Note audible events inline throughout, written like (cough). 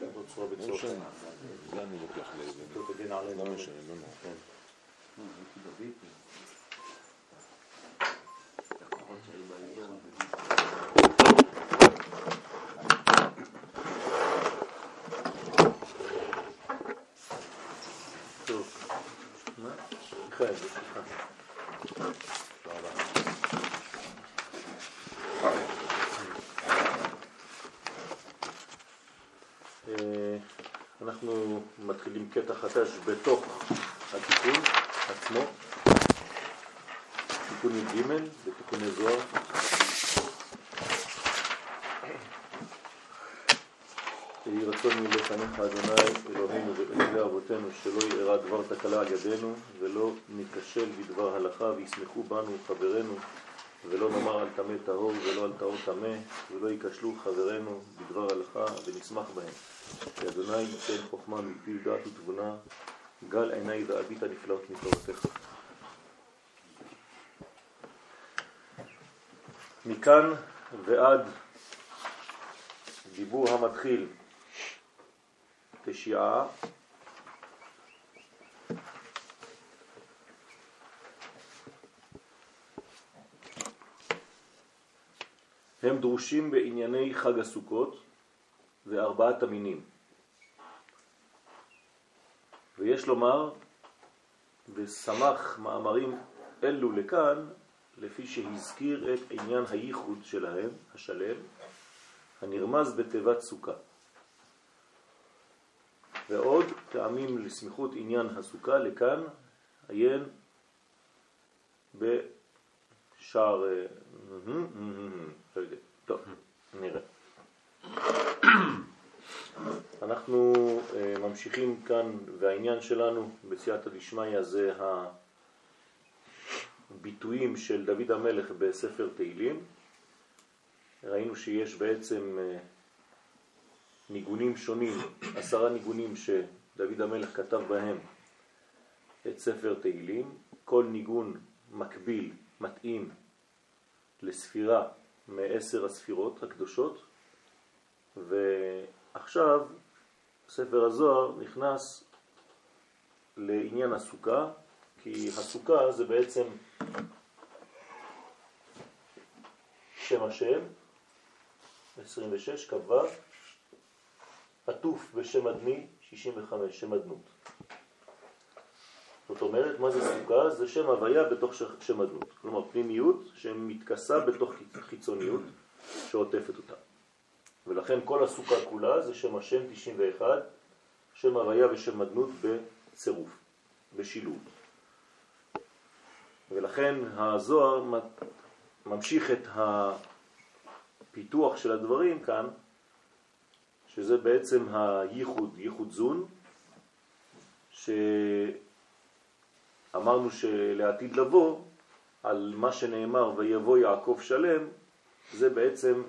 באותה צורה בצורך. זה אני לוקח תגן עלינו. לא משנה, לא נורא. טוב. מה? מיכאל, סליחה. תודה רבה. אה, אנחנו מתחילים קטע חדש בתוך התיקון עצמו, תיקון י"ג בתיקוני זוהר. יהי רצון מלפניך אדוני אלוהינו ואלוהי אבותינו שלא יארע דבר תקלה על ידינו ולא ניכשל בדבר הלכה וישמחו בנו חברינו ולא נאמר על טמא טהור ולא על טהור טמא ולא ייכשלו חברינו בדבר הלכה ונשמח בהם. אדוני ייתן חוכמה מפי דעת ותבונה גל עיני ואביט הנפלאות מתורתך. מכאן ועד דיבור המתחיל תשיעה הם דרושים בענייני חג הסוכות וארבעת המינים. ויש לומר, ושמח מאמרים אלו לכאן, לפי שהזכיר את עניין הייחוד שלהם, השלם, הנרמז בתיבת סוכה. ועוד טעמים לסמיכות עניין הסוכה לכאן, עיין בשער... אה, טוב, נראה. אנחנו אה, ממשיכים כאן, והעניין שלנו בסייעתא דשמיא זה הביטויים של דוד המלך בספר תהילים. ראינו שיש בעצם אה, ניגונים שונים, עשרה ניגונים שדוד המלך כתב בהם את ספר תהילים. כל ניגון מקביל, מתאים לספירה מעשר הספירות הקדושות, ועכשיו ספר הזוהר נכנס לעניין הסוכה, כי הסוכה זה בעצם שם השם, 26, כ"ו, עטוף בשם אדמי, 65, שם אדנות. זאת אומרת, מה זה סוכה? זה שם הוויה בתוך שם אדנות. כלומר, פנימיות שמתכסה בתוך חיצוניות שעוטפת אותה. ולכן כל הסוכה כולה זה שם השם 91, שם הוויה ושם אדנות בצירוף, בשילוב. ולכן הזוהר ממשיך את הפיתוח של הדברים כאן, שזה בעצם הייחוד, ייחוד זון, שאמרנו שלעתיד לבוא, על מה שנאמר ויבוא יעקב שלם, זה בעצם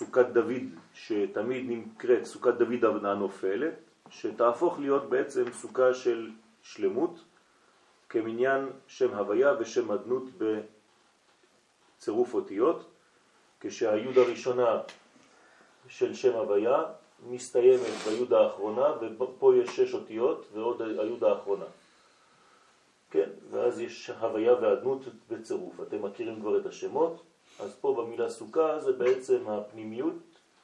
סוכת דוד, שתמיד נקראת סוכת דוד הנופלת, שתהפוך להיות בעצם סוכה של שלמות, כמניין שם הוויה ושם אדנות בצירוף אותיות, כשהיוד הראשונה של שם הוויה מסתיימת ביוד האחרונה, ופה יש שש אותיות ועוד היוד האחרונה. כן, ואז יש הוויה ואדנות בצירוף. אתם מכירים כבר את השמות, אז פה במילה סוכה זה בעצם הפנימיות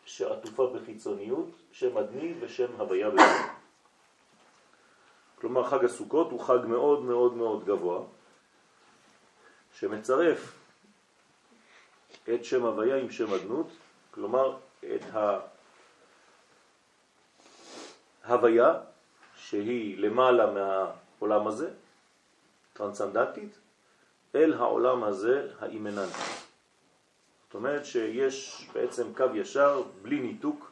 שעטופה בחיצוניות, שם אדני ושם הוויה בצירוף. כלומר חג הסוכות הוא חג מאוד מאוד מאוד גבוה, שמצרף את שם הוויה עם שם אדנות, כלומר את ההוויה שהיא למעלה מהעולם הזה, טרנסנדנטית, אל העולם הזה האימננטי. זאת אומרת שיש בעצם קו ישר, בלי ניתוק,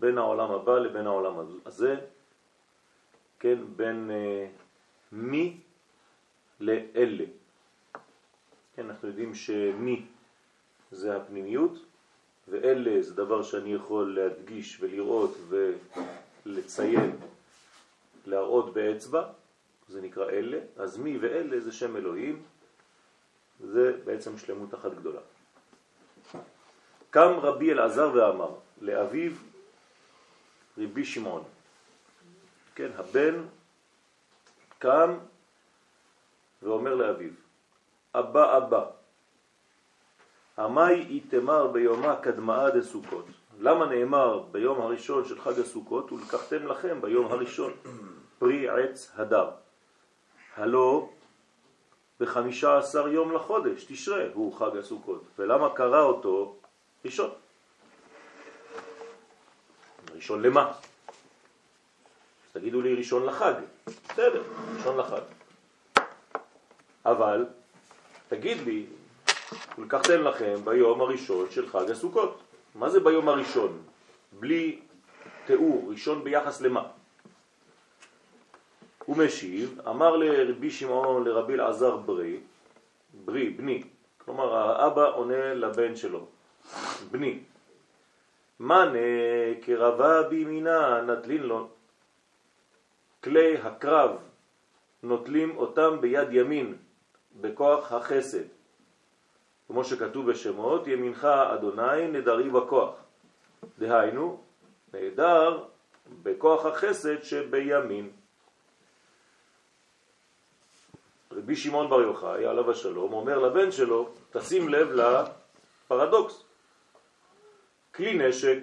בין העולם הבא לבין העולם הזה, כן, בין אה, מי לאלה. כן, אנחנו יודעים שמי זה הפנימיות, ואלה זה דבר שאני יכול להדגיש ולראות ולציין, להראות באצבע, זה נקרא אלה, אז מי ואלה זה שם אלוהים, זה בעצם שלמות אחת גדולה. קם רבי אלעזר ואמר לאביו רבי שמעון. כן, הבן קם ואומר לאביו, אבא אבא, עמי איתמר ביומה קדמאה דסוכות. למה נאמר ביום הראשון של חג הסוכות ולקחתם לכם ביום הראשון פרי עץ הדר. הלא בחמישה עשר יום לחודש, תשרה, הוא חג הסוכות. ולמה קרא אותו ראשון? ראשון למה? אז תגידו לי ראשון לחג. בסדר, ראשון לחג. אבל תגיד לי, ולקחתם לכם ביום הראשון של חג הסוכות. מה זה ביום הראשון? בלי תיאור, ראשון ביחס למה? הוא משיב, אמר לרבי שמעון לרבי אלעזר ברי, ברי, בני, כלומר האבא עונה לבן שלו, בני, מנה קרבה בימינה נטלין לו, כלי הקרב נוטלים אותם ביד ימין, בכוח החסד. כמו שכתוב בשמות, ימינך אדוני נדרי בכוח. דהיינו, נהדר בכוח החסד שבימין. רבי שמעון בר יוחאי, עליו השלום, אומר לבן שלו, תשים לב לפרדוקס. כלי נשק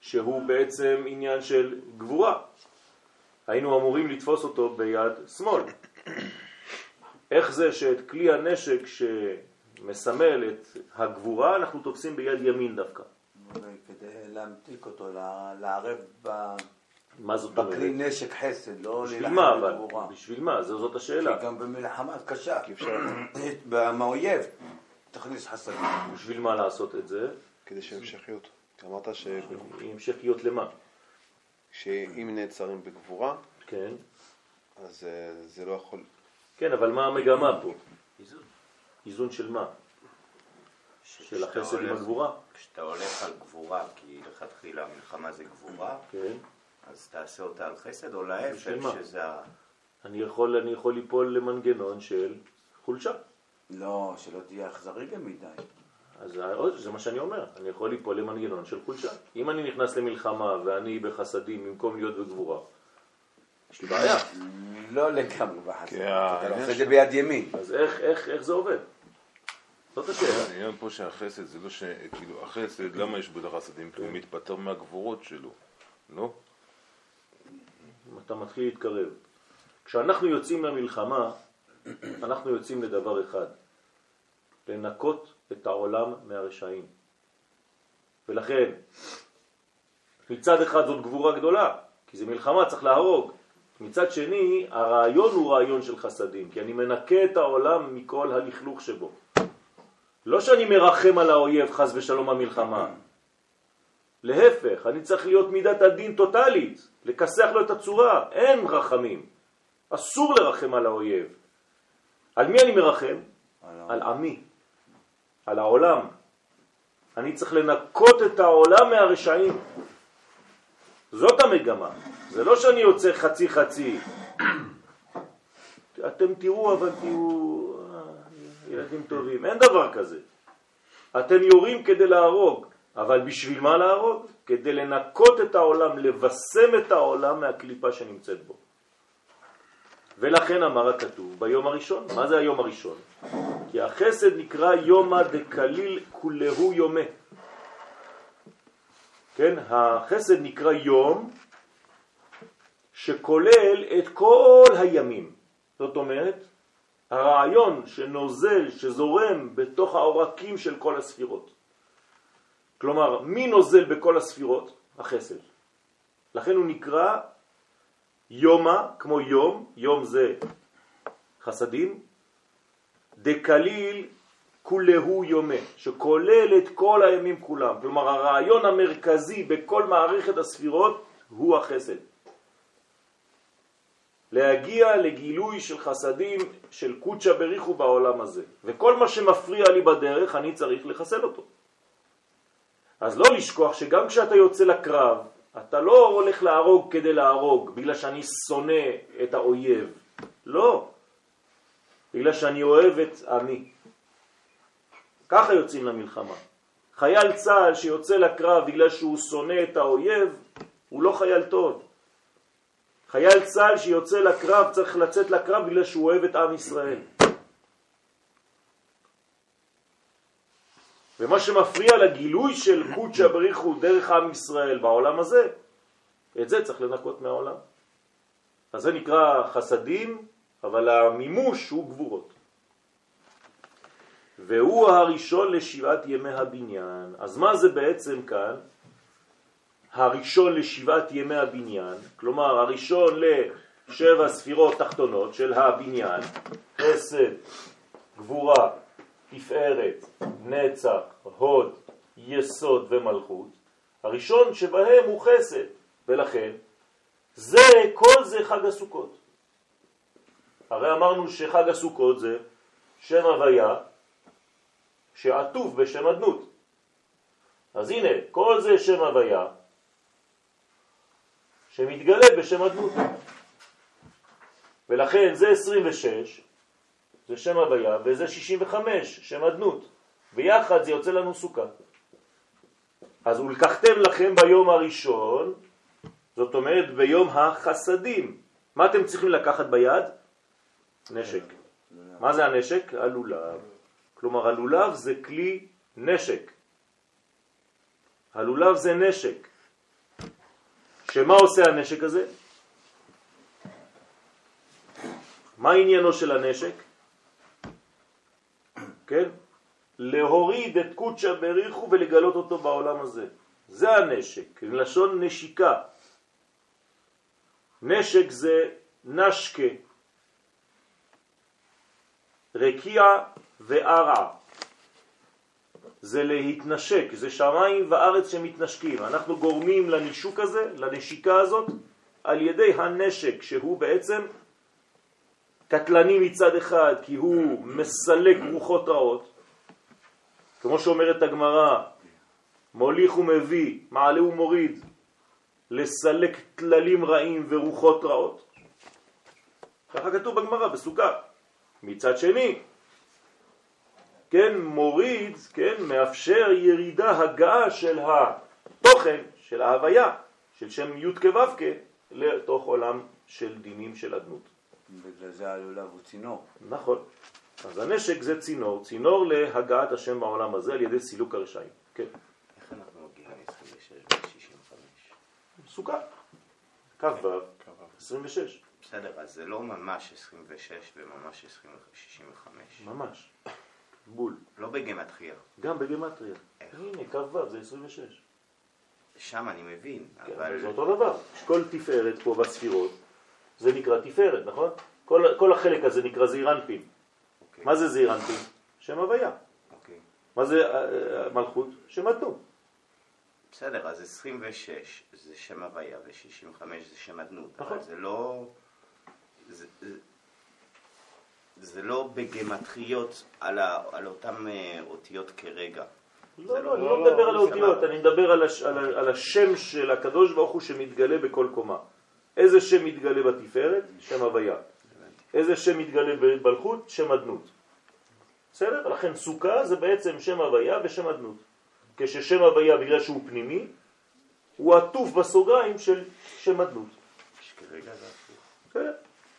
שהוא בעצם עניין של גבורה. היינו אמורים לתפוס אותו ביד שמאל. איך זה שאת כלי הנשק שמסמל את הגבורה אנחנו תופסים ביד ימין דווקא? כדי להמתיק אותו, לערב ב... מה זאת אומרת? בכלי נשק חסד, לא להילחם? בגבורה. בשביל מה? זאת השאלה. כי גם במלחמה קשה, כי אפשר... (clears throat) מהאויב תכניס חסדים. בשביל מה לעשות את זה? כדי שהמשכיות. אמרת ש- המשכיות למה? שאם נעצרים בגבורה, כן. אז אה, זה לא יכול... כן, אבל מה המגמה פה? איזון. איזון של מה? של החסד עם הגבורה? כשאתה הולך על גבורה, כי לכתחילה המלחמה זה גבורה, כן. אז תעשה אותה על חסד, או להפך? שזה ה... אני יכול, אני יכול ליפול למנגנון של חולשה. לא, שלא תהיה אכזרי גם מדי. אז זה מה שאני אומר, אני יכול ליפול למנגנון של חולשה. אם אני נכנס למלחמה ואני בחסדים במקום להיות בגבורה, יש לי בעיה. לא לגמרי בחסד. כי אתה העניין עושה את זה ביד ימין. אז איך, איך, איך זה עובד? זאת השאלה. העניין פה שהחסד זה לא ש... כאילו, החסד, למה יש בו את החסדים? כי הוא מתפטר מהגבורות שלו, לא? אתה מתחיל להתקרב. כשאנחנו יוצאים למלחמה, אנחנו יוצאים לדבר אחד, לנקות את העולם מהרשעים. ולכן, מצד אחד זאת גבורה גדולה, כי זה מלחמה, צריך להרוג. מצד שני, הרעיון הוא רעיון של חסדים, כי אני מנקה את העולם מכל הלכלוך שבו. לא שאני מרחם על האויב חס ושלום המלחמה. להפך, אני צריך להיות מידת הדין טוטלית, לכסח לו את הצורה, אין רחמים. אסור לרחם על האויב. על מי אני מרחם? על עמי, על העולם. אני צריך לנקות את העולם מהרשעים. זאת המגמה. זה לא שאני יוצא חצי חצי. (clears throat) אתם תראו, אבל תהיו אה, ילדים טובים. אין דבר כזה. אתם יורים כדי להרוג, אבל בשביל מה להרוג? כדי לנקות את העולם, לבשם את העולם מהקליפה שנמצאת בו. ולכן אמר הכתוב ביום הראשון. מה זה היום הראשון? כי החסד נקרא יומא דקליל כולהו יומה. כן, החסד נקרא יום שכולל את כל הימים. זאת אומרת, הרעיון שנוזל, שזורם בתוך העורקים של כל הספירות. כלומר, מי נוזל בכל הספירות? החסד. לכן הוא נקרא יומא, כמו יום, יום זה חסדים, דקליל כולהו יומה, שכולל את כל הימים כולם. כלומר, הרעיון המרכזי בכל מערכת הספירות הוא החסד. להגיע לגילוי של חסדים של קודשא בריחו בעולם הזה. וכל מה שמפריע לי בדרך, אני צריך לחסל אותו. אז לא לשכוח שגם כשאתה יוצא לקרב, אתה לא הולך להרוג כדי להרוג, בגלל שאני שונא את האויב. לא. בגלל שאני אוהב את עמי. ככה יוצאים למלחמה. חייל צה"ל שיוצא לקרב בגלל שהוא שונא את האויב, הוא לא חייל טוב. חייל צה"ל שיוצא לקרב צריך לצאת לקרב בגלל שהוא אוהב את עם ישראל. ומה שמפריע לגילוי של קודשא בריחו דרך עם ישראל בעולם הזה, את זה צריך לנקות מהעולם. אז זה נקרא חסדים, אבל המימוש הוא גבורות. והוא הראשון לשבעת ימי הבניין. אז מה זה בעצם כאן? הראשון לשבעת ימי הבניין, כלומר הראשון לשבע ספירות תחתונות של הבניין, חסד, גבורה, תפארת, נצח, הוד, יסוד ומלכות, הראשון שבהם הוא חסד, ולכן זה, כל זה חג הסוכות. הרי אמרנו שחג הסוכות זה שם הוויה שעטוף בשם אדנות. אז הנה, כל זה שם הוויה שמתגלה בשם אדנות. ולכן זה 26, זה שם הוויה, וזה 65, שם אדנות. ביחד זה יוצא לנו סוכה. אז ולקחתם לכם ביום הראשון, זאת אומרת ביום החסדים. מה אתם צריכים לקחת ביד? נשק. מה זה הנשק? הלולב. כלומר הלולב זה כלי נשק. הלולב זה נשק. שמה עושה הנשק הזה? מה עניינו של הנשק? כן? להוריד את קודשא בריחו ולגלות אותו בעולם הזה. זה הנשק, לשון נשיקה. נשק זה נשקה, רקיע וערע. זה להתנשק, זה שמיים וארץ שמתנשקים. אנחנו גורמים לנישוק הזה, לנשיקה הזאת, על ידי הנשק, שהוא בעצם קטלני מצד אחד, כי הוא מסלק רוחות רעות, כמו שאומרת הגמרא, מוליך ומביא, מעלה ומוריד, לסלק תללים רעים ורוחות רעות. ככה כתוב בגמרא, בסוכה. מצד שני, כן, מוריד, כן, מאפשר ירידה, הגעה של התוכן, של ההוויה, של שם י' כו' לתוך עולם של דינים של אדנות. בגלל זה הלולב הוא צינור. נכון. אז הנשק זה צינור, צינור להגעת השם בעולם הזה על ידי סילוק הרשעים. כן. איך אנחנו מגיעים ל-26 ו-65? סוכה. כ"ו, 26. בסדר, אז זה לא ממש 26 וממש 65. ממש. בול. לא בגמטריה. גם בגמטריה. איך? הנה, כ"ו זה 26. שם אני מבין, כן, אבל... זה אותו דבר. כל תפארת פה בספירות, זה נקרא תפארת, נכון? כל, כל החלק הזה נקרא זעירנפין. אוקיי, מה זה זעירנפין? שם הוויה. אוקיי. מה זה אה, אה, מלכות? שם אדנות. בסדר, אז 26 זה שם הוויה ו-65 זה שם אדנות, נכון. אבל זה לא... זה, זה- לא בגמטריות על, ה, על אותן אה, אותיות כרגע. לא, לא, לא- אני לא מדבר על האותיות. אני מדבר על השם של הקדוש ברוך הוא שמתגלה בכל קומה. איזה שם מתגלה בתפארת? שם הוויה. איזה שם מתגלה במלכות? שם אדנות. בסדר? לכן סוכה זה בעצם שם הוויה ושם אדנות. כששם הוויה, בגלל שהוא פנימי, הוא עטוף בסוגריים של שם אדנות. שכרגע זה הפוך. בסדר?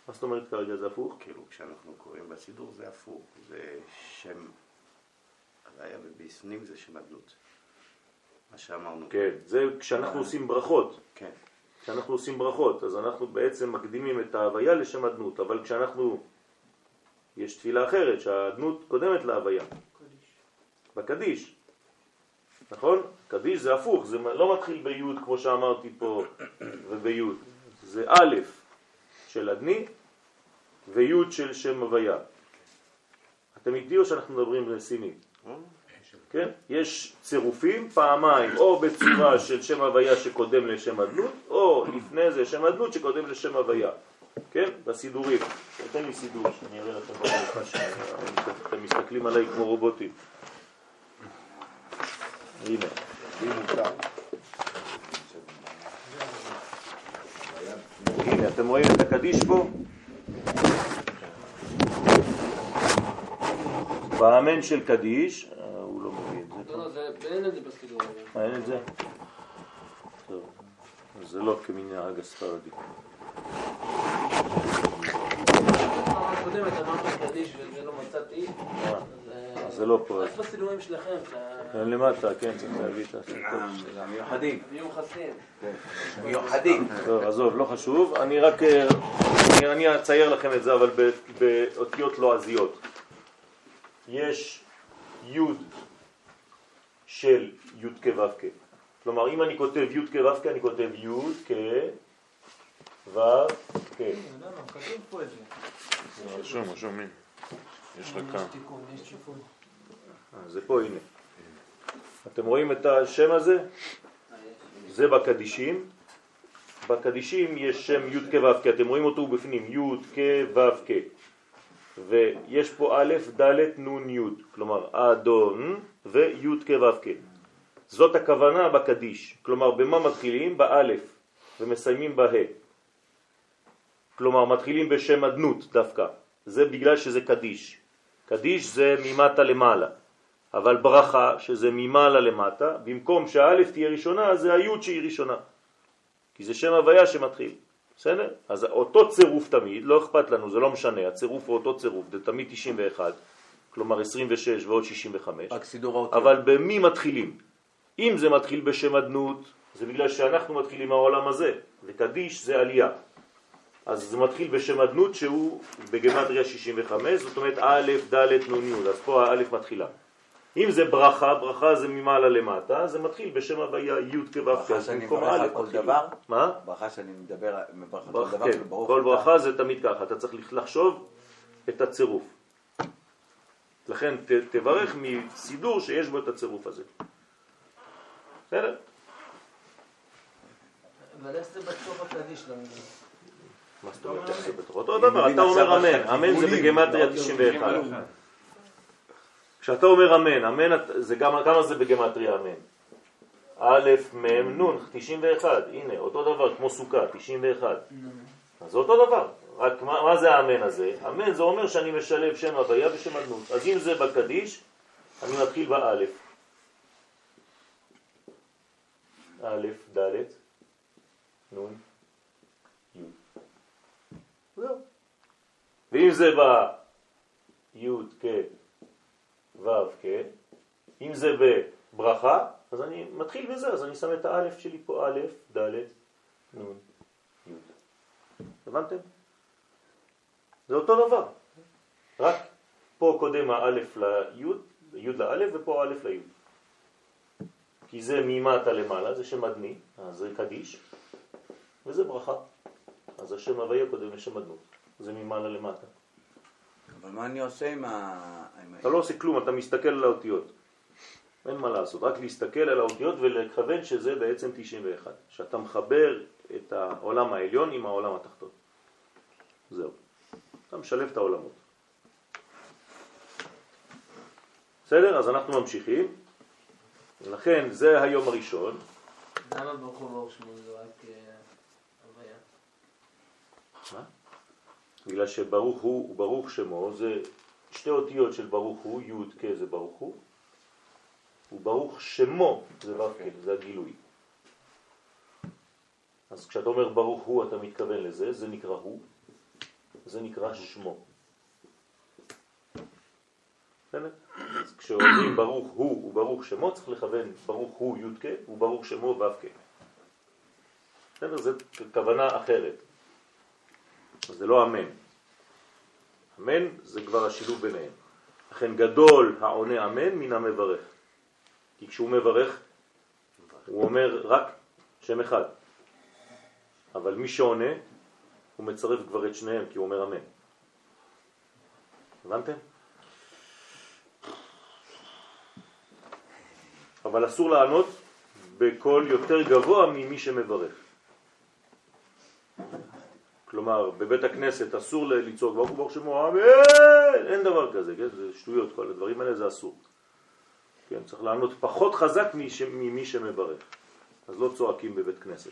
מה זאת אומרת כרגע זה הפוך? כאילו כשאנחנו קוראים בסידור זה הפוך, זה שם הוויה ובפנים זה שם אדנות. מה שאמרנו. כן, זה כשאנחנו עושים ברכות. כן. כשאנחנו עושים ברכות, אז אנחנו בעצם מקדימים את ההוויה לשם אדנות, אבל כשאנחנו, יש תפילה אחרת, שהאדנות קודמת להוויה. בקדיש. נכון? קדיש זה הפוך, זה לא מתחיל ביוד כמו שאמרתי פה וביוד. זה א' של אדני ויוד של שם הוויה. אתם איתי או שאנחנו מדברים סינית? כן? יש צירופים פעמיים, או בצורה של שם הוויה שקודם לשם אדנות, או לפני זה שם אדנות שקודם לשם הוויה. כן? בסידורים. תן לי סידור שאני אראה לכם במלכה שאתם מסתכלים עליי כמו רובוטים. הנה. הנה, אתם רואים את הקדיש פה? באמן של קדיש, אה, הוא לא מביא את זה. לא, לא, זה- אין את זה בסידור. אה, אין את זה? טוב. זה לא כמנהג הספרדי. אה, זה לא פה. איפה הצילומים שלכם? למטה, כן, צריך להביא את. אה, מיוחדים. מיוחסים. מיוחדים. טוב, עזוב, לא חשוב. אני רק, אה, אני- אצייר לכם את זה, אבל באותיות לועזיות. יש י' של י' כו' כ'. כלומר, אם אני כותב י' כו' כ', אני כותב י' כו' כ'. כתוב פה את זה. רשום, רשום. יש לך כאן. יש תיקון. אה, זה פה, הנה. אתם רואים את השם הזה? זה בקדישים. בקדישים יש שם י' כ' ו' כ', אתם רואים אותו בפנים, י' כ' ו' כ'. ויש פה א', ד', נ', י', כלומר אדון וי' כ' ו' כ'. זאת הכוונה בקדיש, כלומר במה מתחילים? באלף ומסיימים בה'. כלומר מתחילים בשם אדנות דווקא, זה בגלל שזה קדיש. קדיש זה ממטה למעלה, אבל ברכה שזה ממעלה למטה, במקום שהאלף תהיה ראשונה זה היוד שהיא ראשונה, כי זה שם הוויה שמתחיל, בסדר? אז אותו צירוף תמיד, לא אכפת לנו, זה לא משנה, הצירוף הוא אותו צירוף, זה תמיד 91, כלומר 26 ועוד 65, רק סידור האותיות. אבל במי מתחילים? אם זה מתחיל בשם אדנות, זה בגלל שאנחנו מתחילים מהעולם הזה, וקדיש זה עלייה. אז זה מתחיל בשם אדנות שהוא בגמטריה 65, זאת אומרת א', ד', נ', י', אז פה האלף מתחילה. אם זה ברכה, ברכה זה ממעלה למטה, זה מתחיל בשם הוויה י' כו' ברכה שאני במקום מברך על א' כל מתחילים. דבר? מה? ברכה שאני מדבר, על כל ברכה, דבר, כן, כל. ברכה זה תמיד ככה, אתה צריך לחשוב את הצירוף. לכן ת, תברך מסידור שיש בו את הצירוף הזה. בסדר? אבל איך זה לא מבין? מה זאת אומרת איך זה בתוך אותו דבר? אתה אומר אמן, אמן זה בגמטריה לא 91. כשאתה אומר אמן, אמן זה גם, כמה זה בגמטריה אמן? א', מ', נ', 91, הנה, אותו דבר כמו סוכה, 91. אז זה אותו דבר, רק מה, מה זה האמן הזה? אמן זה אומר שאני משלב שם הוויה ושם אדנות. אז אם זה בקדיש, אני מתחיל באלף. א', ד', נ', י'. זהו. ואם זה בי' כ' ו' כ', אם זה בברכה, אז אני מתחיל בזה, אז אני שם את האלף שלי פה, א', ד', נ', י'. הבנתם? זה אותו דבר, רק פה קודם האלף לי', י' לאלף ופה א' לי'. כי זה ממטה למעלה, זה שם אדני, אז זה קדיש, וזה ברכה. אז השם הוויה קודם לשם אדנות, זה ממעלה למטה. אבל מה אני עושה. עם ה- אתה לא עושה כלום, אתה מסתכל על האותיות. אין מה לעשות, רק להסתכל על האותיות ולכוון שזה בעצם 91. שאתה מחבר את העולם העליון עם העולם התחתון. זהו. אתה משלב את העולמות. בסדר? אז אנחנו ממשיכים. לכן זה היום הראשון. למה ברוך הוא ברוך שמו זה רק אה, הוויה? מה? בגלל שברוך הוא וברוך שמו זה שתי אותיות של ברוך הוא, י' כ' זה ברוך הוא, וברוך שמו זה ו' כ', זה הגילוי. אז כשאתה אומר ברוך הוא אתה מתכוון לזה, זה נקרא הוא, זה נקרא שמו. אז כשאומרים ברוך הוא וברוך שמו צריך לכוון ברוך הוא י' כ' וברוך שמו ו' כ'. בסדר? זו כוונה אחרת. זה לא אמן. אמן זה כבר השילוב ביניהם. לכן גדול העונה אמן מן המברך. כי כשהוא מברך, הוא אומר רק שם אחד. אבל מי שעונה, הוא מצרף כבר את שניהם, כי הוא אומר אמן. הבנתם? אבל אסור לענות בקול יותר גבוה ממי שמברך. כלומר, בבית הכנסת אסור לצעוק ברוך הוא ברוך שמו אמן, אין דבר כזה, כן? זה שטויות, כל הדברים האלה זה אסור. כן, צריך לענות פחות חזק ממי שמברך. אז לא צועקים בבית כנסת.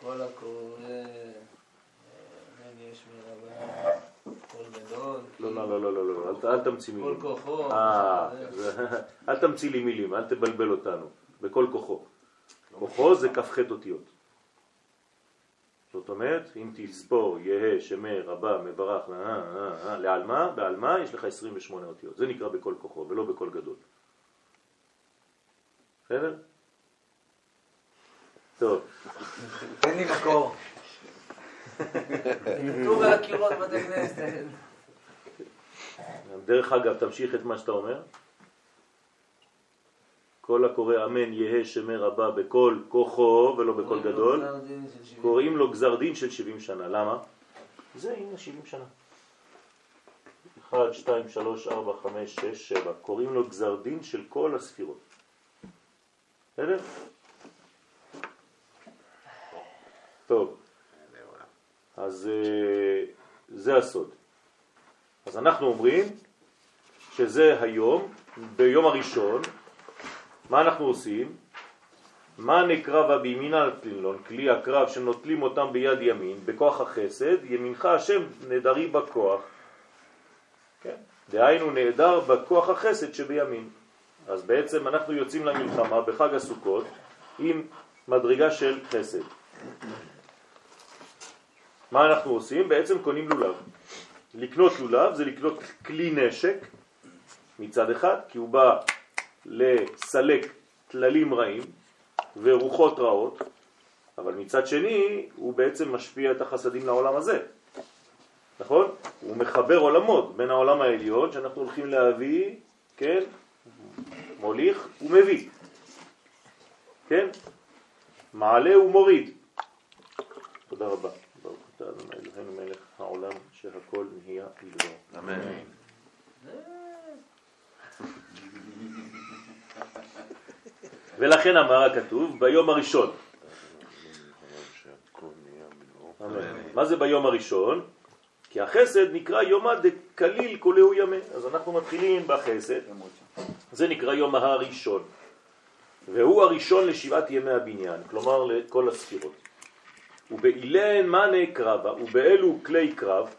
כל אין יש מרבה, קול גדול. לא, לא, לא, לא, לא, אל, תמציא כל מילים. כוחו. אה, (laughs) אל תמציא לי מילים, אל תבלבל אותנו, בכל כוחו. כוחו זה כ"ח אותיות. זאת אומרת, אם תספור יהא, שמא, רבה, מברך, אה, אה, לעלמה, בעלמה יש לך 28 אותיות. זה נקרא בכל כוחו ולא בכל גדול. בסדר? טוב. תן לי מקור. כתוב על הקירות בתי כנסת. דרך אגב, תמשיך את מה שאתה אומר. כל הקורא אמן יהא שמא רבה בכל כוחו ולא בכל גדול, קוראים לו גזר דין של 70 שנה. למה? זה הנה 70 שנה. 1, 2, 3, 4, 5, 6, 7. קוראים לו גזר דין של כל הספירות. בסדר? טוב, אז אה, זה הסוד. אז אנחנו אומרים שזה היום, ביום הראשון, מה אנחנו עושים? מה נקרבה בימינה לתלילון, כלי הקרב שנוטלים אותם ביד ימין, בכוח החסד, ימינך השם נדרי בכוח. כן? דהיינו נהדר בכוח החסד שבימין. אז בעצם אנחנו יוצאים למלחמה בחג הסוכות עם מדרגה של חסד. מה אנחנו עושים? בעצם קונים לולב. לקנות לולב זה לקנות כלי נשק מצד אחד, כי הוא בא לסלק תללים רעים ורוחות רעות, אבל מצד שני הוא בעצם משפיע את החסדים לעולם הזה. נכון? הוא מחבר עולמות בין העולם העליון שאנחנו הולכים להביא, כן? מוליך ומביא. כן? מעלה ומוריד. תודה רבה. אתה אדוני אלוהינו מלך העולם שהכל נהיה לדבר. אמן. ולכן אמר הכתוב ביום הראשון. מה זה ביום הראשון? כי החסד נקרא יומא דקליל כולהו ימי. אז אנחנו מתחילים בחסד, זה נקרא יום הראשון. והוא הראשון לשבעת ימי הבניין, כלומר לכל הספירות. ובאילן מנה קרבה, ובאלו כלי קרב,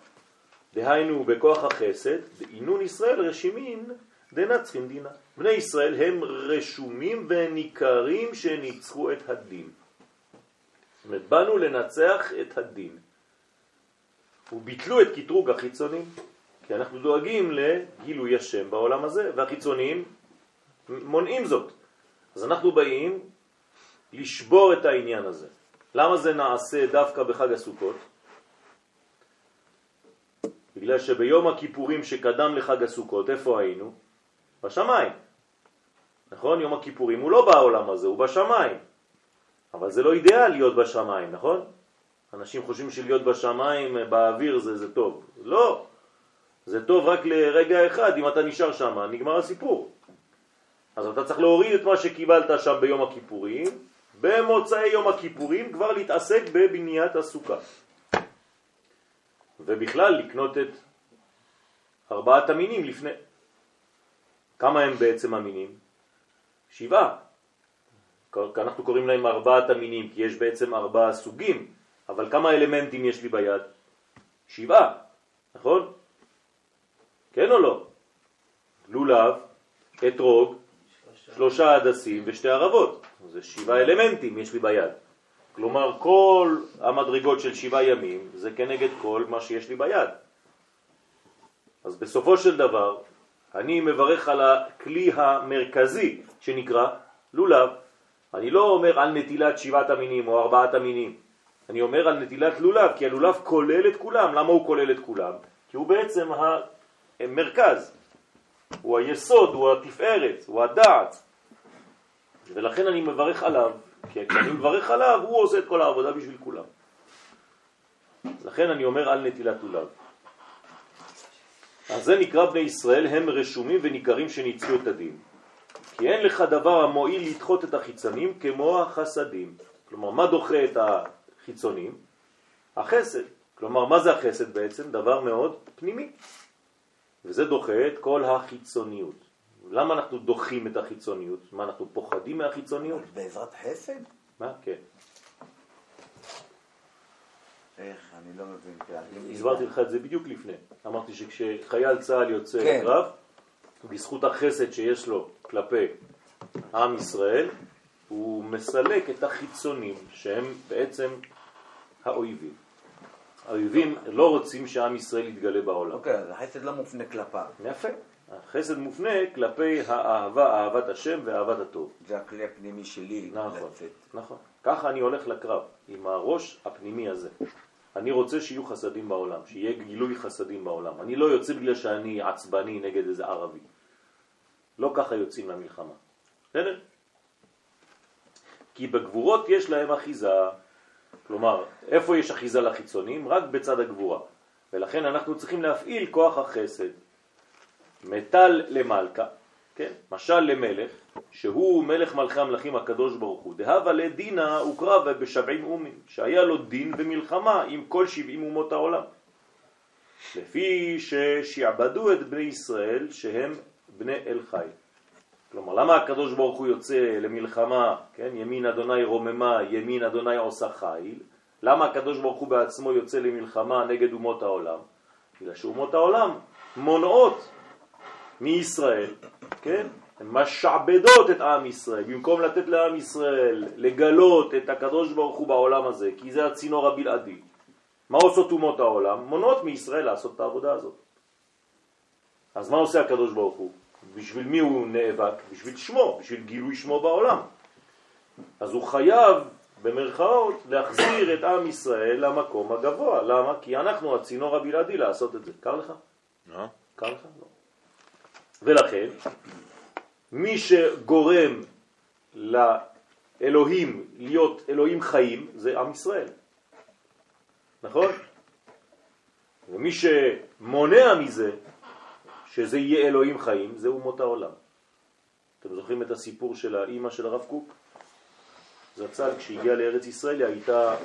דהיינו בכוח החסד, דעינון ישראל רשימין דנצחין דינה. בני ישראל הם רשומים וניכרים שניצחו את הדין. זאת אומרת, באנו לנצח את הדין. וביטלו את קטרוג החיצונים, כי אנחנו דואגים לגילוי השם בעולם הזה, והחיצונים מונעים זאת. אז אנחנו באים לשבור את העניין הזה. למה זה נעשה דווקא בחג הסוכות? בגלל שביום הכיפורים שקדם לחג הסוכות, איפה היינו? בשמיים. נכון? יום הכיפורים הוא לא בעולם הזה, הוא בשמיים. אבל זה לא אידאל להיות בשמיים, נכון? אנשים חושבים שלהיות בשמיים, באוויר, זה, זה טוב. לא. זה טוב רק לרגע אחד, אם אתה נשאר שם, נגמר הסיפור. אז אתה צריך להוריד את מה שקיבלת שם ביום הכיפורים, במוצאי יום הכיפורים כבר להתעסק בבניית הסוכה. ובכלל לקנות את ארבעת המינים לפני. כמה הם בעצם המינים? שבעה. אנחנו קוראים להם ארבעת המינים, כי יש בעצם ארבעה סוגים, אבל כמה אלמנטים יש לי ביד? שבעה, נכון? כן או לא? לולב, אתרוג, שלושה הדסים ושתי ערבות. זה שבעה אלמנטים יש לי ביד. כלומר, כל המדרגות של שבעה ימים זה כנגד כל מה שיש לי ביד. אז בסופו של דבר, אני מברך על הכלי המרכזי שנקרא לולב. אני לא אומר על נטילת שבעת המינים או ארבעת המינים. אני אומר על נטילת לולב, כי הלולב כולל את כולם. למה הוא כולל את כולם? כי הוא בעצם המרכז, הוא היסוד, הוא התפארת, הוא הדעת. ולכן אני מברך עליו, כי כשאני מברך עליו, הוא עושה את כל העבודה בשביל כולם. לכן אני אומר על נטילת לולב. אז זה נקרא בני ישראל, הם רשומים וניכרים שניצלו את הדין. כי אין לך דבר המועיל לדחות את החיצונים כמו החסדים. כלומר, מה דוחה את החיצונים? החסד. כלומר, מה זה החסד בעצם? דבר מאוד פנימי. וזה דוחה את כל החיצוניות. למה אנחנו דוחים את החיצוניות? מה, אנחנו פוחדים מהחיצוניות? בעזרת חסד? מה? כן. איך, אני לא מבין. כן. הסברתי לך את זה בדיוק לפני. אמרתי שכשחייל צה"ל יוצא כן. לקרב, בזכות החסד שיש לו כלפי עם ישראל, הוא מסלק את החיצונים שהם בעצם האויבים. האויבים לא רוצים שעם ישראל יתגלה בעולם. אוקיי, אז החסד לא מופנה כלפיו. יפה. החסד מופנה כלפי האהבה, אהבת השם ואהבת הטוב. זה הכלי הפנימי שלי נכון, לצאת. נכון. ככה אני הולך לקרב, עם הראש הפנימי הזה. אני רוצה שיהיו חסדים בעולם, שיהיה גילוי חסדים בעולם. אני לא יוצא בגלל שאני עצבני נגד איזה ערבי. לא ככה יוצאים למלחמה. בסדר? כי בגבורות יש להם אחיזה, כלומר, איפה יש אחיזה לחיצונים? רק בצד הגבורה. ולכן אנחנו צריכים להפעיל כוח החסד. מטל למלכה, כן? משל למלך, שהוא מלך מלכי המלכים הקדוש ברוך הוא. דהבה לדינה הוקרב בשבעים אומים, שהיה לו דין במלחמה עם כל שבעים אומות העולם. לפי ששעבדו את בני ישראל שהם בני אל חי. כלומר, למה הקדוש ברוך הוא יוצא למלחמה, כן? ימין אדוני רוממה, ימין אדוני עושה חיל? למה הקדוש ברוך הוא בעצמו יוצא למלחמה נגד אומות העולם? בגלל שאומות העולם מונעות מישראל, כן? הן משעבדות את עם ישראל, במקום לתת לעם ישראל לגלות את הקדוש ברוך הוא בעולם הזה, כי זה הצינור הבלעדי. מה עושות אומות העולם? מונעות מישראל לעשות את העבודה הזאת. אז מה עושה הקדוש ברוך הוא? בשביל מי הוא נאבק? בשביל שמו, בשביל גילוי שמו בעולם. אז הוא חייב, במרכאות, להחזיר את עם ישראל למקום הגבוה. למה? כי אנחנו הצינור הבלעדי לעשות את זה. קר לך? אה? קר לך? לא. ולכן, מי שגורם לאלוהים להיות אלוהים חיים זה עם ישראל. נכון? ומי שמונע מזה שזה יהיה אלוהים חיים, זה אומות העולם. אתם זוכרים את הסיפור של האימא של הרב קוק? זצ"ל כשהגיעה לארץ ישראל היא הייתה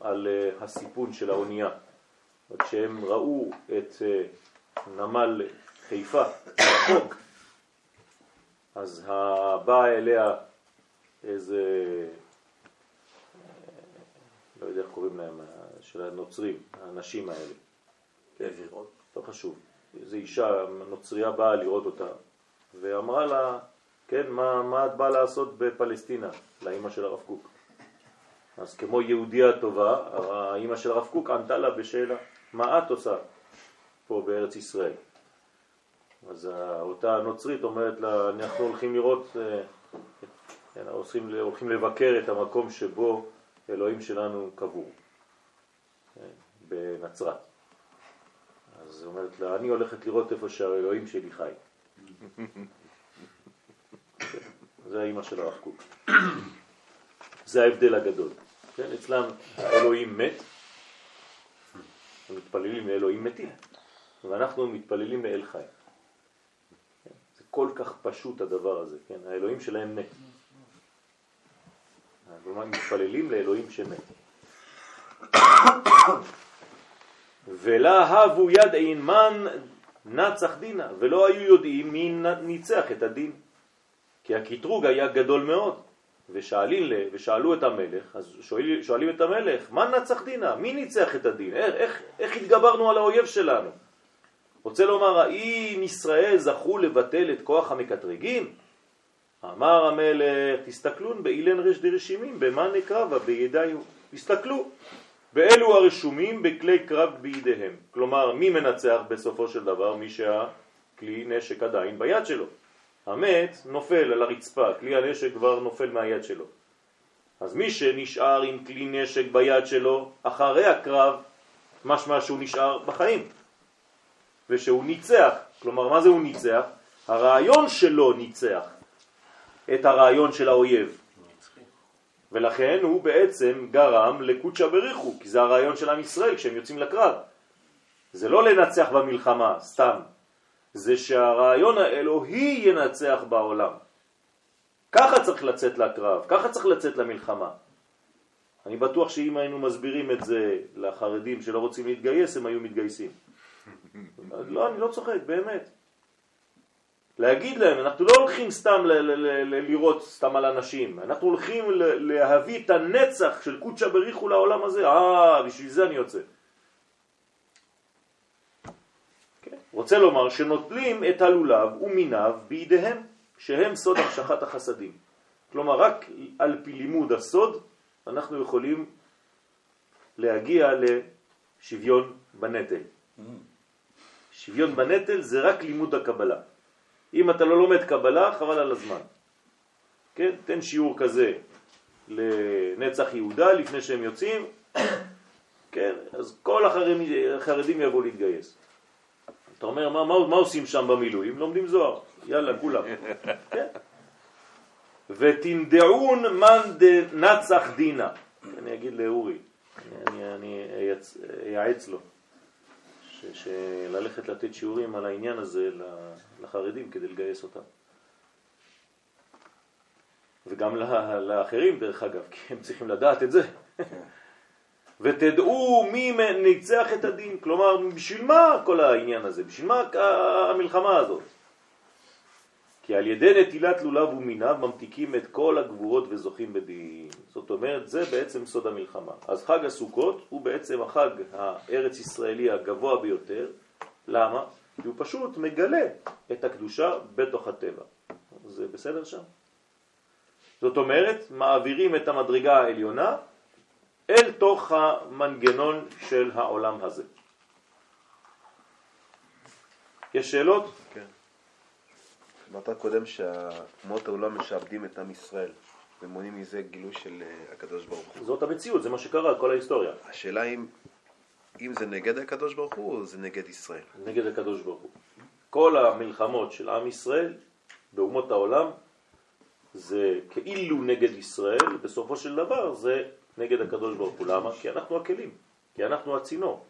על אה, הסיפון של האונייה. כשהם ראו את אה, נמל חיפה רחוק, אז באה אליה איזה, לא יודע איך קוראים להם, של הנוצרים, האנשים האלה. כן, לא חשוב. איזו אישה נוצריה באה לראות אותה, ואמרה לה, כן, מה, מה את באה לעשות בפלסטינה, לאימא של הרב קוק? אז כמו יהודיה טובה, האימא של הרב קוק ענתה לה בשאלה, מה את עושה פה בארץ ישראל? אז אותה נוצרית אומרת לה, אנחנו הולכים לראות, אה, כן, הולכים, הולכים לבקר את המקום שבו אלוהים שלנו קבור, כן, בנצרת. אז היא אומרת לה, אני הולכת לראות איפה שהאלוהים שלי חי. זה האימא של הרב קוק. זה ההבדל הגדול. כן, אצלם האלוהים מת, הם מתפללים לאלוהים מתים, ואנחנו מתפללים לאל חי. כל כך פשוט הדבר הזה, כן? האלוהים שלהם מת. כלומר, מתפללים לאלוהים שמת. ולהבו יד מן נצח דינה, ולא היו יודעים מי ניצח את הדין. כי הקטרוג היה גדול מאוד, ושאלים, ושאלו את המלך, אז שואלים, שואלים את המלך, מה נצח דינה? מי ניצח את הדין? איך, איך, איך התגברנו על האויב שלנו? רוצה לומר, האם ישראל זכו לבטל את כוח המקטרגים? אמר המלך, תסתכלון באילן רש דרשימים, במה נקרבה בידיו. תסתכלו, ואלו הרשומים בכלי קרב בידיהם. כלומר, מי מנצח בסופו של דבר? מי שהכלי נשק עדיין ביד שלו. המת נופל על הרצפה, כלי הנשק כבר נופל מהיד שלו. אז מי שנשאר עם כלי נשק ביד שלו, אחרי הקרב, משמע שהוא נשאר בחיים. ושהוא ניצח. כלומר, מה זה הוא ניצח? הרעיון שלו ניצח את הרעיון של האויב. ולכן הוא בעצם גרם לקודשא בריחו, כי זה הרעיון של עם ישראל כשהם יוצאים לקרב. זה לא לנצח במלחמה, סתם. זה שהרעיון האלוהי ינצח בעולם. ככה צריך לצאת לקרב, ככה צריך לצאת למלחמה. אני בטוח שאם היינו מסבירים את זה לחרדים שלא רוצים להתגייס, הם היו מתגייסים. לא, אני לא צוחק, באמת. להגיד להם, אנחנו לא הולכים סתם לראות סתם על אנשים, אנחנו הולכים להביא את הנצח של קודשא בריחו לעולם הזה, אה, בשביל זה אני יוצא. כן. רוצה לומר שנוטלים את הלולב ומיניו בידיהם, שהם סוד המשכת החסדים. כלומר, רק על פי לימוד הסוד אנחנו יכולים להגיע לשוויון בנטל. שוויון בנטל זה רק לימוד הקבלה. אם אתה לא לומד קבלה, חבל על הזמן. כן? תן שיעור כזה לנצח יהודה לפני שהם יוצאים, (coughs) כן? אז כל החרדים, החרדים יבואו להתגייס. אתה אומר, מה, מה, מה עושים שם במילואים? לומדים זוהר. יאללה, כולם. (laughs) כן? ותנדעון מן דנצח דינה. אני אגיד לאורי, אני, אני אייעץ לו, שללכת לתת שיעורים על העניין הזה לחרדים כדי לגייס אותם. וגם לאחרים דרך אגב, כי הם צריכים לדעת את זה. ותדעו מי ניצח את הדין, כלומר בשביל מה כל העניין הזה, בשביל מה המלחמה הזאת. כי על ידי נטילת לולב ומיניו ממתיקים את כל הגבורות וזוכים בדין. זאת אומרת, זה בעצם סוד המלחמה. אז חג הסוכות הוא בעצם החג הארץ ישראלי הגבוה ביותר. למה? כי הוא פשוט מגלה את הקדושה בתוך הטבע. זה בסדר שם? זאת אומרת, מעבירים את המדרגה העליונה אל תוך המנגנון של העולם הזה. יש שאלות? כן. אמרת קודם שהאומות העולם משעבדים את עם ישראל ומונים מזה גילוי של אה, הקדוש ברוך הוא. זאת המציאות, זה מה שקרה, כל ההיסטוריה. השאלה אם, אם זה נגד הקדוש ברוך הוא או זה נגד ישראל? נגד הקדוש ברוך הוא. כל המלחמות של עם ישראל באומות העולם זה כאילו נגד ישראל, בסופו של דבר זה נגד הקדוש ברוך הוא. למה? כי אנחנו הכלים, כי אנחנו הצינור.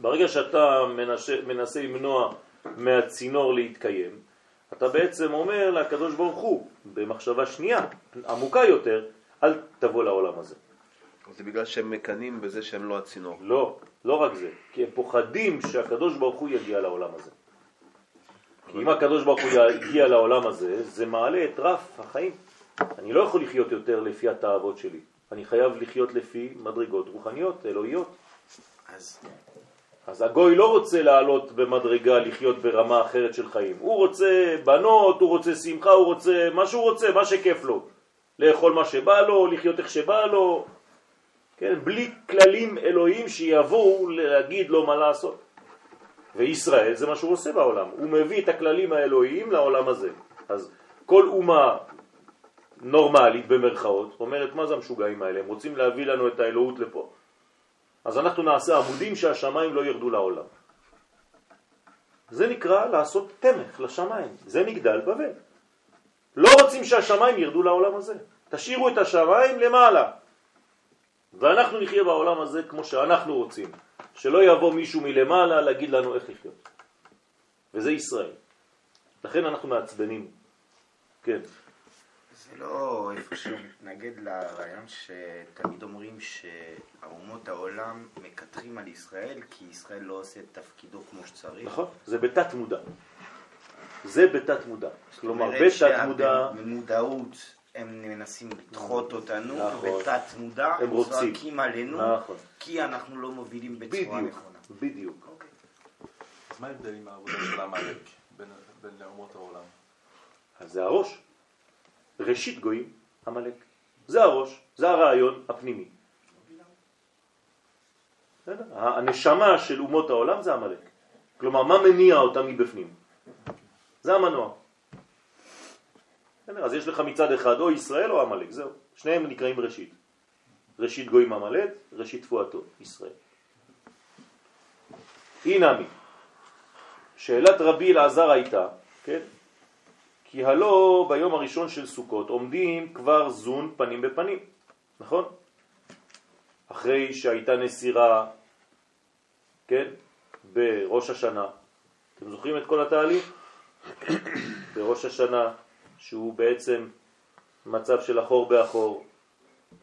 ברגע שאתה מנסה, מנסה למנוע מהצינור להתקיים, אתה בעצם אומר לקדוש ברוך הוא, במחשבה שנייה, עמוקה יותר, אל תבוא לעולם הזה. זה בגלל שהם מקנים בזה שהם לא הצינור. לא, לא רק זה, כי הם פוחדים שהקדוש ברוך הוא יגיע לעולם הזה. כי אם הקדוש ברוך הוא יגיע לעולם הזה, זה מעלה את רף החיים. אני לא יכול לחיות יותר לפי התאוות שלי. אני חייב לחיות לפי מדרגות רוחניות, אלוהיות. אז... אז הגוי לא רוצה לעלות במדרגה, לחיות ברמה אחרת של חיים. הוא רוצה בנות, הוא רוצה שמחה, הוא רוצה מה שהוא רוצה, מה שכיף לו. לאכול מה שבא לו, לחיות איך שבא לו, כן? בלי כללים אלוהים שיבואו להגיד לו מה לעשות. וישראל זה מה שהוא עושה בעולם, הוא מביא את הכללים האלוהיים לעולם הזה. אז כל אומה נורמלית במרכאות אומרת מה זה המשוגעים האלה, הם רוצים להביא לנו את האלוהות לפה. אז אנחנו נעשה עמודים שהשמיים לא ירדו לעולם. זה נקרא לעשות תמך לשמיים, זה מגדל בבל. לא רוצים שהשמיים ירדו לעולם הזה, תשאירו את השמיים למעלה. ואנחנו נחיה בעולם הזה כמו שאנחנו רוצים. שלא יבוא מישהו מלמעלה להגיד לנו איך לחיות. וזה ישראל. לכן אנחנו מעצבנים. כן. זה לא איפשהו מתנגד לרעיון שתמיד אומרים שהאומות העולם מקטרים על ישראל כי ישראל לא עושה את תפקידו כמו שצריך. נכון, זה בתת מודע. זה בתת מודע. כלומר, בתת מודע... במודעות הם מנסים לדחות אותנו, נכון. בתת מודע הם רוצים. צועקים עלינו, נכון. כי אנחנו לא מובילים בצורה נכונה. בדיוק. אוקיי. אז מה ההבדל עם העבודה של עמלק בין בין אומות העולם? אז זה הראש. ראשית גויים, עמלק. זה הראש, זה הרעיון הפנימי. הנשמה של אומות העולם זה עמלק. כלומר, מה מניע אותה מבפנים? זה המנוע. אז יש לך מצד אחד או ישראל או עמלק, זהו. שניהם נקראים ראשית. ראשית גויים עמלק, ראשית תפואתו, ישראל. הנה מי. שאלת רבי אלעזר הייתה, כן? כי הלא ביום הראשון של סוכות עומדים כבר זון פנים בפנים, נכון? אחרי שהייתה נסירה, כן? בראש השנה. אתם זוכרים את כל התהליך? (coughs) בראש השנה, שהוא בעצם מצב של אחור באחור,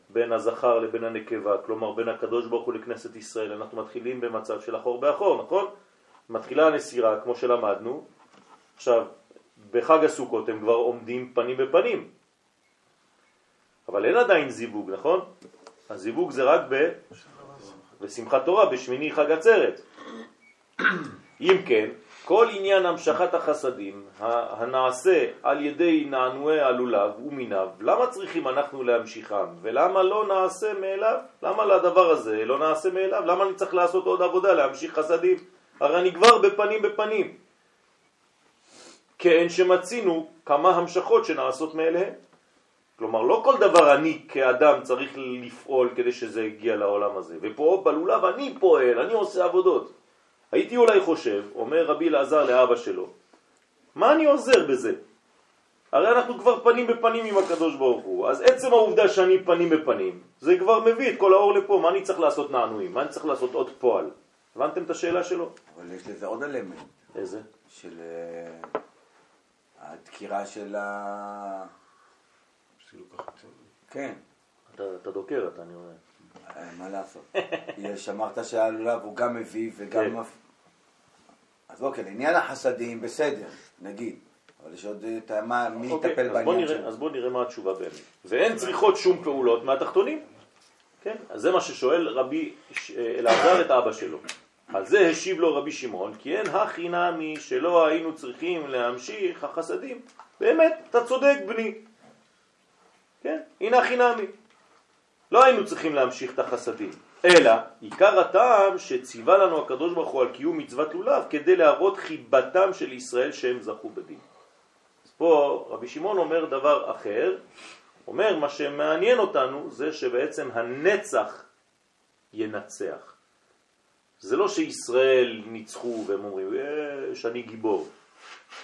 בין הזכר לבין הנקבה, כלומר בין הקדוש ברוך הוא לכנסת ישראל. אנחנו מתחילים במצב של אחור באחור, נכון? מתחילה הנסירה, כמו שלמדנו. עכשיו, בחג הסוכות הם כבר עומדים פנים בפנים. אבל אין עדיין זיווג, נכון? הזיווג זה רק ב... בשמחת תורה, בשמיני חג עצרת. אם כן, כל עניין המשכת החסדים הנעשה על ידי נענועי הלולב ומיניו, למה צריכים אנחנו להמשיכם? ולמה לא נעשה מאליו? למה לדבר הזה לא נעשה מאליו? למה אני צריך לעשות עוד עבודה, להמשיך חסדים? הרי אני כבר בפנים בפנים. כן שמצינו כמה המשכות שנעשות מאליהם. כלומר, לא כל דבר אני כאדם צריך לפעול כדי שזה יגיע לעולם הזה. ופה בלולב אני פועל, אני עושה עבודות. הייתי אולי חושב, אומר רבי אלעזר לאבא שלו, מה אני עוזר בזה? הרי אנחנו כבר פנים בפנים עם הקדוש ברוך הוא, אז עצם העובדה שאני פנים בפנים, זה כבר מביא את כל האור לפה, מה אני צריך לעשות נענועים? מה אני צריך לעשות עוד פועל? הבנתם את השאלה שלו? אבל יש לזה עוד אלמנט, איזה? של אה, הדקירה של ה... כן, אתה, אתה דוקר, אתה אני רואה. אה, מה לעשות? (laughs) יש, אמרת שהלולב הוא גם מביא וגם... כן. מפ- אז אוקיי, לעניין החסדים, בסדר, נגיד. אבל יש עוד את ה- מה, מי אוקיי, יטפל אז בוא בעניין נראה, שלו? אז בוא נראה מה התשובה באמת. ואין צריכות שום פעולות מהתחתונים. כן? אז זה מה ששואל רבי ש- אלעזר את אבא שלו. על זה השיב לו רבי שמעון, כי אין הכי נמי שלא היינו צריכים להמשיך החסדים. באמת, אתה צודק בני. כן? הנה הכי נמי. לא היינו צריכים להמשיך את החסדים. אלא, עיקר הטעם שציווה לנו הקדוש ברוך הוא על קיום מצוות לולב כדי להראות חיבתם של ישראל שהם זכו בדין. אז פה רבי שמעון אומר דבר אחר, אומר מה שמעניין אותנו זה שבעצם הנצח ינצח. זה לא שישראל ניצחו והם אומרים, אה, שאני גיבור,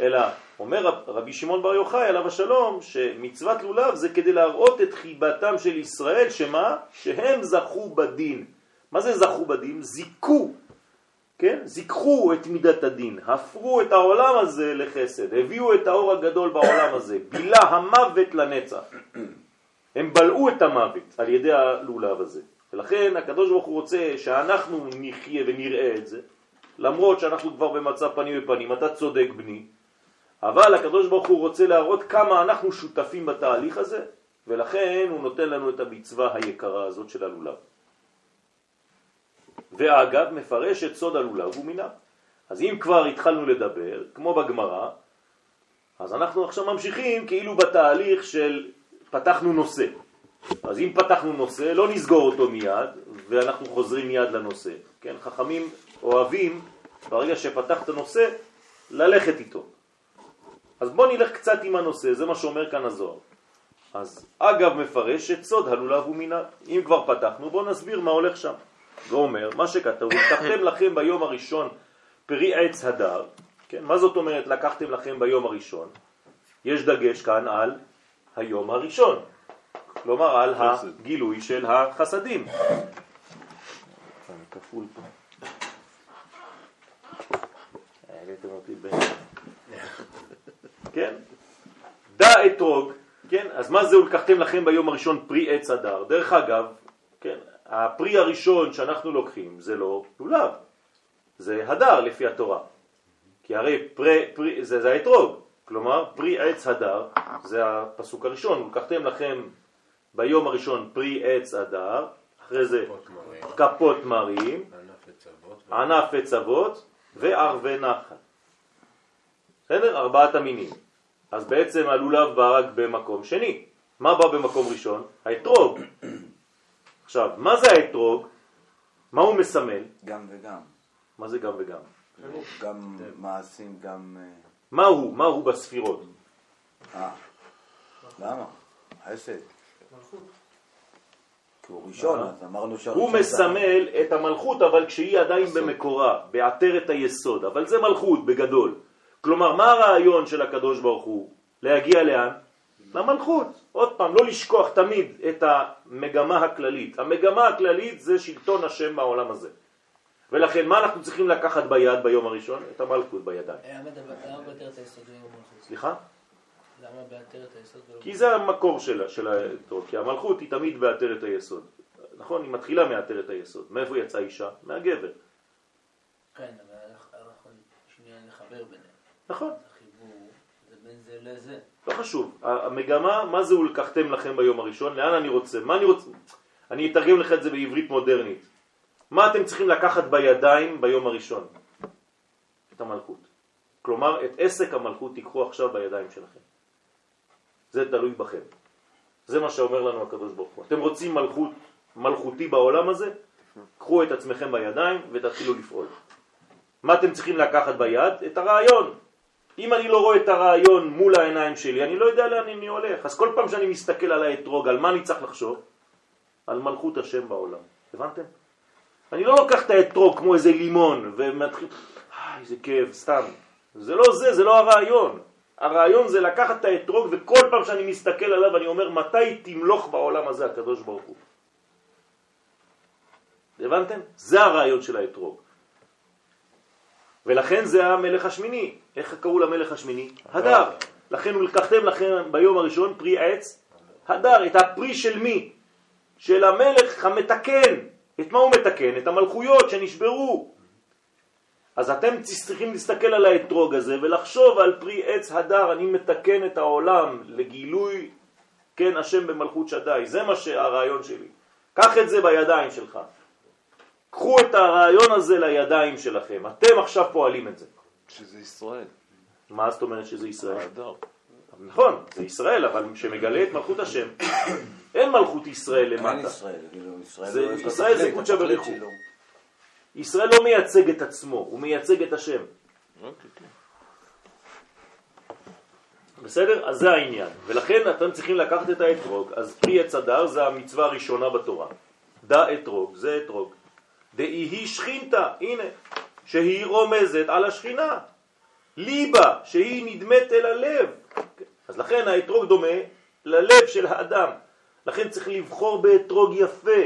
אלא אומר רב- רבי שמעון בר יוחאי עליו השלום שמצוות לולב זה כדי להראות את חיבתם של ישראל, שמה? שהם זכו בדין. מה זה זכו בדין? זיכו, כן? זיכו את מידת הדין, הפרו את העולם הזה לחסד, הביאו את האור הגדול בעולם הזה, בילה המוות לנצח. הם בלעו את המוות על ידי הלולב הזה. ולכן הקדוש ברוך הוא רוצה שאנחנו נחיה ונראה את זה, למרות שאנחנו כבר במצב פנים בפנים, אתה צודק בני, אבל הקדוש ברוך הוא רוצה להראות כמה אנחנו שותפים בתהליך הזה, ולכן הוא נותן לנו את המצווה היקרה הזאת של הלולב. ואגב, מפרש את סוד הלולב ומינה. אז אם כבר התחלנו לדבר, כמו בגמרא, אז אנחנו עכשיו ממשיכים כאילו בתהליך של פתחנו נושא. אז אם פתחנו נושא, לא נסגור אותו מיד, ואנחנו חוזרים מיד לנושא. כן, חכמים אוהבים, ברגע שפתחת נושא, ללכת איתו. אז בוא נלך קצת עם הנושא, זה מה שאומר כאן הזוהר. אז אגב מפרש את סוד הלולב ומינה. אם כבר פתחנו, בוא נסביר מה הולך שם. ואומר, מה שכתוב, לקחתם לכם ביום הראשון פרי עץ הדר, כן, מה זאת אומרת לקחתם לכם ביום הראשון? יש דגש כאן על היום הראשון, כלומר על. הגילוי של החסדים. כפול פה. העליתם אותי. כן? דע אתרוג, כן? אז מה זה ולקחתם לכם ביום הראשון פרי עץ הדר? דרך אגב, כן? הפרי הראשון שאנחנו לוקחים זה לא לולב, זה הדר לפי התורה. כי הרי פרי, פרי, זה, זה האתרוג, כלומר פרי עץ הדר, זה הפסוק הראשון, ולקחתם לכם ביום הראשון פרי עץ הדר, אחרי זה כפות מרים, ענף אבות וערבי נחל. בסדר? ארבעת המינים. אז בעצם הלולב בא רק במקום שני. מה בא במקום ראשון? האתרוג. עכשיו, מה זה האתרוג? מה הוא מסמל? גם וגם. מה זה גם וגם? גם מעשים, גם... אה, מה הוא? מה הוא בספירות? אה, למה? חסד. כי הוא ראשון, אז אמרנו שהראשון... הוא מסמל את המלכות, אבל כשהיא עדיין במקורה, בעטרת היסוד, אבל זה מלכות בגדול. כלומר, מה הרעיון של הקדוש ברוך הוא? להגיע לאן? למלכות. עוד פעם, לא לשכוח תמיד את המגמה הכללית. המגמה הכללית זה שלטון השם בעולם הזה. ולכן, מה אנחנו צריכים לקחת ביד ביום הראשון? את המלכות בידיים. מלכות? סליחה? למה בעטרת היסוד כי זה המקור של, של האתרוג, כי המלכות היא תמיד בעטרת היסוד. נכון? היא מתחילה מעטרת היסוד. מאיפה יצאה אישה? מהגבר. כן, אבל אנחנו שנייה לחבר ביניהם. נכון. החיבור זה בין זה לזה. לא חשוב. המגמה, מה זה ולקחתם לכם ביום הראשון? לאן אני רוצה? מה אני רוצה? אני אתרגם לך את זה בעברית מודרנית. מה אתם צריכים לקחת בידיים ביום הראשון? את המלכות. כלומר, את עסק המלכות תיקחו עכשיו בידיים שלכם. זה תלוי בכם. זה מה שאומר לנו הקדוש ברוך הוא. אתם רוצים מלכות, מלכותי בעולם הזה? קחו את עצמכם בידיים ותתחילו לפעול. מה אתם צריכים לקחת ביד? את הרעיון. אם אני לא רואה את הרעיון מול העיניים שלי, אני לא יודע לאן אני הולך. אז כל פעם שאני מסתכל על האתרוג, על מה אני צריך לחשוב? על מלכות השם בעולם. הבנתם? אני לא לוקח את האתרוג כמו איזה לימון ומתחיל, איזה כאב, סתם. זה לא זה, זה לא הרעיון. הרעיון זה לקחת את האתרוג וכל פעם שאני מסתכל עליו אני אומר מתי תמלוך בעולם הזה הקדוש ברוך הוא. הבנתם? זה הרעיון של האתרוג. ולכן זה המלך השמיני. איך קראו למלך השמיני? הדר. לכן הוא לקחתם לכם ביום הראשון פרי עץ הדר. את הפרי של מי? של המלך המתקן. את מה הוא מתקן? את המלכויות שנשברו. אז אתם צריכים להסתכל על האתרוג הזה ולחשוב על פרי עץ הדר, אני מתקן את העולם לגילוי, כן, השם במלכות שדי. זה מה שהרעיון שלי. קח את זה בידיים שלך. קחו את הרעיון הזה לידיים שלכם. אתם עכשיו פועלים את זה. שזה ישראל. מה זאת אומרת שזה ישראל? ההדר. נכון, זה ישראל, אבל שמגלה את מלכות השם. (coughs) אין מלכות ישראל אין למטה. ישראל, כאילו, ישראל זה- לא ישראל זה קודשא. שלו. ישראל לא מייצג את עצמו, הוא מייצג את השם. אוקיי, כן. בסדר? אז זה העניין. ולכן אתם צריכים לקחת את האתרוג. אז פרי עץ הדר זה המצווה הראשונה בתורה. דא אתרוג, זה אתרוג. דאי שכינתה, הנה, שהיא רומזת על השכינה. ליבה, שהיא נדמת אל הלב. אז לכן האתרוג דומה ללב של האדם. לכן צריך לבחור באתרוג יפה,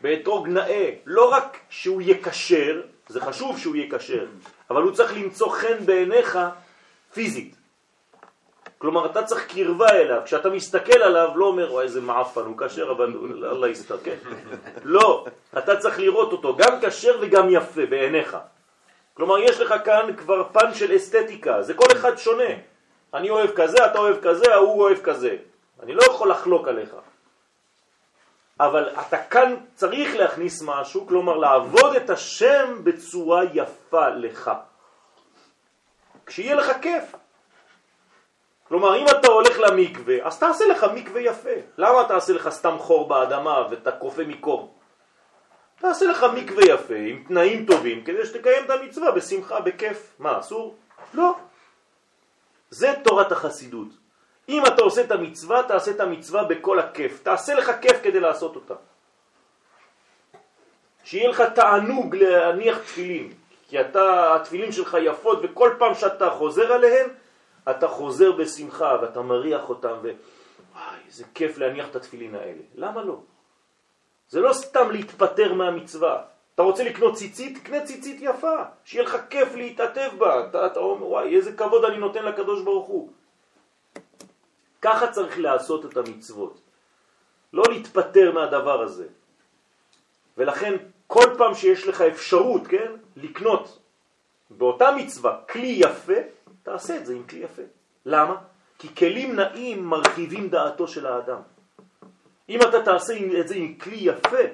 באתרוג נאה. לא רק שהוא יקשר, זה חשוב שהוא יקשר, אבל הוא צריך למצוא חן בעיניך פיזית. כלומר, אתה צריך קרבה אליו. כשאתה מסתכל עליו, לא אומר, וואי, איזה מעפן, הוא כשר, אבל אללה יסתר, כן. (laughs) לא, אתה צריך לראות אותו, גם כשר וגם יפה בעיניך. כלומר, יש לך כאן כבר פן של אסתטיקה, זה כל אחד שונה. אני אוהב כזה, אתה אוהב כזה, ההוא אוהב כזה. אני לא יכול לחלוק עליך. אבל אתה כאן צריך להכניס משהו, כלומר לעבוד את השם בצורה יפה לך. כשיהיה לך כיף. כלומר, אם אתה הולך למקווה, אז תעשה לך מקווה יפה. למה תעשה לך סתם חור באדמה ואתה קופא מקור? תעשה לך מקווה יפה, עם תנאים טובים, כדי שתקיים את המצווה בשמחה, בכיף. מה, אסור? לא. זה תורת החסידות. אם אתה עושה את המצווה, תעשה את המצווה בכל הכיף. תעשה לך כיף כדי לעשות אותה. שיהיה לך תענוג להניח תפילין, כי אתה, התפילין שלך יפות, וכל פעם שאתה חוזר עליהן, אתה חוזר בשמחה ואתה מריח אותם, ו... וואי, איזה כיף להניח את התפילין האלה. למה לא? זה לא סתם להתפטר מהמצווה. אתה רוצה לקנות ציצית? תקנה ציצית יפה, שיהיה לך כיף להתעטף בה. אתה, אתה אומר, וואי, איזה כבוד אני נותן לקדוש ברוך הוא. ככה צריך לעשות את המצוות. לא להתפטר מהדבר הזה. ולכן כל פעם שיש לך אפשרות, כן, לקנות באותה מצווה כלי יפה, תעשה את זה עם כלי יפה. למה? כי כלים נעים מרחיבים דעתו של האדם. אם אתה תעשה את זה עם כלי יפה,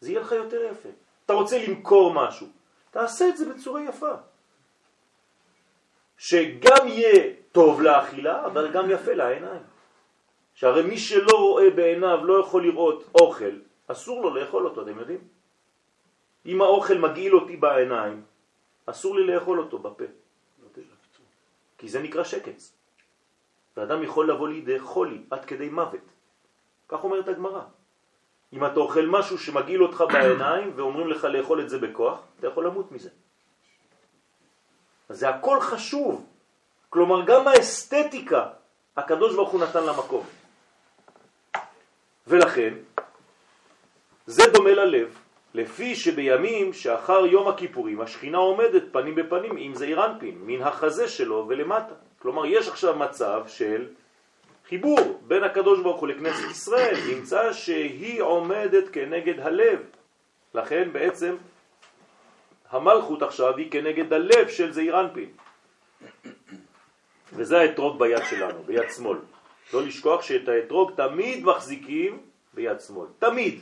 זה יהיה לך יותר יפה. אתה רוצה למכור משהו, תעשה את זה בצורה יפה. שגם יהיה טוב לאכילה, אבל גם יפה לעיניים. שהרי מי שלא רואה בעיניו לא יכול לראות אוכל, אסור לו לאכול אותו, אתם יודעים? אם האוכל מגעיל אותי בעיניים, אסור לי לאכול אותו בפה. כי זה נקרא שקץ. ואדם יכול לבוא לידי חולי עד כדי מוות. כך אומרת הגמרא. אם אתה אוכל משהו שמגעיל אותך בעיניים ואומרים לך לאכול את זה בכוח, אתה יכול למות מזה. אז זה הכל חשוב. כלומר, גם האסתטיקה, הקדוש ברוך הוא נתן לה מקום. ולכן, זה דומה ללב, לפי שבימים שאחר יום הכיפורים השכינה עומדת פנים בפנים עם זעיר אנפין, מן החזה שלו ולמטה. כלומר, יש עכשיו מצב של חיבור בין הקדוש ברוך הוא לכנסת ישראל, נמצא שהיא עומדת כנגד הלב. לכן בעצם המלכות עכשיו היא כנגד הלב של זעיר אנפין. וזה האתרוג ביד שלנו, ביד שמאל. לא לשכוח שאת האתרוג תמיד מחזיקים ביד שמאל. תמיד.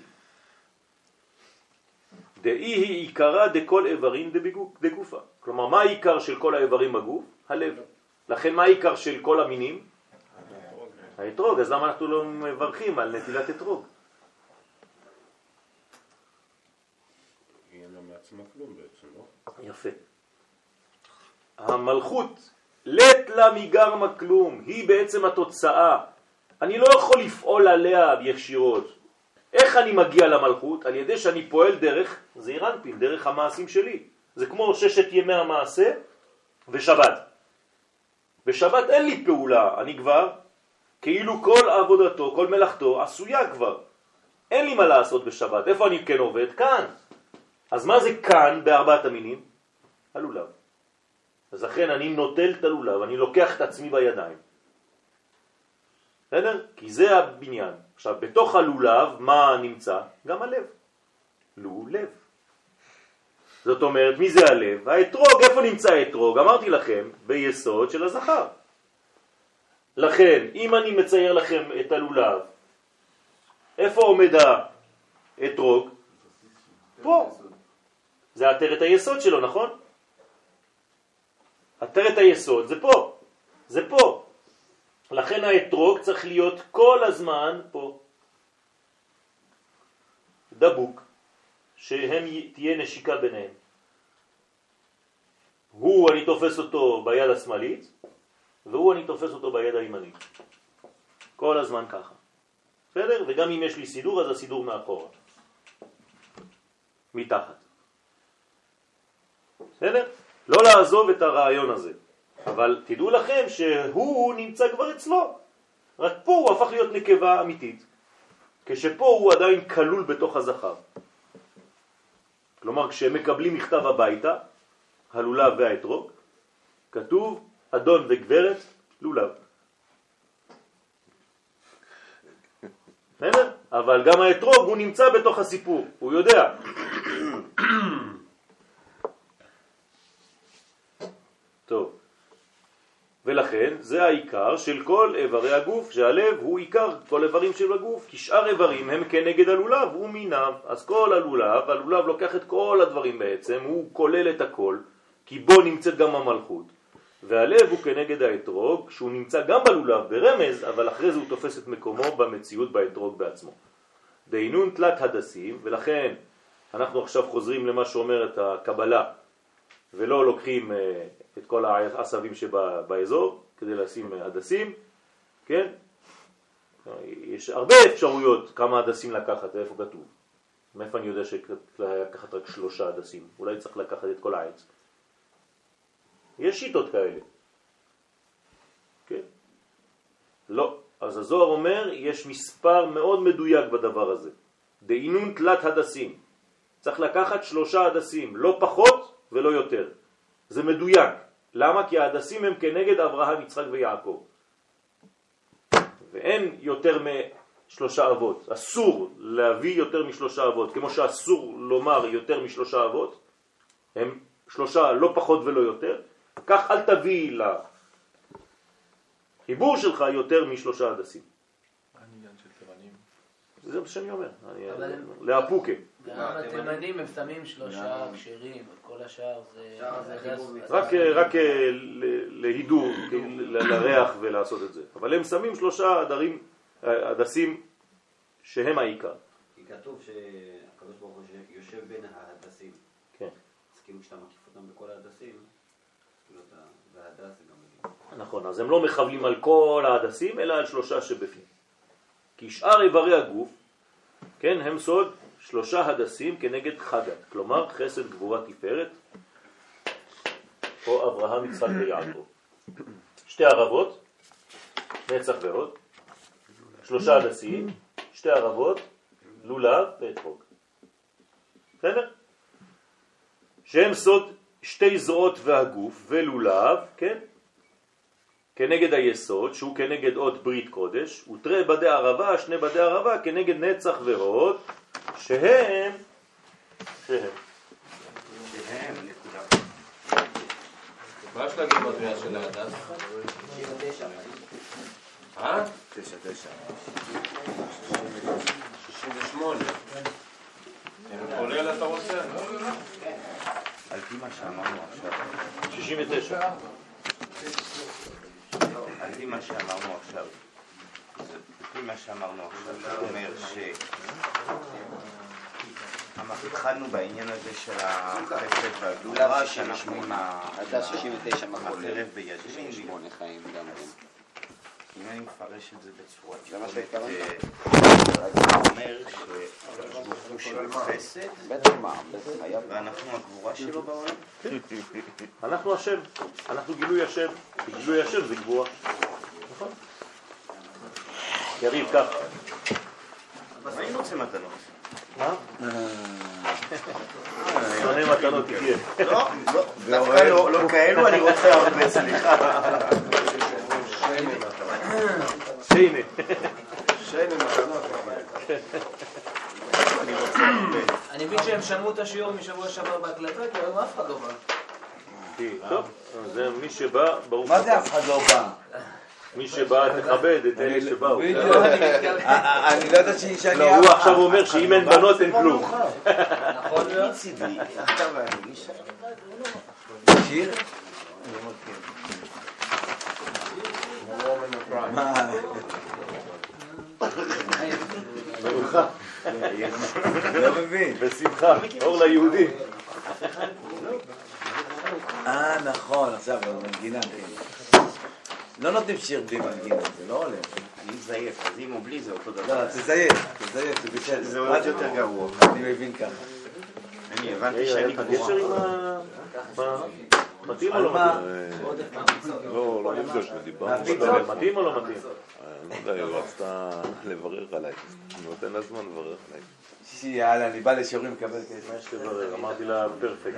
דאי היא עיקרה דכל איברים דגופה. כלומר, מה העיקר של כל האיברים בגוף? הלב. לכן מה העיקר של כל המינים? האתרוג. אז למה אנחנו לא מברכים על נטילת אתרוג? לא? יפה. המלכות, לית לה מגרמה כלום, היא בעצם התוצאה. אני לא יכול לפעול עליה ישירות. איך אני מגיע למלכות? על ידי שאני פועל דרך זעירנפין, דרך המעשים שלי. זה כמו ששת ימי המעשה ושבת. בשבת אין לי פעולה, אני כבר, כאילו כל עבודתו, כל מלאכתו עשויה כבר. אין לי מה לעשות בשבת. איפה אני כן עובד? כאן. אז מה זה כאן בארבעת המינים? הלולב. אז לכן אני נוטל את הלולב, אני לוקח את עצמי בידיים. בסדר? כי זה הבניין. עכשיו, בתוך הלולב, מה נמצא? גם הלב. לולב. זאת אומרת, מי זה הלב? האתרוג, איפה נמצא האתרוג? אמרתי לכם, ביסוד של הזכר. לכן, אם אני מצייר לכם את הלולב, איפה עומד האתרוג? פה. זה עטרת היסוד שלו, נכון? עטרת היסוד זה פה, זה פה. לכן האתרוג צריך להיות כל הזמן פה. דבוק, שהם תהיה נשיקה ביניהם. הוא אני תופס אותו ביד השמאלית, והוא אני תופס אותו ביד הימנית. כל הזמן ככה. בסדר? וגם אם יש לי סידור, אז הסידור מאחורה. מתחת. בסדר? לא לעזוב את הרעיון הזה. אבל תדעו לכם שהוא נמצא כבר אצלו. רק פה הוא הפך להיות נקבה אמיתית. כשפה הוא עדיין כלול בתוך הזכר. כלומר, כשהם מקבלים מכתב הביתה, הלולב והאתרוג, כתוב אדון וגברת לולב. אבל גם האתרוג הוא נמצא בתוך הסיפור, הוא יודע. טוב. ולכן זה העיקר של כל איברי הגוף, שהלב הוא עיקר כל איברים של הגוף, כי שאר איברים הם כנגד הלולב ומיניו. אז כל הלולב, הלולב לוקח את כל הדברים בעצם, הוא כולל את הכל, כי בו נמצאת גם המלכות. והלב הוא כנגד האתרוג, שהוא נמצא גם בלולב ברמז, אבל אחרי זה הוא תופס את מקומו במציאות באתרוג בעצמו. דהינון תלת הדסים, ולכן אנחנו עכשיו חוזרים למה שאומרת הקבלה, ולא לוקחים אה, את כל העשבים שבאזור כדי לשים אה, הדסים, כן? יש הרבה אפשרויות כמה הדסים לקחת, ואיפה כתוב. מאיפה אני יודע שלקחת רק שלושה הדסים? אולי צריך לקחת את כל העץ. יש שיטות כאלה. כן? לא. אז הזוהר אומר, יש מספר מאוד מדויק בדבר הזה. דהינון תלת הדסים. צריך לקחת שלושה הדסים, לא פחות ולא יותר. זה מדויק. למה? כי ההדסים הם כנגד אברהם, יצחק ויעקב. ואין יותר משלושה אבות. אסור להביא יותר משלושה אבות. כמו שאסור לומר יותר משלושה אבות, הם שלושה לא פחות ולא יותר, כך אל תביא לחיבור שלך יותר משלושה הדסים. מה העניין של תימנים? זה מה שאני אומר, לאפוקה. גם התימנים הם שמים שלושה כשרים, כל השאר זה... רק, רק אה, להידור, לריח ולעשות את זה. אבל הם שמים שלושה הדרים, אה, הדסים שהם העיקר. כי כתוב שהקדוש ברוך הוא יושב בין ההדסים. כן. אז כאילו כשאתה מקיף אותם בכל ההדסים, כאילו אתה, וההדס זה גם. נכון, אז הם לא מכוונים על כל ההדסים, אלא על שלושה שבפנים. כי שאר איברי הגוף, כן, הם סוד שלושה הדסים כנגד חגת, כלומר חסד גבורה תפארת, או אברהם, יצחק ויעקב. שתי ערבות, נצח ועוד, שלושה הדסים, שתי ערבות, לולב ואתרוג. בסדר? שהם סוד שתי זרועות והגוף ולולב, כן? כנגד היסוד, שהוא כנגד עוד ברית קודש, ותראה בדי ערבה, שני בדי ערבה, כנגד נצח והוד, שהם, שהם. מה יש להגיד בדריעה של ההדס? אה? תשע, תשע. 68. כולל אתה רוצה? שאמרנו עכשיו, 69. על פי מה שאמרנו עכשיו, זה- לפי מה שאמרנו עכשיו, זה אומר ש... התחלנו בעניין הזה של החסד והגבורה, שאנחנו עם ה- הדס 69 מכות. החרב חיים גם כן. אם אני מפרש את זה בצורה? אה, אז זה אומר שהקדוש ברוך הוא שהוא חסד, בטח חייב. ואנחנו הגבורה שלו בעולם. אנחנו השם, אנחנו גילוי השם, גילוי השם זה גבורה. יריב, כך. אז אני רוצה מתנות. מה? שונא מתנות תהיה. לא, לא, דווקא לא לא כאלו, אני רוצה הרבה, סליחה. אני רוצה הרבה. אני מבין שהם שמעו את השיעור משבוע שעבר בהקלטה, כי היום אף אחד לא בא. טוב, זה מי שבא, ברוך מה זה. אף אחד לא בא? מי שבא תכבד את אלה שבאו. אה, אני לא יודעת שאני... לא, הוא עכשיו אומר שאם אין בנות אין כלום. נכון מאוד? מצידי. שיר? מה? בשמחה, לא מבין. בשמחה, אור ליהודים. אה, נכון, עכשיו, במנגינה, כן. לא נותנים שיר בלי מנגינה, זה לא עולה. אני מזייף, אז עם או בלי זה אותו דבר. לא, תזייף, תזייף, זה בסדר. זה עוד יותר גרוע. אני מבין ככה. אני הבנתי שאני. קשר עם ה... מה? מתאים או לא מה? מתאים? לא, לא נפגשנו, דיברנו. מתאים או לא מתאים? אני לא יודע, היא רצתה לברר עליי. אני נותן לה זמן לברר עליי. יאללה, אני בא לשיעורים לקבל מה כסף. יש לברר? אמרתי לה פרפקט.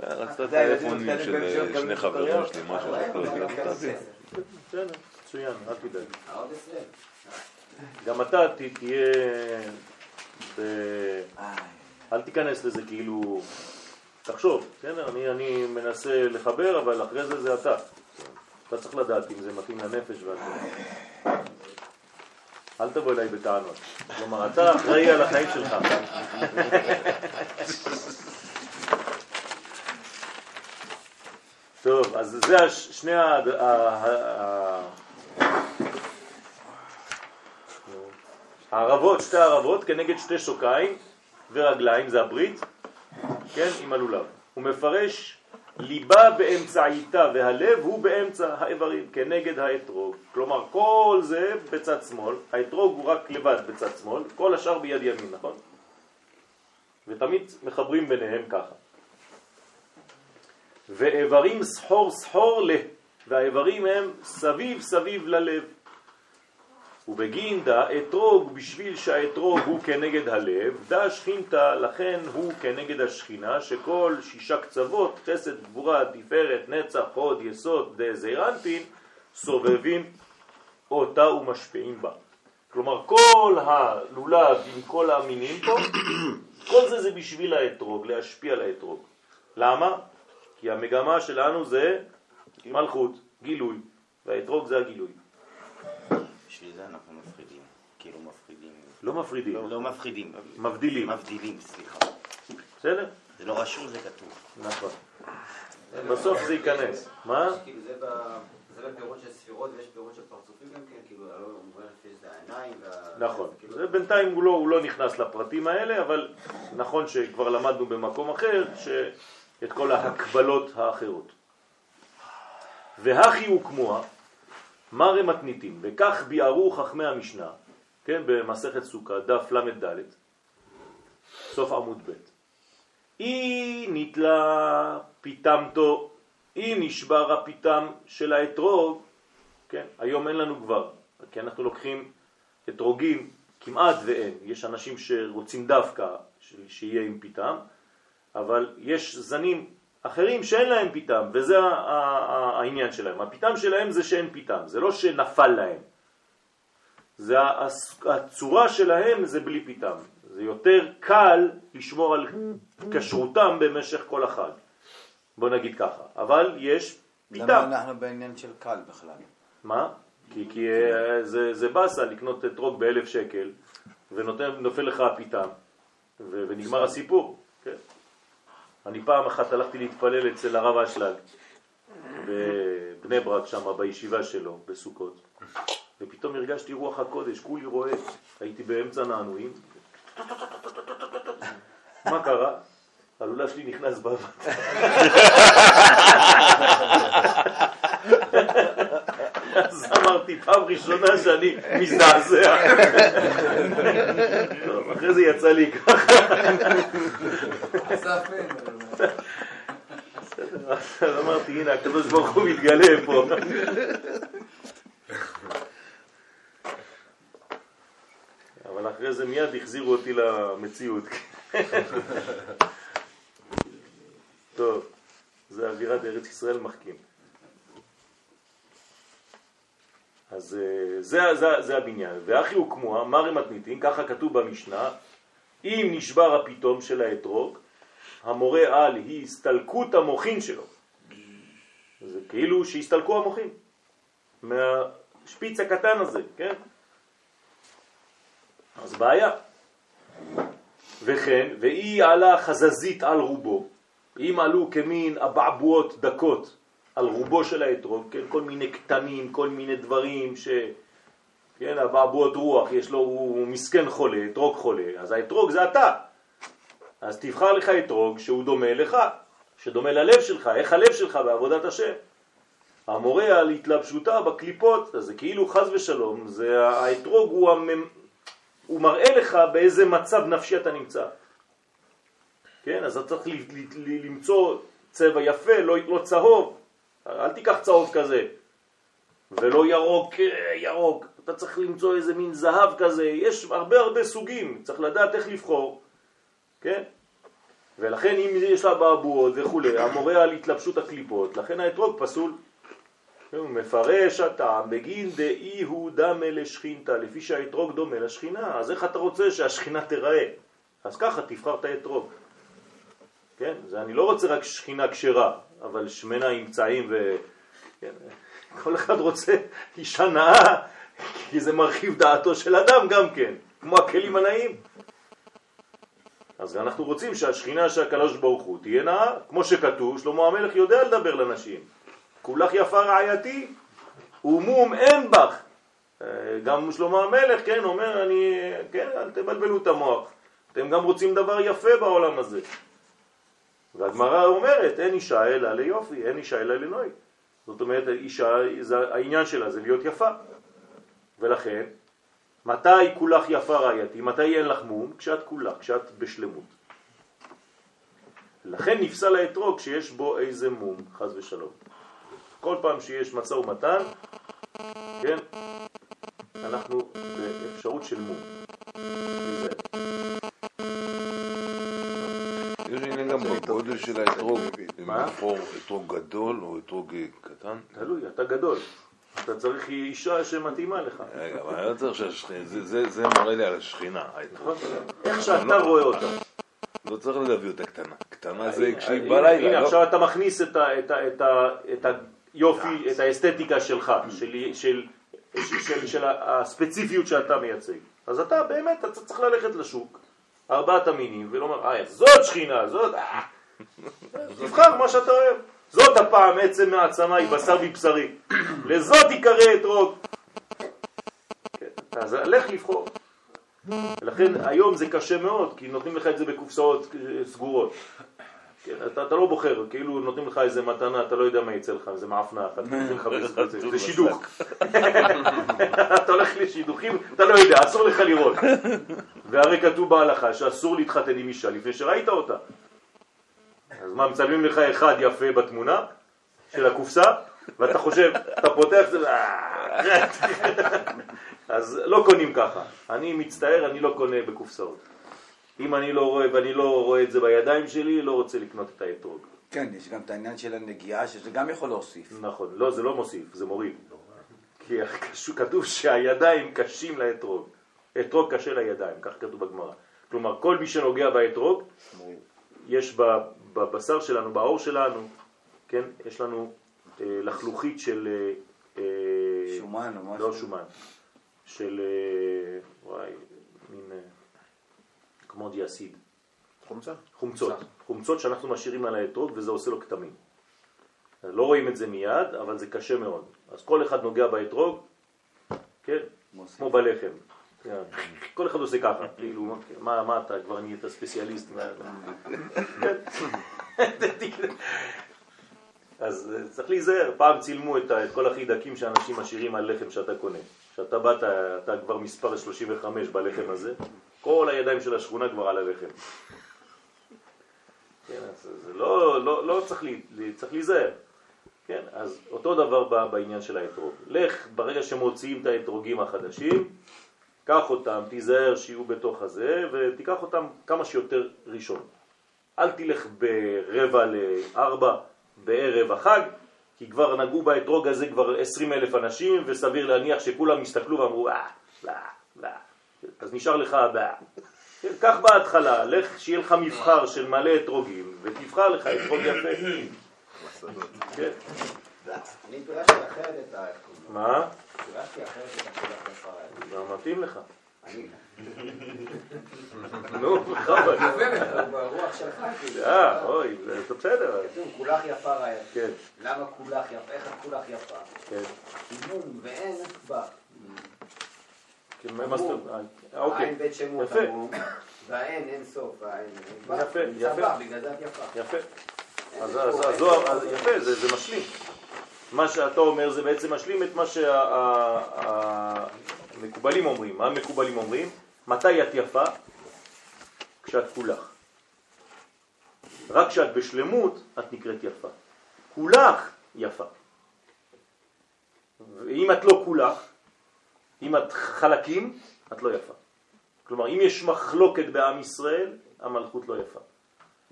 כן, רצתה טלפונים של שיום שני חברים. שלי, משהו כזה. בסדר, מצוין, אל תדאג. גם אתה ת- תהיה... אל תיכנס לזה כאילו... תחשוב, בסדר? אני, אני מנסה לחבר, אבל אחרי זה זה אתה. אתה צריך לדעת אם זה מתאים לנפש והכל. אל תבוא אליי בטענות. כלומר, אתה אחראי על החיים שלך. (laughs) טוב, אז זה הש- שני ה... הערבות, שתי הערבות כנגד שתי שוקיים ורגליים, זה הברית, כן, עם הלולב. הוא מפרש ליבה באמצעיתה והלב הוא באמצע האיברים, כנגד האתרוג. כלומר, כל זה בצד שמאל, האתרוג הוא רק לבד בצד שמאל, כל השאר ביד ימין, נכון? ותמיד מחברים ביניהם ככה. ואיברים סחור סחור ל, והאיברים הם סביב סביב ללב. ובגין דה אתרוג בשביל שהאתרוג הוא כנגד הלב, דה שכינתה לכן הוא כנגד השכינה, שכל שישה קצוות, חסד, גבורה, תפארת, נצח, הוד, יסוד, דה זעירנטין, סובבים אותה ומשפיעים בה. כלומר כל הלולב עם כל המינים פה, כל זה זה בשביל האתרוג, להשפיע על האתרוג. למה? כי המגמה שלנו זה מלכות, גילוי, והאתרוג זה הגילוי. בשביל זה אנחנו מפחידים. כאילו מפחידים. לא מפרידים, לא מפחידים. מבדילים, מבדילים, סליחה. בסדר? זה לא רשום, זה כתוב. נכון. בסוף זה ייכנס. מה? כאילו זה ב- זה בפירוט של ספירות ויש פירוט של פרצופים גם כן, כאילו, לא מובן לפי זה העיניים. וה- נכון. כאילו- זה בינתיים הוא לא, הוא לא נכנס לפרטים האלה, אבל נכון שכבר למדנו במקום אחר שאת כל ההקבלות האחרות. והכי הוקמוה, מראה מתניתים, וכך ביארו חכמי המשנה, כן, במסכת סוכה, דף ל"ד, סוף עמוד ב'. אי נתלה פיתמתו, אי נשבר הפיתם של האתרוג, כן, היום אין לנו כבר, כי אנחנו לוקחים אתרוגים כמעט ואין, יש אנשים שרוצים דווקא שיהיה עם פיתם, אבל יש זנים אחרים שאין להם פיתם, וזה העניין שלהם. הפיתם שלהם זה שאין פיתם, זה לא שנפל להם. זה הצורה שלהם זה בלי פיתם. זה יותר קל לשמור על כשרותם במשך כל החג. בוא נגיד ככה. אבל יש למה פיתם. אנחנו בעניין של קל בכלל? מה? כי, כי אה, זה, זה באסה לקנות אתרוג באלף שקל ונופל לך הפיתם ו- ונגמר הסיפור. אני פעם אחת הלכתי להתפלל אצל הרב אשלג בבני ברק שם, בישיבה שלו, בסוכות, ופתאום הרגשתי רוח הקודש, כולי רואה, הייתי באמצע נענועים, מה קרה? הלולה שלי נכנס בבת. (laughs) אז אמרתי, פעם ראשונה שאני מזדעזע. טוב, אחרי זה יצא לי ככה. בסדר, אמרתי, הנה, הקדוש ברוך הוא מתגלה פה. אבל אחרי זה מיד החזירו אותי למציאות. טוב, זה אווירת ארץ ישראל מחכים. אז אה, זה, זה, זה הבניין. ואחי הוא כמו, מרי מתניתין, ככה כתוב במשנה, אם נשבר הפתאום של האתרוג, המורה על היא הסתלקות המוחין שלו. זה כאילו שהסתלקו המוחין מהשפיץ הקטן הזה, כן? אז בעיה. וכן, והיא עלה חזזית על רובו, אם עלו כמין אבעבועות דקות על רובו של האתרוג, כן, כל מיני קטנים, כל מיני דברים ש... כן, אבעבועות רוח, יש לו, הוא מסכן חולה, אתרוג חולה, אז האתרוג זה אתה. אז תבחר לך אתרוג שהוא דומה לך, שדומה ללב שלך, איך הלב שלך בעבודת השם. המורה על התלבשותה בקליפות, אז זה כאילו חז ושלום, זה האתרוג הוא, הממ... הוא מראה לך באיזה מצב נפשי אתה נמצא. כן, אז אתה צריך למצוא צבע יפה, לא, לא צהוב, אל תיקח צהוב כזה, ולא ירוק, ירוק, אתה צריך למצוא איזה מין זהב כזה, יש הרבה הרבה סוגים, צריך לדעת איך לבחור, כן? ולכן אם יש לה באבועות וכולי, המורה על התלבשות הקליפות, לכן האתרוג פסול. הוא מפרש הטעם בגין דאי הוא דמה לשכינתה, לפי שהאתרוג דומה לשכינה, אז איך אתה רוצה שהשכינה תיראה? אז ככה תבחר את האתרוג. כן? זה אני לא רוצה רק שכינה כשרה, אבל שמנה עם פצעים ו... כן? כל אחד רוצה אישה נאה, כי זה מרחיב דעתו של אדם גם כן, כמו הכלים הנאים. אז אנחנו רוצים שהשכינה של הקדוש ברוך הוא תהיה נאה, כמו שכתוב, שלמה המלך יודע לדבר לנשים. כולך יפה רעייתי, ומום אין בך. אה, גם שלמה המלך, כן, אומר, אני, כן, אל תבלבלו את המוח. אתם גם רוצים דבר יפה בעולם הזה. והגמרא אומרת, אין אישה אלא ליופי, אין אישה אלא לנוי. זאת אומרת, אישה, זה, העניין שלה זה להיות יפה. ולכן, מתי כולך יפה רעייתי? מתי אין לך מום? כשאת כולה, כשאת בשלמות. לכן נפסל האתרוג כשיש בו איזה מום, חז ושלום. כל פעם שיש מצא ומתן, כן, אנחנו באפשרות של מום. גם בגודל של האתרוג, לבחור אתרוג גדול או אתרוג קטן. תלוי, אתה גדול. אתה צריך אישה שמתאימה לך. רגע, אבל אני לא צריך שהשכינה, זה מראה לי על השכינה, האתרוג. איך שאתה רואה אותה. לא צריך להביא אותה קטנה. קטנה זה כשהיא בלילה. הנה, עכשיו אתה מכניס את היופי, את האסתטיקה שלך, של הספציפיות שאתה מייצג. אז אתה באמת, אתה צריך ללכת לשוק, ארבעת המינים, ולומר, אה, זאת שכינה, זאת... אה. תבחר מה שאתה אוהב. זאת הפעם עצם מעצמה היא בשר מבשרי. לזאת יקרא אתרוג. כן, אז לך לבחור. לכן היום זה קשה מאוד, כי נותנים לך את זה בקופסאות סגורות. כן, אתה, אתה לא בוחר, כאילו נותנים לך איזה מתנה, אתה לא יודע מה יצא לך, (laughs) איזה מאפנה אחת, זה שידוך. (laughs) אתה הולך לשידוכים, אתה לא יודע, אסור לך לראות. והרי כתוב בהלכה שאסור להתחתן עם אישה לפני שראית אותה. אז מה, מצלמים לך אחד יפה בתמונה של הקופסה, ואתה חושב, אתה פותח את זה, אז לא קונים ככה. אני מצטער, אני לא קונה בקופסאות. אם אני לא רואה ואני לא רואה את זה בידיים שלי, לא רוצה לקנות את האתרוג. כן, יש גם את העניין של הנגיעה, שזה גם יכול להוסיף. נכון, לא, זה לא מוסיף, זה מוריד. כי כתוב שהידיים קשים לאתרוג. אתרוג קשה לידיים, כך כתוב בגמרא. כלומר, כל מי שנוגע באתרוג, יש בבשר שלנו, בעור שלנו, כן, יש לנו אה, לחלוכית של... אה, שומן או משהו. לא שומן, של... אה, וואי, מין... כמו דיאסיד. חומצה. חומצות, חומצות שאנחנו משאירים על האתרוג וזה עושה לו כתמים. לא רואים את זה מיד, אבל זה קשה מאוד. אז כל אחד נוגע באתרוג, כן, כמו בלחם. כן. כל אחד עושה ככה, כאילו, מה, אתה כבר נהיית ספציאליסט? (laughs) אז אה, צריך להיזהר, פעם צילמו את כל החידקים שאנשים משאירים על לחם שאתה קונה. כשאתה באת, אתה כבר מספר 35 בלחם הזה, כל הידיים של השכונה כבר על הלחם. כן, אז זה לא, לא, לא צריך, לי, צריך להיזהר. כן, אז אותו דבר בעניין של האתרוג. לך, ברגע שמוציאים את האתרוגים החדשים, קח אותם, תיזהר שיהיו בתוך הזה, ותיקח אותם כמה שיותר ראשון. אל תלך ברבע לארבע בערב החג, כי כבר נגעו באתרוג הזה כבר עשרים אלף אנשים, וסביר להניח שכולם הסתכלו ואמרו, אה, לא, לא. אז נשאר לך הבא. קח בהתחלה, לך שיהיה לך מבחר של מלא אתרוגים, ותבחר לך אתרוג יפה. (laughs) כן. אני פירשתי אחרת את ה... מה? את. לא מתאים לך. נו, בכבוד. ברוח שלך. אה, אוי, זה בסדר. כתוב כולך יפה רעיה. כן, למה כולך יפה? איך הכולך יפה? כן. אימון ואין בה. אה, אוקיי. העין בית שמות. אמרו, והאין אין סוף, והאין אין בה. יפה, יפה. בגלל זה את יפה. יפה. אז יפה, זה זה משלים. מה שאתה אומר זה בעצם משלים את מה שהמקובלים אומרים. מה המקובלים אומרים? מתי את יפה? כשאת כולך. רק כשאת בשלמות את נקראת יפה. כולך יפה. ואם את לא כולך, אם את חלקים, את לא יפה. כלומר, אם יש מחלוקת בעם ישראל, המלכות לא יפה.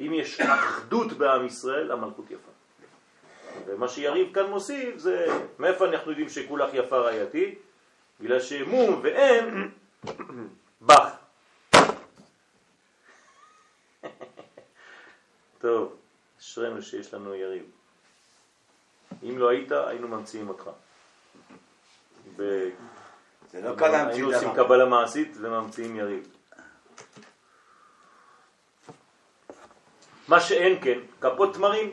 אם יש אחדות בעם ישראל, המלכות יפה. ומה שיריב כאן מוסיף זה, מאיפה אנחנו יודעים שכולך יפה רעייתי? בגלל שמום ואין בך. טוב, אשרינו שיש לנו יריב. אם לא היית, היינו ממציאים אותך. ב- זה לא קל להמציא היינו עושים. קבלה מעשית וממציאים יריב. מה שאין כן, כפות תמרים.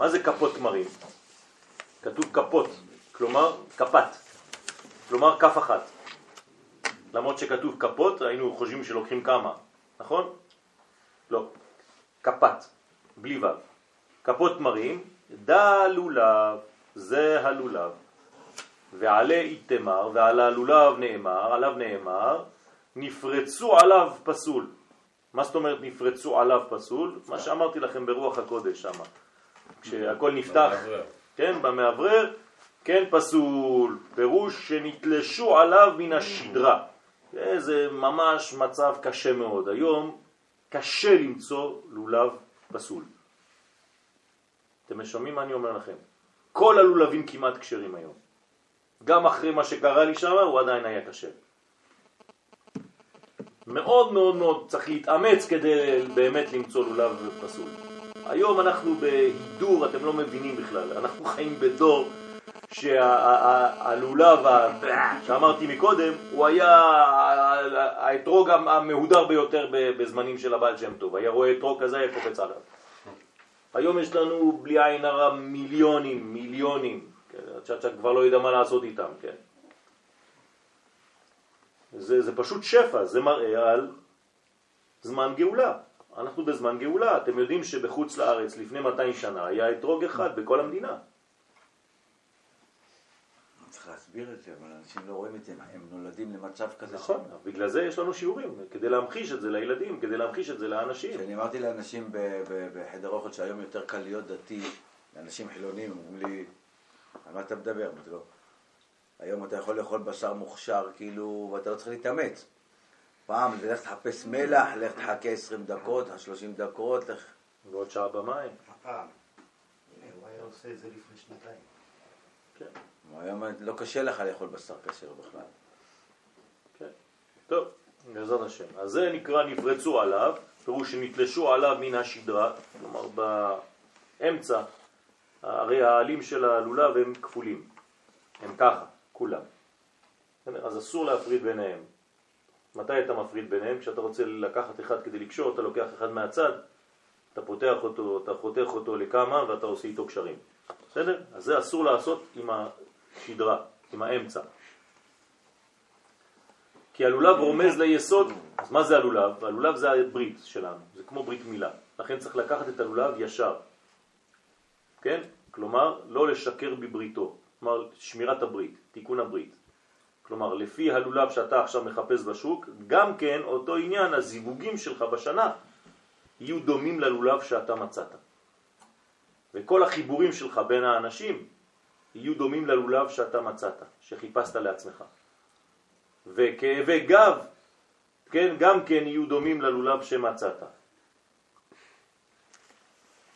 מה זה כפות תמרים? כתוב כפות, כלומר כפת, כלומר כף אחת. למרות שכתוב כפות, היינו חושבים שלוקחים כמה, נכון? לא, כפת, בלי ו'. כפות תמרים, דא לולב, זה הלולב. ועלה איתמר, ועל הלולב נאמר, עליו נאמר, נפרצו עליו פסול. מה זאת אומרת נפרצו עליו פסול? מה שאמרתי לכם ברוח הקודש שם. כשהכל נפתח, כן, במעברר, כן פסול, פירוש שנתלשו עליו מן השדרה. זה ממש מצב קשה מאוד. היום קשה למצוא לולב פסול. אתם שומעים מה אני אומר לכם? כל הלולבים כמעט כשרים היום. גם אחרי מה שקרה לי שם, הוא עדיין היה קשה. מאוד מאוד מאוד צריך להתאמץ כדי באמת למצוא לולב פסול. היום אנחנו בהידור, אתם לא מבינים בכלל, אנחנו חיים בדור שהלולב שאמרתי מקודם, הוא היה האתרוג המהודר ביותר בזמנים של הבעל שם טוב, היה רואה אתרוג כזה, היה קופץ עליו. היום יש לנו בלי עין הרע מיליונים, מיליונים, כן, עד שאתה כבר לא יודע מה לעשות איתם, כן. זה, זה פשוט שפע, זה מראה על זמן גאולה. אנחנו בזמן גאולה. אתם יודעים שבחוץ לארץ לפני 200 שנה היה אתרוג אחד בכל המדינה. צריך להסביר את זה, אבל אנשים לא רואים את זה, הם נולדים למצב כזה. נכון, בגלל זה יש לנו שיעורים, כדי להמחיש את זה לילדים, כדי להמחיש את זה לאנשים. כשאני אמרתי לאנשים בחדר אוכל שהיום יותר קל להיות דתי, לאנשים חילונים, אומרים לי, על מה אתה מדבר? אמרתי לו, היום אתה יכול לאכול בשר מוכשר, כאילו, ואתה לא צריך להתאמץ. פעם זה לך תחפש מלח, לך תחכה 20 דקות, 30 דקות, לך... ועוד שעה במים. הפעם. הנה, הוא היה עושה את זה לפני שנתיים. כן, היום לא קשה לך לאכול בשר כשר בכלל. כן. טוב, בעזרת השם. אז זה נקרא נפרצו עליו, פירוש שנתלשו עליו מן השדרה, כלומר באמצע, הרי העלים של הלולב הם כפולים, הם ככה, כולם. אז אסור להפריד ביניהם. מתי אתה מפריד ביניהם? כשאתה רוצה לקחת אחד כדי לקשור, אתה לוקח אחד מהצד, אתה פותח אותו, אתה חותך אותו לכמה ואתה עושה איתו קשרים. בסדר? אז זה אסור לעשות עם השדרה, עם האמצע. כי הלולב רומז ליסוד, אז מה זה הלולב? הלולב זה הברית שלנו, זה כמו ברית מילה. לכן צריך לקחת את הלולב ישר. כן? כלומר, לא לשקר בבריתו. כלומר, שמירת הברית, תיקון הברית. כלומר, לפי הלולב שאתה עכשיו מחפש בשוק, גם כן אותו עניין, הזיווגים שלך בשנה יהיו דומים ללולב שאתה מצאת. וכל החיבורים שלך בין האנשים יהיו דומים ללולב שאתה מצאת, שחיפשת לעצמך. וכאבי גב, כן, גם כן יהיו דומים ללולב שמצאת.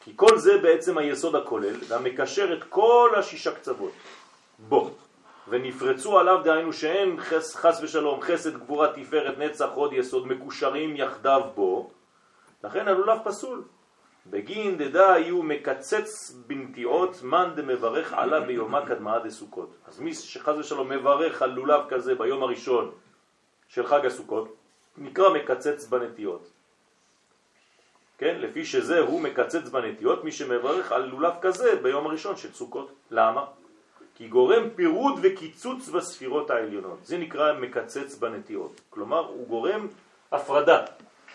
כי כל זה בעצם היסוד הכולל, והמקשר את כל השישה קצוות בו. ונפרצו עליו, דהיינו שאין חס, חס ושלום, חסד, גבורה, תפארת, נצח, עוד יסוד, מקושרים יחדיו בו, לכן הלולב פסול. בגין דדה יהיו מקצץ בנטיעות מן דמברך עלה ביומה קדמה דסוכות. אז מי שחז ושלום מברך על לולב כזה ביום הראשון של חג הסוכות, נקרא מקצץ בנטיעות. כן? לפי שזה הוא מקצץ בנטיעות, מי שמברך על לולב כזה ביום הראשון של סוכות. למה? כי גורם פירוד וקיצוץ בספירות העליונות. זה נקרא מקצץ בנטיעות. כלומר, הוא גורם הפרדה.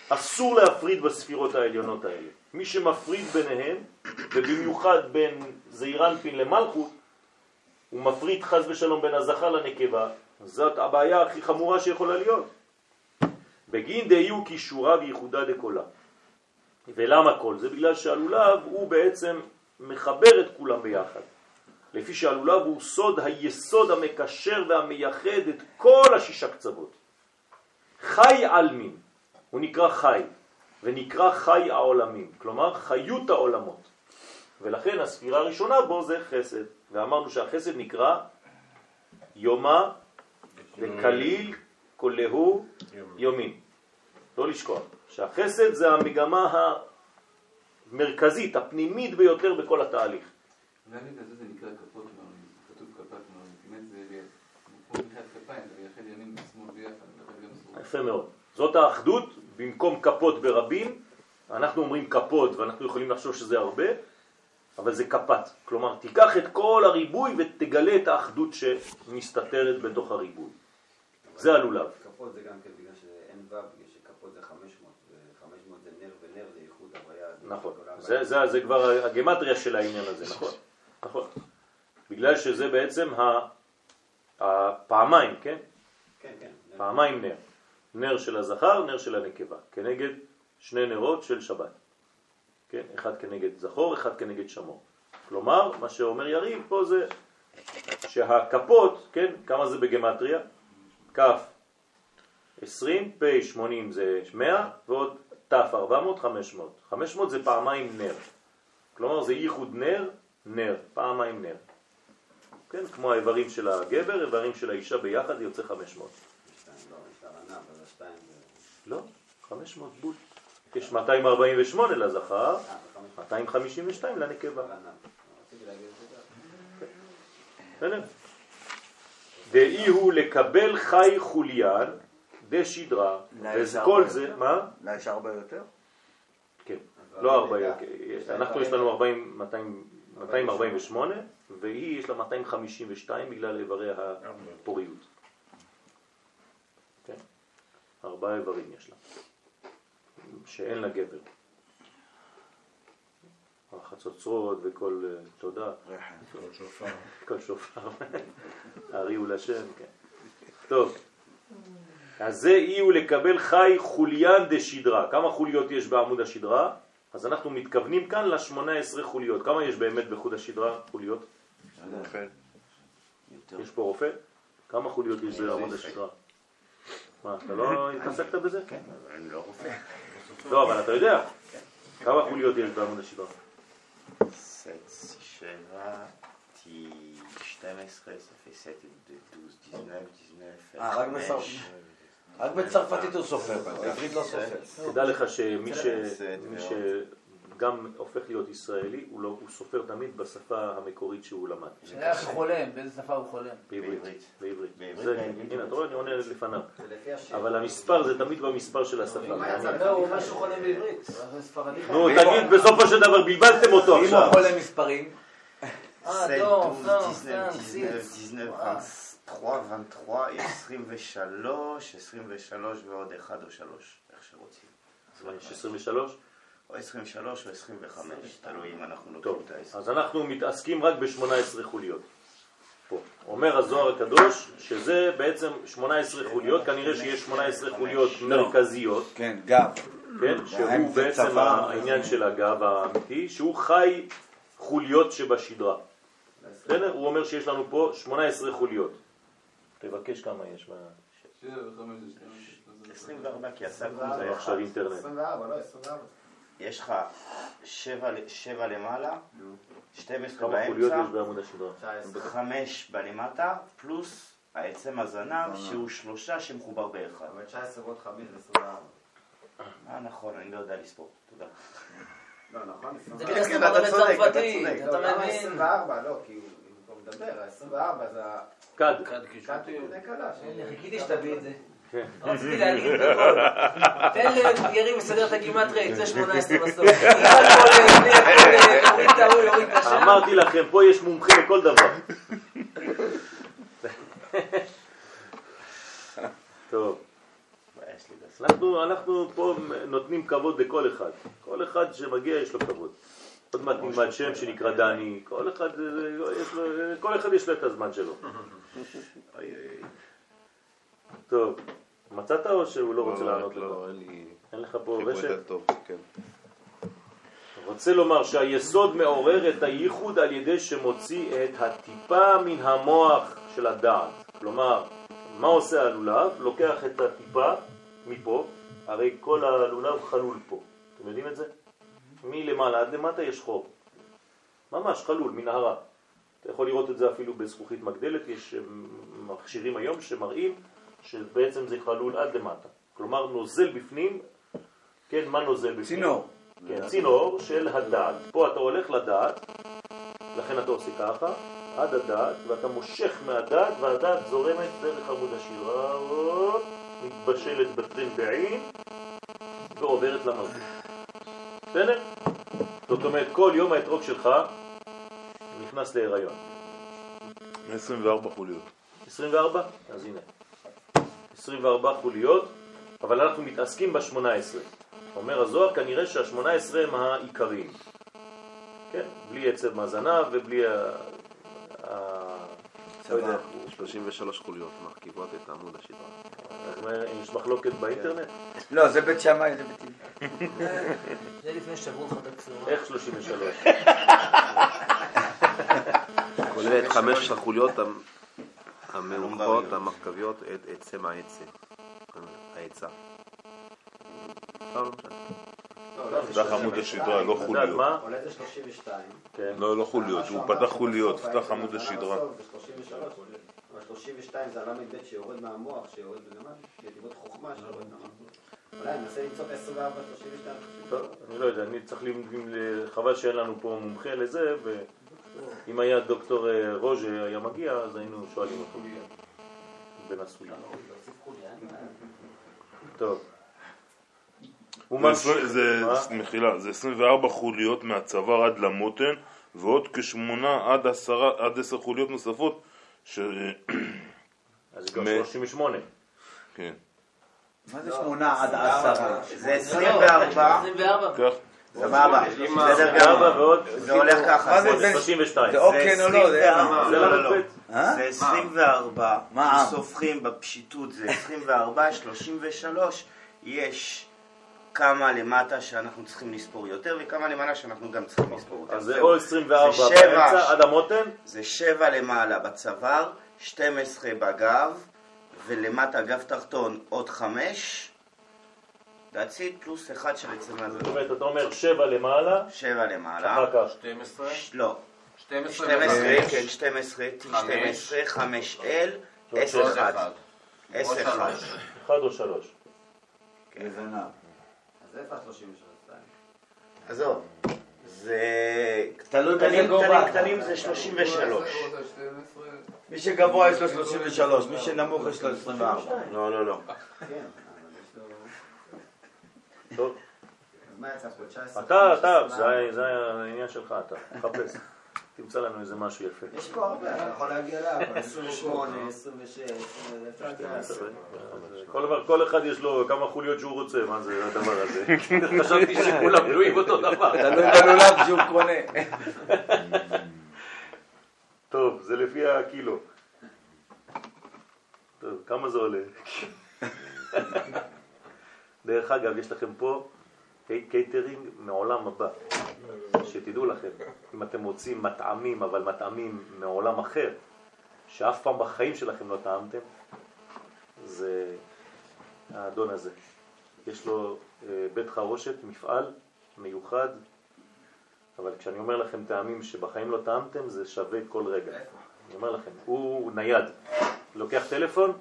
אסור להפריד בספירות העליונות האלה. מי שמפריד ביניהם, ובמיוחד בין זעירנפין למלכות, הוא מפריד חז ושלום בין הזכר לנקבה, זאת הבעיה הכי חמורה שיכולה להיות. בגין דיו קישורה וייחודה דקולה. ולמה כל זה? בגלל שהלולב הוא בעצם מחבר את כולם ביחד. לפי שהלולב הוא סוד היסוד המקשר והמייחד את כל השישה קצוות. חי עלמין, הוא נקרא חי, ונקרא חי העולמים, כלומר חיות העולמות. ולכן הספירה הראשונה בו זה חסד, ואמרנו שהחסד נקרא יומה וכליל כולהו יומין. לא לשכוח, שהחסד זה המגמה המרכזית, הפנימית ביותר בכל התהליך. ואני כזה זה נקרא כפות מרים, כתוב כפת מרים, באמת זה כמו מחיית כפיים, זה יחד ימין ושמאל ביחד, ויחד גם שמאל. יפה מאוד. זאת האחדות, במקום כפות ברבים, אנחנו אומרים כפות ואנחנו יכולים לחשוב שזה הרבה, אבל זה כפת. כלומר, תיקח את כל הריבוי ותגלה את האחדות שמסתתרת בתוך הריבוי. זה הלולב. כפות זה גם כן בגלל שאין ו', בגלל שכפות זה 500, ו-500 זה נר ונר זה איחוד הוויה. נכון. זה, זה, זה כבר הגמטריה של העניין הזה, נכון. נכון. בגלל שזה בעצם הפעמיים, כן? כן, כן. פעמיים נר. נר של הזכר, נר של הנקבה, כנגד שני נרות של שבת. כן? אחד כנגד זכור, אחד כנגד שמור. כלומר, מה שאומר יריב פה זה שהכפות, כן? כמה זה בגמטריה? כף 20, פ' 80 זה 100, ועוד ת' 400, 500. 500 זה פעמיים נר. כלומר, זה ייחוד נר, נר, פעמיים נר. כן? כמו האיברים של הגבר, איברים של האישה ביחד, זה יוצא 500. שתיים, לא, יש לה רנב, אבל שתיים זה... לא, 500 בול. יש 248 לזכר, אה, וחמש 252 לנקבה. רנב. רציתי להגיד את זה גם. בסדר? דאי הוא לקבל חי חוליין דשדרה, וכל זה, מה? לה יש ארבע יותר? כן, לא 40, אנחנו יש לנו 40, 200, 248, והיא יש לה 252 בגלל איברי הפוריות. כן, ארבעה איברים יש לה, שאין לה גבר. החצוצרות וכל אה, תודה, כל שופר, (laughs) הריעו לשם, כן. טוב, אז זה אי הוא לקבל חי חוליין דשדרה. כמה חוליות יש בעמוד השדרה? אז אנחנו מתכוונים כאן ל-18 חוליות. כמה יש באמת בחוד השדרה חוליות? יש פה רופא? כמה חוליות יש בעמוד השדרה? מה, אתה לא התעסקת בזה? כן, אבל אני לא רופא. לא, אבל אתה יודע. כמה חוליות יש בעמוד השדרה? סט שבע, טי 12, ça fait 7 et 12, 19, 19, אה, רק בצרפתית הוא סופר, בעברית לא סופר. תדע לך שמי ש... בסדר, מי מאוד. גם הופך להיות ישראלי, הוא, לא, הוא סופר תמיד בשפה המקורית שהוא למד. שהיה חולם, באיזה שפה הוא חולם? בעברית. בעברית. הנה, אתה רואה, אני עונה לפניו. אבל המספר זה תמיד במספר של השפה. לך? לא, הוא אומר שהוא חולם בעברית. ספרדי. נו, תגיד, בסופו של דבר בלבלתם אותו אם עכשיו. הוא חולה מספרים, אה, דור, 12, דור, 19, סתם, 19, 23, 23, 23, 23 ועוד 1 או 3, איך שרוצים. יש 23? או 23 או 25, תלוי אם אנחנו טוב, את ה-10. אז אנחנו מתעסקים רק ב-18 חוליות. פה. אומר הזוהר הקדוש שזה בעצם 18 חוליות, כנראה שיש 18 חוליות מרכזיות, כן, גב. כן, שהוא בעצם. העניין של הגב האמיתי, שהוא חי חוליות שבשדרה. בסדר? הוא אומר שיש לנו פה 18 חוליות. תבקש כמה יש ב... שבע וחמש זה שתיים. 24 כי הסלקום זה זה עכשיו. אינטרנט. 24, לא, 24. יש לך 7 למעלה, 12 כמה חוליות באמצע, יש בעמוד השדרה? 19. 5 בלמטה, פלוס העצם הזנב שהוא שלושה שמחובר באחד. אבל 19 ועוד 5 זה 24. אה נכון, אני לא יודע לספור, תודה. לא, נכון? זה 24. בגלל כן, שאתה אתה צודק, אתה צודק. לא, אתה למה מבין? 24? לא, כי הוא מדבר, ה-24 זה ה... כד. כד קלה. חיכיתי שתביא את זה. כן. (laughs) רציתי להגיד את הכל. תן (laughs) ליריב לסדר את הגימטריה, יצא 18 בסוף. אמרתי לכם, פה יש מומחים לכל דבר. טוב, אנחנו פה נותנים כבוד לכל אחד. כל אחד שמגיע יש לו כבוד. עוד מעט נלמד שם שנקרא דני, כל אחד, יש לו, כל אחד יש לו את הזמן שלו. (laughs) טוב, מצאת או שהוא לא רוצה לענות לך? לא, אין לי... אין לך פה רשת? כן. רוצה לומר שהיסוד מעורר את הייחוד על ידי שמוציא את הטיפה מן המוח של הדעת. כלומר, מה עושה הלולב? לוקח את הטיפה מפה, הרי כל הלולב חלול פה. אתם יודעים את זה? מלמעלה עד למטה יש חור. ממש חלול, מנהרה. אתה יכול לראות את זה אפילו בזכוכית מגדלת, יש אה, מכשירים היום שמראים שבעצם זה חלול עד למטה. כלומר, נוזל בפנים, כן, מה נוזל בפנים? צינור. כן, צינור של הדעת. פה אתה הולך לדעת, לכן אתה עושה ככה, עד הדעת, ואתה מושך מהדעת, והדעת זורמת דרך עמוד השדרה, הופ, מתבשלת בטרין בעין, ועוברת למלכות. בסדר? זאת אומרת, כל יום האתרוג שלך נכנס להיריון. 24 חוליות. 24? אז הנה. 24 חוליות, אבל אנחנו מתעסקים ב-18. אומר הזוהר, כנראה שה-18 הם העיקריים. כן, בלי עצב מהזנב ובלי ה... ה- לא יודע, 33 חוליות מרכיבות את עמוד השדרה. יש מחלוקת באינטרנט? לא, זה בית שמאי, זה בית הלל. זה לפני ששברו לך את הקצורה. איך 33? כולל את חמש החוליות המ- המאוחרות, המרכביות, את עצם העצם. העצה. לא, לא. לא, לא, פתח עמוד השדרה, לא חוליות. מה? עולה זה 32. כן. לא, לא חוליות, הוא פתח חוליות, פתח עמוד השדרה. זה 33. אבל 32 זה הל"ב שיורד מהמוח, שיורד בלמעלה. נתיבות חוכמה שיורד מהמוח. אולי ננסה למצוא את ה-24, 32, טוב, אני לא יודע, אני צריך, ל- ל- חבל שאין לנו פה מומחה לזה, ואם היה דוקטור אה, רוז'ה היה מגיע, אז היינו שואלים אותו. בין הסולם. טוב. זה? מחילה, זה 24 חוליות מהצוואר עד למותן, ועוד כשמונה עד עשרה, עד עשר חוליות נוספות, ש... (clears throat) אז זה גם מ- 38. כן. מה זה שמונה עד עשרה? זה 24, 24. כך, סבבה, בסדר ארבע גמור. ועוד זה הולך ככה, מה זה זה בין- 32. זה או כן או לא, זה... 24, זה לא, לא, לא. ל"ב. אה? זה 24, מה? סופרים בפשיטות זה 24, 33, יש כמה למטה שאנחנו צריכים לספור יותר וכמה למעלה שאנחנו גם צריכים לספור יותר. אז זה. או 24 זה שבע. באמצע עד המותן, זה 7 למעלה בצוואר, 12 בגב, ולמטה גב תחתון עוד 5, that's it, פלוס 1 של עצם זאת הזו. אומרת, אתה אומר 7 למעלה, 7 למעלה. אחר כך 12? ש- לא, 12 12, וחמש. כן, 12, חמש. T12, 5L, עוד 10, 1. אחד. 10, עוד 1. שלוש. 1 או 3. לזנב. אז איפה ה-33? עזוב, זה... תלוי באיזה קטנים, גובה קטנים. קטנים זה 33. מי שגבוה יש לו 33, מי שנמוך יש לו 24. לא, לא, לא. כן. טוב, אז מה יצא פה? 19? אתה, אתה, 24? זה- זה העניין שלך, אתה מחפש. תמצא לנו איזה משהו יפה. יש פה הרבה, אתה יכול להגיע לארבע, 28, 26, 20, אפשר להגיע לעשר. כל דבר- כל אחד יש לו כמה חוליות שהוא רוצה, מה זה הדבר הזה? (laughs) חשבתי שכולם בנויים אותו דבר. (laughs) תלוי בלולב שהוא קונה. (laughs) טוב, זה לפי הקילו. טוב, כמה זה עולה? דרך אגב, יש לכם פה קייטרינג מעולם הבא. שתדעו לכם, אם אתם רוצים מטעמים, אבל מטעמים מעולם אחר, שאף פעם בחיים שלכם לא טעמתם, זה האדון הזה. יש לו אה, בית חרושת, מפעל מיוחד, אבל כשאני אומר לכם טעמים שבחיים לא טעמתם, זה שווה כל רגע. אני אומר לכם, הוא נייד. לוקח טלפון,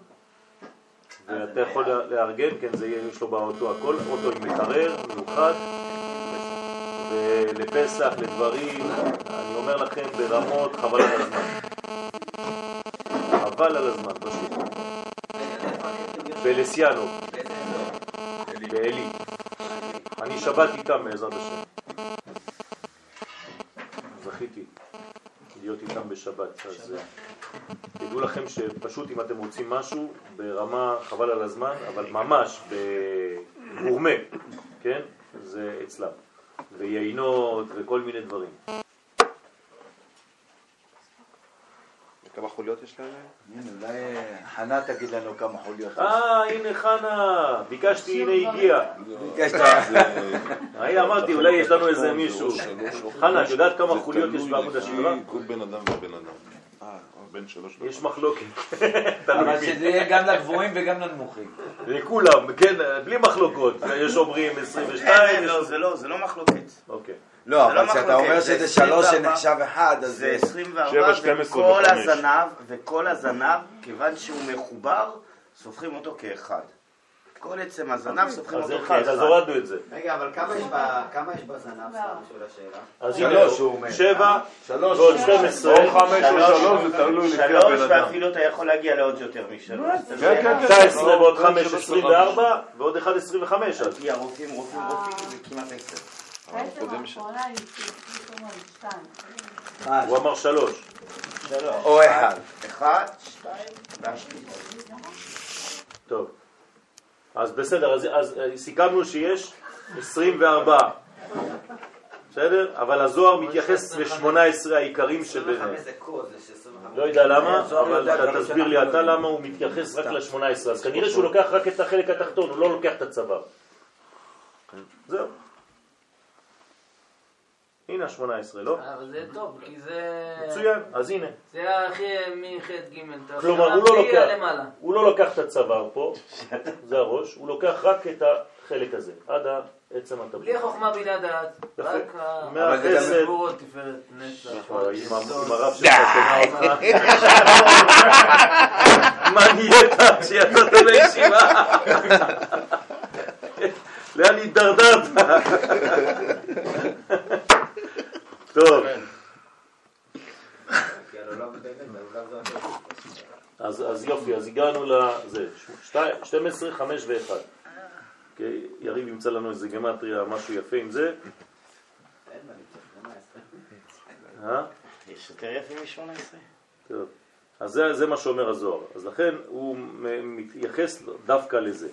ואתה יכול לארגן, כן, זה יהיה- יש לו באוטו הכל, אוטו עם מקרר, מיוחד, ולפסח, לדברים, אני אומר לכם, ברמות, חבל על הזמן. חבל על הזמן, פשוט. בלסיאנו, בעלי. אני שבת איתם בעזרת השם. זכיתי איתם בשבת. אז אה, תדעו לכם שפשוט אם אתם רוצים משהו ברמה חבל על הזמן, אבל ממש בגורמה, כן? זה אצלם. ויינות וכל מיני דברים. כמה חוליות יש להם? הנה, אולי חנה תגיד לנו כמה חוליות. יש. אה, הנה חנה, ביקשתי, הנה הגיע. ביקשת. הנה אמרתי, אולי יש לנו איזה מישהו. חנה, את יודעת כמה חוליות יש בעמוד השדרה? כל בן אדם ובן אדם. בין שלוש יש מחלוקת. אבל שזה. יהיה גם לגבוהים וגם לנמוכים. לכולם, כן, בלי מחלוקות. יש אומרים 22, יש... לא, זה לא, זה לא מחלוקת. אוקיי. לא, לא אבל כשאתה אומר זה שזה שלוש 24, שנחשב אחד, אז זה זה... 24 שבע, 12 וכל. הזנב, וכל הזנב, כיוון שהוא מחובר, סופרים אותו כאחד. כל עצם הזנב סופרים אז אותו אחד, אז כאחד. הורדנו את זה. רגע, אבל כמה יש ב- כמה יש בזנב, סתם של השאלה? אז שלוש, הנה, הוא אומר. שבע, שלוש. ועוד 12. או חמש או שלוש, זה תלוי לפי שלוש, הבן אדם. ואפילו אתה יכול להגיע לעוד יותר משלוש. כן, כן, כן. 19 ועוד בין 5, שלוש 24, ועוד 1, 25. אז כי הרופאים, רופאים, רופאים, זה כמעט עשר. בעצם האחרונה היא פתאום על שתיים. הוא אמר 3. שלוש. או אחד. אחד, שתיים, והשלישי. טוב. אז בסדר, אז, אז אה, סיכמנו שיש 24. בסדר? אבל הזוהר מתייחס ל-18 העיקרים שביניהם. 25 זה קוד, זה ש- 25. לא יודע למה, הזוהר אבל תסביר לי אתה. למה הוא מתייחס רק ל-18. אז כנראה שהוא לוקח רק את החלק התחתון, הוא לא לוקח את הצוואר. זהו. הנה ה-18, לא? אבל זה טוב, כי זה... מצוין, אז הנה. זה הכי מח' ג' כלומר, הוא לא לוקח. הוא לא לוקח את הצוואר פה, זה הראש, הוא לוקח רק את החלק הזה, עד עצם הטבור. בלי החוכמה בינה דעת, יפה. רק ה... מהחסד. תפארת נצח. וואי, עם הרב שלך שומע אותך. מה נהיית כשיצאת לישיבה? לאן הידרדרת? טוב. אז אז יופי, אז הגענו לזה, שתי- 12, 5 ו-1. יריב ימצא לנו איזה גמטריה, משהו יפה עם זה. אין מה למצוא, 18. אה? יש יותר יפים מ-18? טוב. אז זה, זה מה שאומר הזוהר. אז לכן הוא מ- מתייחס דווקא לזה.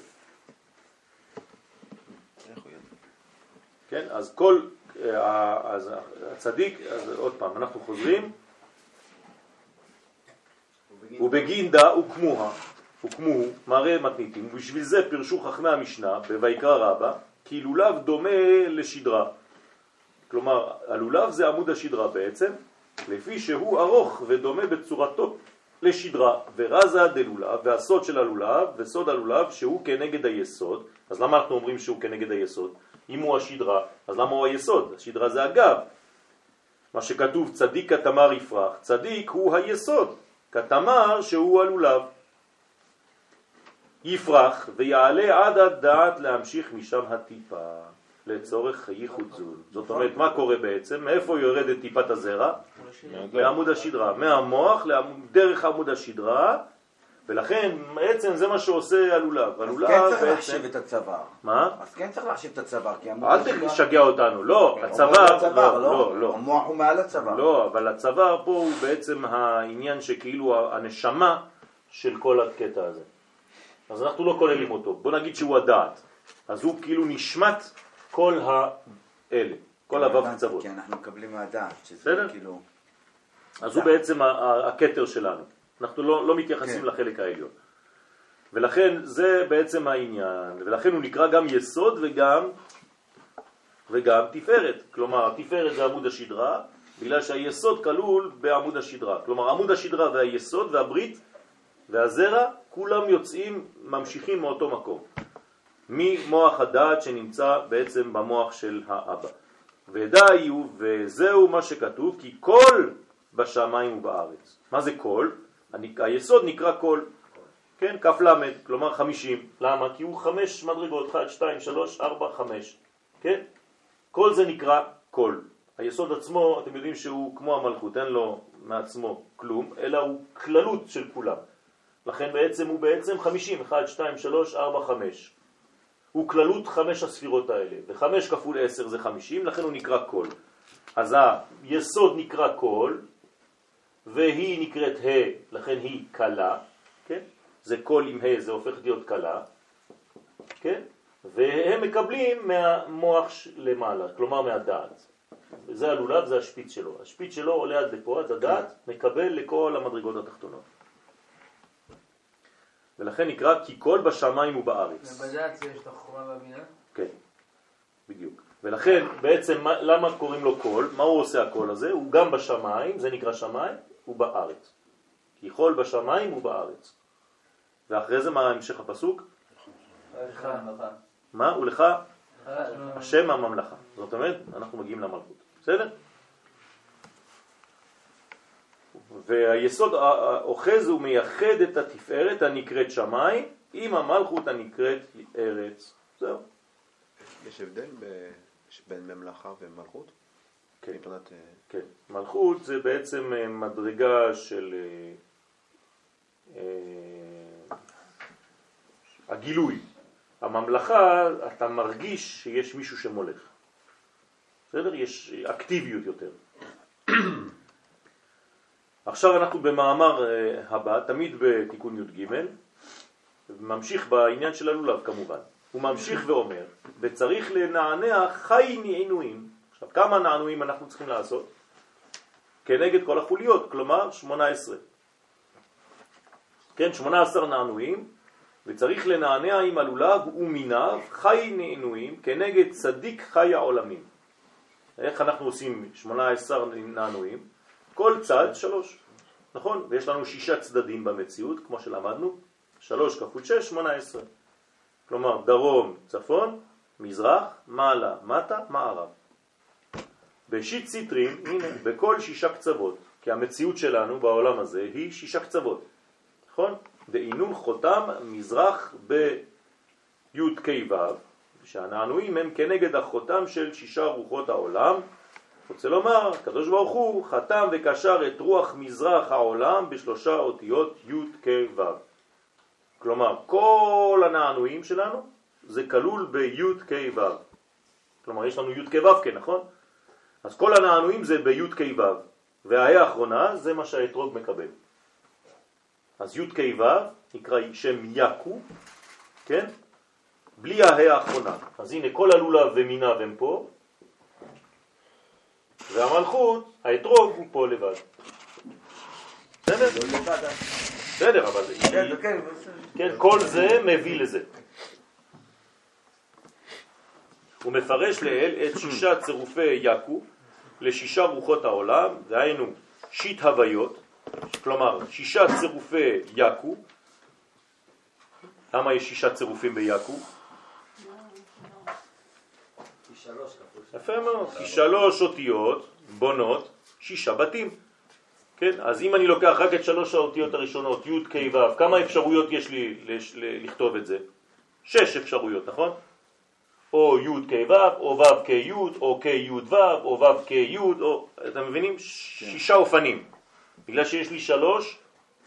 כן, אז כל, אז הצדיק, אז עוד פעם, אנחנו חוזרים, ובגינדה הוקמוה, הוקמו מראה מתניתים, ובשביל זה פירשו חכמי המשנה בויקרא רבה, כי לולב דומה לשדרה. כלומר, הלולב זה עמוד השדרה בעצם, לפי שהוא ארוך ודומה בצורתו לשדרה, ורזה דלולב, והסוד של הלולב, וסוד הלולב שהוא כנגד היסוד. אז למה אנחנו אומרים שהוא כנגד היסוד? אם הוא השדרה, אז למה הוא היסוד? השדרה זה הגב. מה שכתוב צדיק כתמר יפרח, צדיק הוא היסוד, כתמר שהוא הלולב. יפרח ויעלה עד הדעת להמשיך משם הטיפה. לצורך ייחוד זול. זאת אומרת, מה קורה בעצם? מאיפה יורדת טיפת הזרע? מעמוד השדרה. מהמוח לעמוד- דרך עמוד השדרה, ולכן בעצם זה מה שעושה הלולב. אז הלולב כן צריך בעצם... להחשיב את הצוואר. מה? אז כן צריך להחשיב את הצוואר, כי המוח... אל תשגע אותנו, לא, הוא הצוואר, הצוואר, לא, לא, לא. המוח הוא מעל הצוואר. לא, אבל הצוואר פה הוא בעצם העניין שכאילו הנשמה של כל הקטע הזה. אז אנחנו לא כוללים אותו. בוא נגיד שהוא הדעת. אז הוא כאילו נשמת כל האלה, כל הוו קצוות. כי אנחנו מקבלים מהדעת, שזה בסדר? כאילו... אז הוא בעצם הכתר שלנו. אנחנו לא, לא מתייחסים כן. לחלק העליון. ולכן זה בעצם העניין, ולכן הוא נקרא גם יסוד וגם, וגם תפארת. כלומר, התפארת זה עמוד השדרה, בגלל שהיסוד כלול בעמוד השדרה. כלומר, עמוד השדרה והיסוד והברית והזרע, כולם יוצאים, ממשיכים מאותו מקום. ממוח הדעת שנמצא בעצם במוח של האבא. ודאי הוא, וזהו מה שכתוב, כי כל בשמיים ובארץ. מה זה כל? היסוד נקרא כל, כן, כף למד, כלומר חמישים. למה? כי הוא חמש מדרגות, 1, 2, 3, 4, 5, כן? כל זה נקרא כל. היסוד עצמו, אתם יודעים שהוא כמו המלכות, אין לו מעצמו כלום, אלא הוא כללות של כולם. לכן בעצם הוא בעצם 50, 1, 2, 3, 4, 5. הוא כללות חמש הספירות האלה, וחמש כפול עשר זה חמישים, לכן הוא נקרא כל. אז היסוד נקרא כל, והיא נקראת ה', לכן היא קלה, כן? זה כל עם ה', זה הופך להיות קלה, כן? והם מקבלים מהמוח למעלה, כלומר מהדעת. זה הלולב, זה השפיץ שלו. השפיץ שלו עולה עד לפה, עד הדעת, מקבל לכל המדרגות התחתונות. ולכן נקרא כי כל בשמיים ובארץ. ובדעת יש את החוכמה והבינה? כן, בדיוק. ולכן בעצם מה- למה קוראים לו קול? מה הוא עושה הקול הזה? הוא גם בשמיים, זה נקרא שמיים, הוא בארץ. כי חול בשמיים הוא בארץ. ואחרי זה מה המשך הפסוק? מה? ולך השם הממלכה. זאת אומרת, אנחנו מגיעים למלכות. בסדר? והיסוד ה- ה- אוחז ומייחד את התפארת הנקראת שמיים עם המלכות הנקראת ארץ. זהו. יש הבדל ב- בין ממלכה ומלכות? כן. מבחינת... אה, כן. מלכות זה בעצם אה, מדרגה של אה, הגילוי. הממלכה, אתה מרגיש שיש מישהו שמולך. בסדר? יש אקטיביות יותר. (clears throat) עכשיו אנחנו במאמר הבא, תמיד בתיקון י"ג, ממשיך בעניין של הלולב כמובן. הוא ממשיך ואומר, וצריך לנענע חי נענועים. עכשיו, כמה נענועים אנחנו צריכים לעשות? כנגד כל החוליות, כלומר 18. כן, 18 נענועים, וצריך לנענע עם הלולב ומיניו חי נענועים כנגד צדיק חי העולמים. איך אנחנו עושים 18 נענועים? כל צד שלוש, נכון? ויש לנו שישה צדדים במציאות, כמו שלמדנו, שלוש כפול שש, 18. כלומר, דרום, צפון, מזרח, מעלה, מטה, מערב. בשיט סיטרים, הנה, בכל שישה קצוות, כי המציאות שלנו בעולם הזה היא שישה קצוות, נכון? דעינון חותם מזרח בי' כ' ו', שהנענועים הם כנגד החותם של שישה רוחות העולם. רוצה לומר, הקדוש ברוך הוא חתם וקשר את רוח מזרח העולם בשלושה אותיות י' כ' ו'. כלומר, כל הנענועים שלנו זה כלול בי' כ' ו'. כלומר, יש לנו י' כ' ו', כן, נכון? אז כל הנענועים זה בי' כ' ו', וההא האחרונה זה מה שהאתרוג מקבל. אז י' כ' ו' נקרא שם יקו, כן? בלי ההא האחרונה. אז הנה כל הלולב ומיניו הם פה, והמלכות, האתרוג הוא פה לבד. בסדר? בסדר, אבל כן, כן, כן, כל זה מביא לזה. הוא מפרש לאל את שישה צירופי יקו לשישה רוחות העולם, דהיינו שיט הוויות, כלומר שישה צירופי יקו. למה יש שישה צירופים ביקו? יפה מאוד, כי שלוש אותיות בונות שישה בתים. כן, אז אם אני לוקח רק את שלוש האותיות הראשונות, י' כ' ו', כמה אפשרויות יש לי לכתוב את זה? שש אפשרויות, נכון? או י' כ' ו', או ו' כ' י', או כ' י' ו', או ו' כ' י', או... אתם מבינים? שישה אופנים. בגלל שיש לי שלוש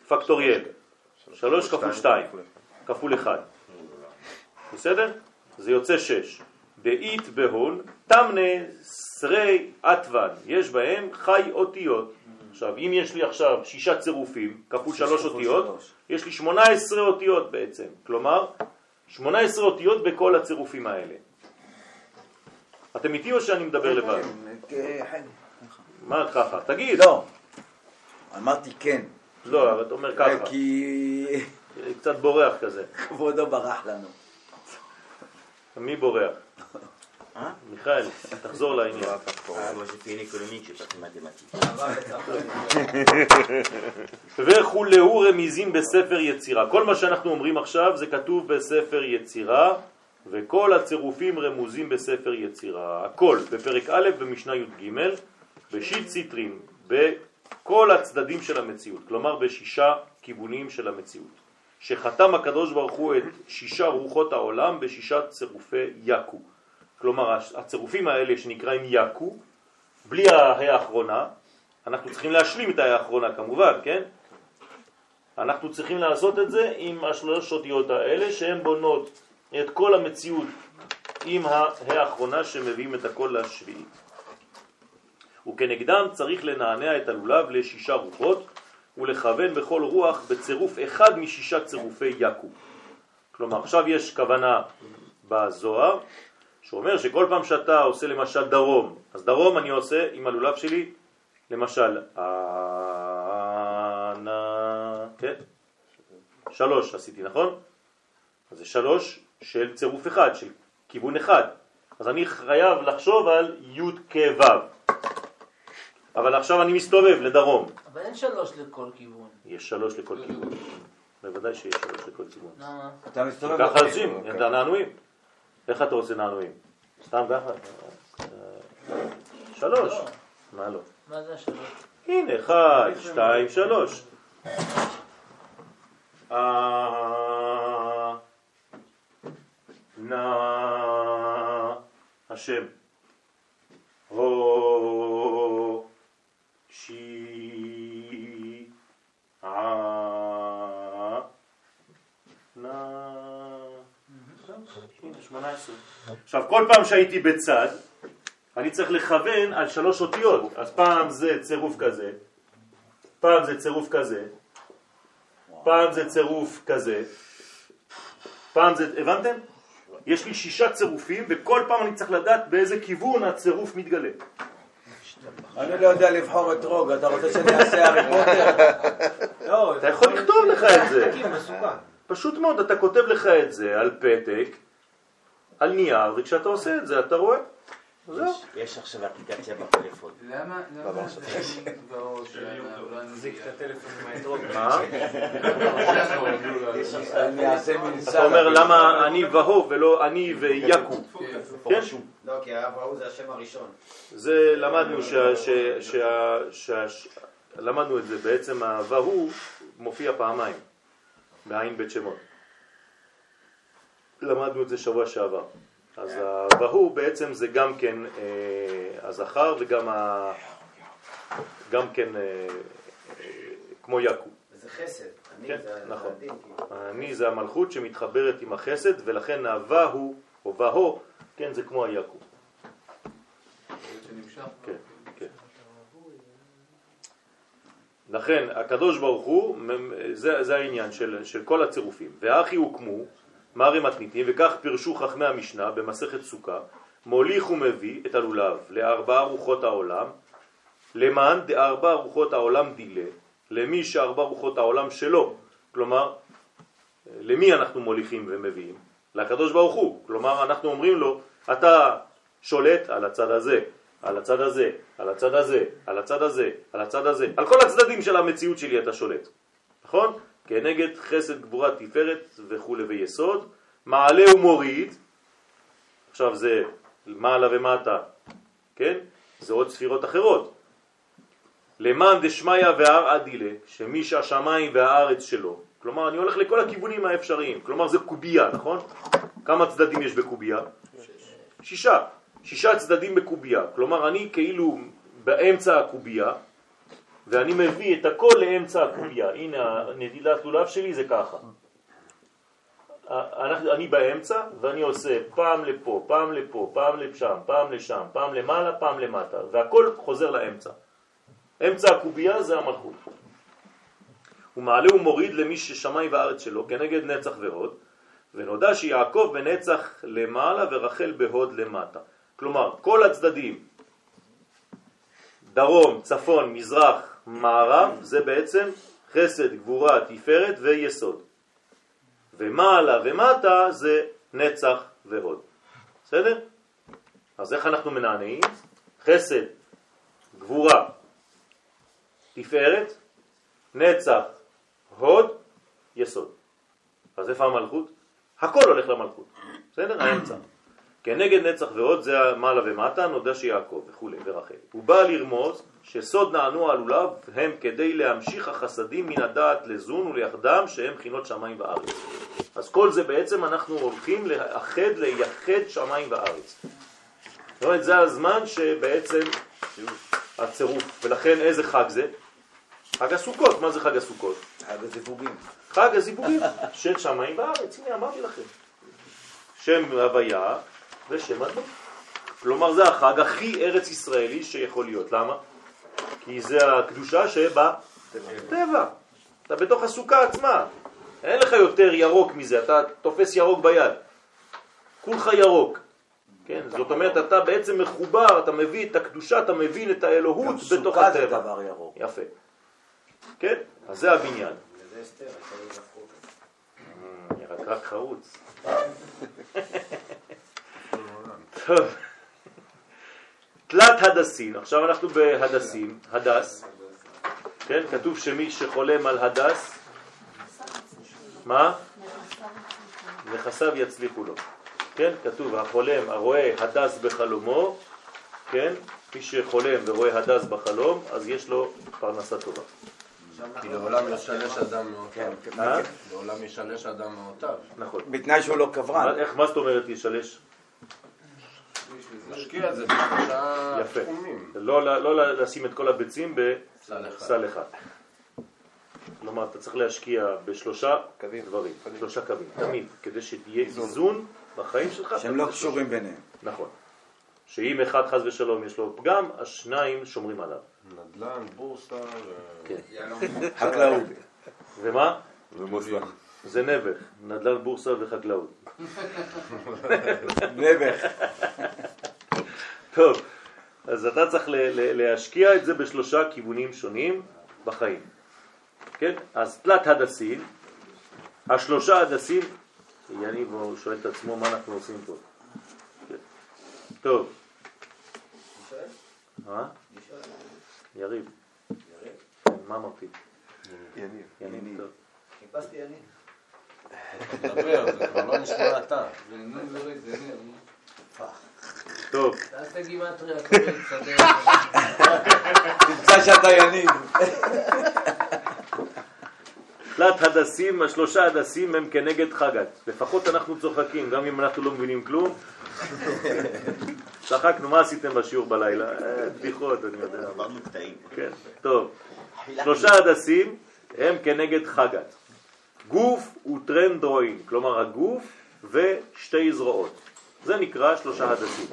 פקטוריאל. שלוש כפול שתיים, כפול אחד. בסדר? זה יוצא שש. באית בהון, תמנה שרי עטוון, יש בהם חי אותיות. עכשיו, אם יש לי עכשיו שישה צירופים, כפול שלוש אותיות, יש לי שמונה עשרה אותיות בעצם. כלומר, שמונה עשרה אותיות בכל הצירופים האלה. אתם איתי או שאני מדבר לבד? כן. מה ככה? תגיד. לא. אמרתי כן. לא, אבל אתה אומר ככה. כי קצת בורח כזה. (laughs) כבודו ברח לנו. מי בורח? מיכאל, תחזור לעניין. Mathématiques. וכולהו רמיזים בספר יצירה. כל מה שאנחנו אומרים עכשיו זה כתוב בספר יצירה, וכל הצירופים רמוזים בספר יצירה. הכל, בפרק א' במשנה י"ג, בשיט סיטרים, בכל הצדדים של המציאות, כלומר בשישה כיוונים של המציאות. שחתם הקדוש ברוך הוא את שישה רוחות העולם בשישה צירופי יקו. כלומר, הצירופים האלה שנקראים יקו, בלי ההא האחרונה, אנחנו צריכים להשלים את האחרונה כמובן, כן? אנחנו צריכים לעשות את זה עם השלוש אותיות האלה שהן בונות את כל המציאות עם האחרונה שמביאים את הכל לשביעית. וכנגדם צריך לנענע את הלולב לשישה רוחות ולכוון בכל רוח בצירוף אחד משישה צירופי יקו. כלומר, עכשיו יש כוונה בזוהר שאומר שכל פעם שאתה עושה למשל דרום, אז דרום אני עושה עם הלולב שלי, למשל, אנא, כן? שלוש עשיתי, נכון? אז זה שלוש של צירוף אחד, של כיוון אחד. אז אני חייב לחשוב על י' כו'. אבל עכשיו אני מסתובב לדרום. אבל אין שלוש לכל כיוון. יש שלוש לכל כיוון. בוודאי שיש שלוש לכל כיוון. למה? אתה מסתובב... ככה. עושים, אוקיי. את הנענועים. איך אתה עושה נענועים? סתם ככה? שלוש. לא. מה לא? מה זה השלוש? הנה, אחד, שתיים, שלוש. נא, השם. הו, שי, ע, נא. הנה, 18. עכשיו, כל פעם שהייתי בצד, אני צריך לכוון על שלוש אותיות. אז פעם זה צירוף כזה, פעם זה צירוף כזה, פעם זה צירוף כזה, פעם זה, הבנתם? יש לי שישה צירופים וכל פעם אני צריך לדעת באיזה כיוון הצירוף מתגלה. אני לא יודע לבחור את רוג, אתה רוצה שאני אעשה הארי פוטר? (laughs) לא, אתה יכול לכתוב לך את זה. תקים, מסוכן. פשוט מאוד, אתה כותב לך את זה על פתק, על נייר, וכשאתה עושה את זה אתה רואה. יש- עכשיו אפליקציה בפלאפון. למה? למה זה בראש שלנו? מחזיק את הטלפון עם האתרוג. מה? (laughs) אני אעשה מנסה. אתה אומר למה אני והו ולא אני ויקו. כן? לא, כי ההוא זה השם הראשון. זה למדנו למדנו את זה, בעצם הוהו מופיע פעמיים בעין בית שמות. למדנו את זה שבוע שעבר. אז הוהו בעצם זה גם כן אה, הזכר וגם ה... גם כן אה, אה, כמו יקו. וזה חסד. אני כן, זה זה נכון. הדין, כאילו. אני זה המלכות שמתחברת עם החסד ולכן הוהו או והו, כן, זה כמו היקו. כן, כן. לכן הקדוש ברוך הוא, זה, זה העניין של, של כל הצירופים. והאחי הוקמו, מרי מתניתים, וכך פירשו חכמי המשנה במסכת סוכה, מוליך ומביא את הלולב לארבע רוחות העולם, למען דארבע רוחות העולם דילה, למי שארבע רוחות העולם שלו. כלומר, למי אנחנו מוליכים ומביאים? לקדוש ברוך הוא. כלומר, אנחנו אומרים לו, אתה שולט על הצד הזה, על הצד הזה, על הצד הזה, על הצד הזה, על הצד הזה, על כל הצדדים של המציאות שלי אתה שולט, נכון? כנגד חסד, גבורה, תפארת וכו' ויסוד, מעלה ומוריד, עכשיו זה מעלה ומטה, כן? זה עוד ספירות אחרות. למען דשמיא והר אדילה, שמי שהשמיים והארץ שלו, כלומר אני הולך לכל הכיוונים האפשריים, כלומר זה קובייה, נכון? כמה צדדים יש בקובייה? שישה, שישה צדדים בקובייה, כלומר אני כאילו באמצע הקובייה ואני מביא את הכל לאמצע הקובייה, הנה הנטילת לולב שלי זה ככה. אנחנו, אני באמצע ואני עושה פעם לפה, פעם לפה, פעם לשם, פעם לשם, פעם למעלה, פעם למטה, והכל חוזר לאמצע. אמצע הקובייה זה המלכות. הוא מעלה ומוריד למי ששמיים וארץ שלו כנגד נצח והוד, ונודע שיעקב בנצח למעלה ורחל בהוד למטה. כלומר, כל הצדדים, דרום, צפון, מזרח, מערב, זה בעצם חסד, גבורה, תפארת ויסוד. ומעלה ומטה זה נצח והוד. בסדר? אז איך אנחנו מנענעים? חסד, גבורה, תפארת, נצח, הוד, יסוד. אז איפה המלכות? הכל הולך למלכות, בסדר? האמצע. כנגד נצח והוד זה מעלה ומטה, נודע שיעקב וכו' ורחל. הוא בא לרמוז שסוד נענו עלוליו הם כדי להמשיך החסדים מן הדעת לזון וליחדם שהם בחינות שמיים וארץ. אז כל זה בעצם אנחנו הולכים לאחד, לייחד שמיים וארץ. זאת אומרת, זה הזמן שבעצם הצירוף, ולכן איזה חג זה? חג הסוכות, מה זה חג הסוכות? חג הזיווגים. חג הזיווגים (laughs) של שמיים וארץ, הנה אמרתי לכם. שם הוויה ושם אדמה. כלומר זה החג הכי ארץ ישראלי שיכול להיות, למה? כי זה הקדושה שבטבע, אתה בתוך הסוכה עצמה, אין לך יותר ירוק מזה, אתה תופס ירוק ביד, כולך ירוק. כן, זאת אומרת, אתה בעצם מחובר, אתה מביא את הקדושה, אתה מבין את האלוהות בתוך הטבע. גם סוכה זה דבר ירוק. יפה. כן, אז זה הבניין. רק רק חרוץ. (laughs) טוב. תלת הדסין, עכשיו אנחנו בהדסים, הדס, כן, כתוב שמי שחולם על הדס, מה? נכסיו יצליחו לו. כן, כתוב, החולם, הרואה הדס בחלומו, כן, מי שחולם ורואה הדס בחלום, אז יש לו פרנסה טובה. כי לעולם ישלש אדם כן, מאותיו. אה? לעולם ישלש אדם מאותיו. נכון. בתנאי שהוא לא קברן. מה זאת אומרת ישלש? משקיע את זה בשלושה יפה. תחומים. לא, לא, לא לשים את כל הביצים. בסל אחד. כלומר, אתה צריך להשקיע בשלושה קווים. דברים, שלושה קווים, תמיד, כדי שתהיה איזון בחיים שלך. שהם לא קשורים ביניהם. נכון. שאם אחד חס ושלום יש לו פגם, השניים שומרים עליו. נדל"ן, בורסה, ו- כן. חקלאות. ומה? ומוסלם. זה נבך, נדל"ן בורסה וחקלאות. (laughs) נבך. טוב, אז אתה צריך ל- ל- להשקיע את זה בשלושה כיוונים שונים בחיים. כן? אז תלת הדסים, השלושה הדסים, יניב שואל את עצמו מה אנחנו עושים פה. כן. טוב. מה? יריב. כן, מה אמרתי? יניב. יניב, טוב. חיפשתי אני. דבר, זה כבר לא נשמע אתה. זה. טוב, תעשה גימטריה. תמצא שאתה יניב. תלת הדסים, השלושה הדסים הם כנגד חגת. לפחות אנחנו צוחקים, גם אם אנחנו לא מבינים כלום. צחקנו, מה עשיתם בשיעור בלילה? אה, בדיחות, אני יודע. עברנו קטעים. כן, טוב. שלושה הדסים הם כנגד חגת. גוף ותרין דרועין, כלומר הגוף ושתי זרועות. זה נקרא שלושה הדסים.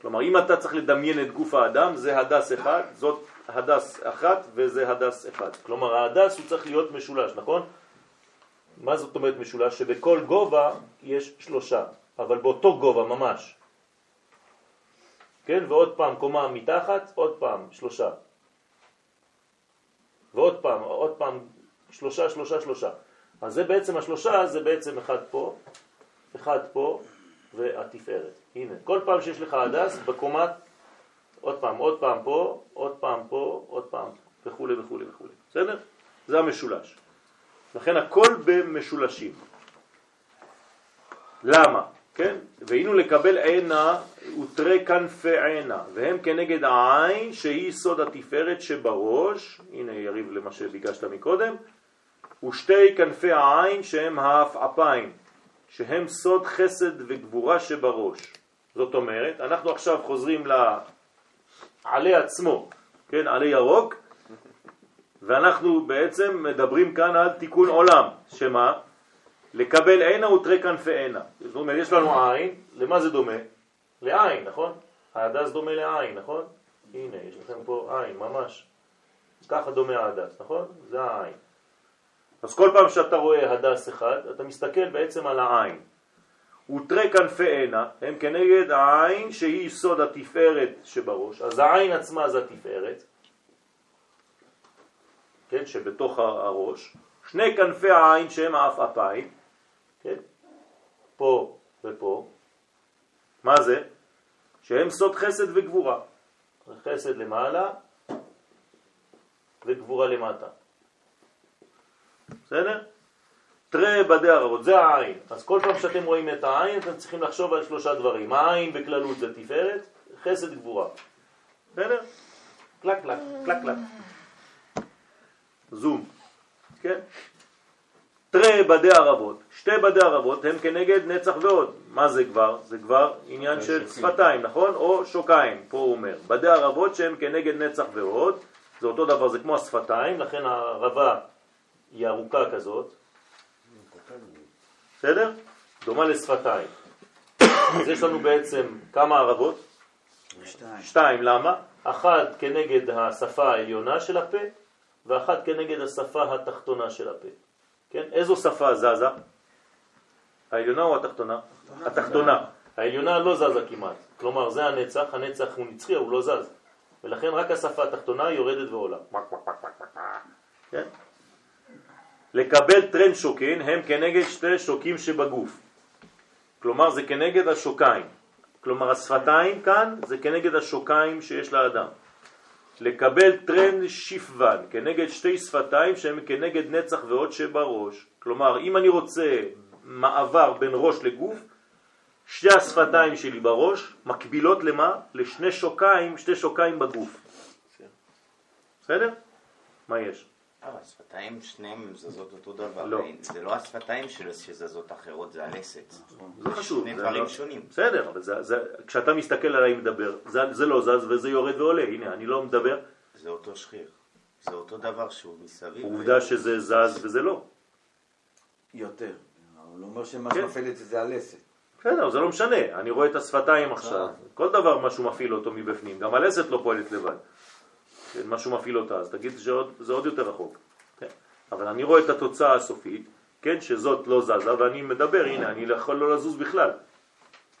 כלומר, אם אתה צריך לדמיין את גוף האדם, זה הדס אחד, זאת הדס אחת וזה הדס אחד. כלומר, ההדס הוא צריך להיות משולש, נכון? מה זאת אומרת משולש? שבכל גובה יש שלושה, אבל באותו גובה ממש. כן? ועוד פעם קומה מתחת, עוד פעם שלושה. ועוד פעם, עוד פעם שלושה, שלושה, שלושה. אז זה בעצם השלושה, זה בעצם אחד פה, אחד פה והתפארת. הנה, כל פעם שיש לך הדס בקומת, עוד פעם, עוד פעם פה, עוד פעם פה, עוד פעם, וכו' וכו' וכו'. בסדר? זה המשולש. לכן הכל במשולשים. למה? כן? והיינו לקבל עינה ותרי כנפי עינה, והם כנגד העין שהיא סוד התפארת שבראש, הנה יריב למה שביקשת מקודם, ושתי כנפי העין שהם העפעפיים, שהם סוד חסד וגבורה שבראש. זאת אומרת, אנחנו עכשיו חוזרים לעלה עצמו, כן, עלה ירוק, ואנחנו בעצם מדברים כאן על תיקון עולם, שמה? לקבל עינה ותרי כנפי עינה. זאת אומרת, יש לנו עין, למה זה דומה? לעין, נכון? ההדס דומה לעין, נכון? הנה, יש לכם פה עין, ממש. ככה דומה ההדס, נכון? זה העין. אז כל פעם שאתה רואה הדס אחד, אתה מסתכל בעצם על העין. ותרי כנפי עינה הם כנגד העין שהיא סוד התפארת שבראש, אז העין עצמה זה התפארת, כן, שבתוך הראש, שני כנפי העין שהם האפיים, כן, פה ופה, מה זה? שהם סוד חסד וגבורה, חסד למעלה וגבורה למטה. בסדר? תראה בדי ערבות, זה העין. אז כל פעם שאתם רואים את העין, אתם צריכים לחשוב על שלושה דברים. העין בכללות זה תפארת, חסד גבורה. בסדר? קלק קלק, קלק קלק. זום. כן? תראה בדי ערבות. שתי בדי ערבות הם כנגד נצח ועוד. מה זה כבר? זה כבר עניין של שפתיים, נכון? או שוקיים, פה הוא אומר. בדי ערבות שהם כנגד נצח ועוד, זה אותו דבר, זה כמו השפתיים, לכן הערבה היא ארוכה כזאת, בסדר? דומה לשפתיים. אז יש לנו בעצם כמה ערבות? שתיים. שתיים, למה? אחת כנגד השפה העליונה של הפה, ואחת כנגד השפה התחתונה של הפה. כן? איזו שפה זזה? העליונה או התחתונה? התחתונה. העליונה לא זזה כמעט. כלומר, זה הנצח, הנצח הוא נצחי, הוא לא זז. ולכן רק השפה התחתונה יורדת ועולה. כן? לקבל טרן שוקן הם כנגד שתי שוקים שבגוף. כלומר זה כנגד השוקיים. כלומר השפתיים כאן זה כנגד השוקיים שיש לאדם. לקבל טרן שפוון כנגד שתי שפתיים שהם כנגד נצח ועוד שבראש. כלומר אם אני רוצה מעבר בין ראש לגוף, שתי השפתיים שלי בראש מקבילות למה? לשני שוקיים, שתי שוקיים בגוף. בסדר? מה יש? אבל השפתיים שניהם זזות אותו דבר. לא. זה לא השפתיים שלו שזזות אחרות, זה הלסת. זה חשוב. שני זה דברים לא- שונים. בסדר, אבל זה, זה, כשאתה מסתכל עליי מדבר, זה, זה לא זז וזה יורד ועולה. הנה, אני לא מדבר. זה אותו שריר. זה אותו דבר שהוא מסביב. עובדה שזה זז וזה לא. יותר. הוא לא אומר שמה כן. שמפעיל את זה זה הלסת. בסדר, זה לא משנה. אני רואה את השפתיים עכשיו. כל דבר משהו מפעיל אותו מבפנים. גם הלסת לא פועלת לבד. כן, משהו מפעיל אותה, אז תגיד שזה עוד יותר רחוק. כן? אבל אני רואה את התוצאה הסופית, כן, שזאת לא זזה, ואני מדבר, הנה, אני לא יכול לא לזוז בכלל.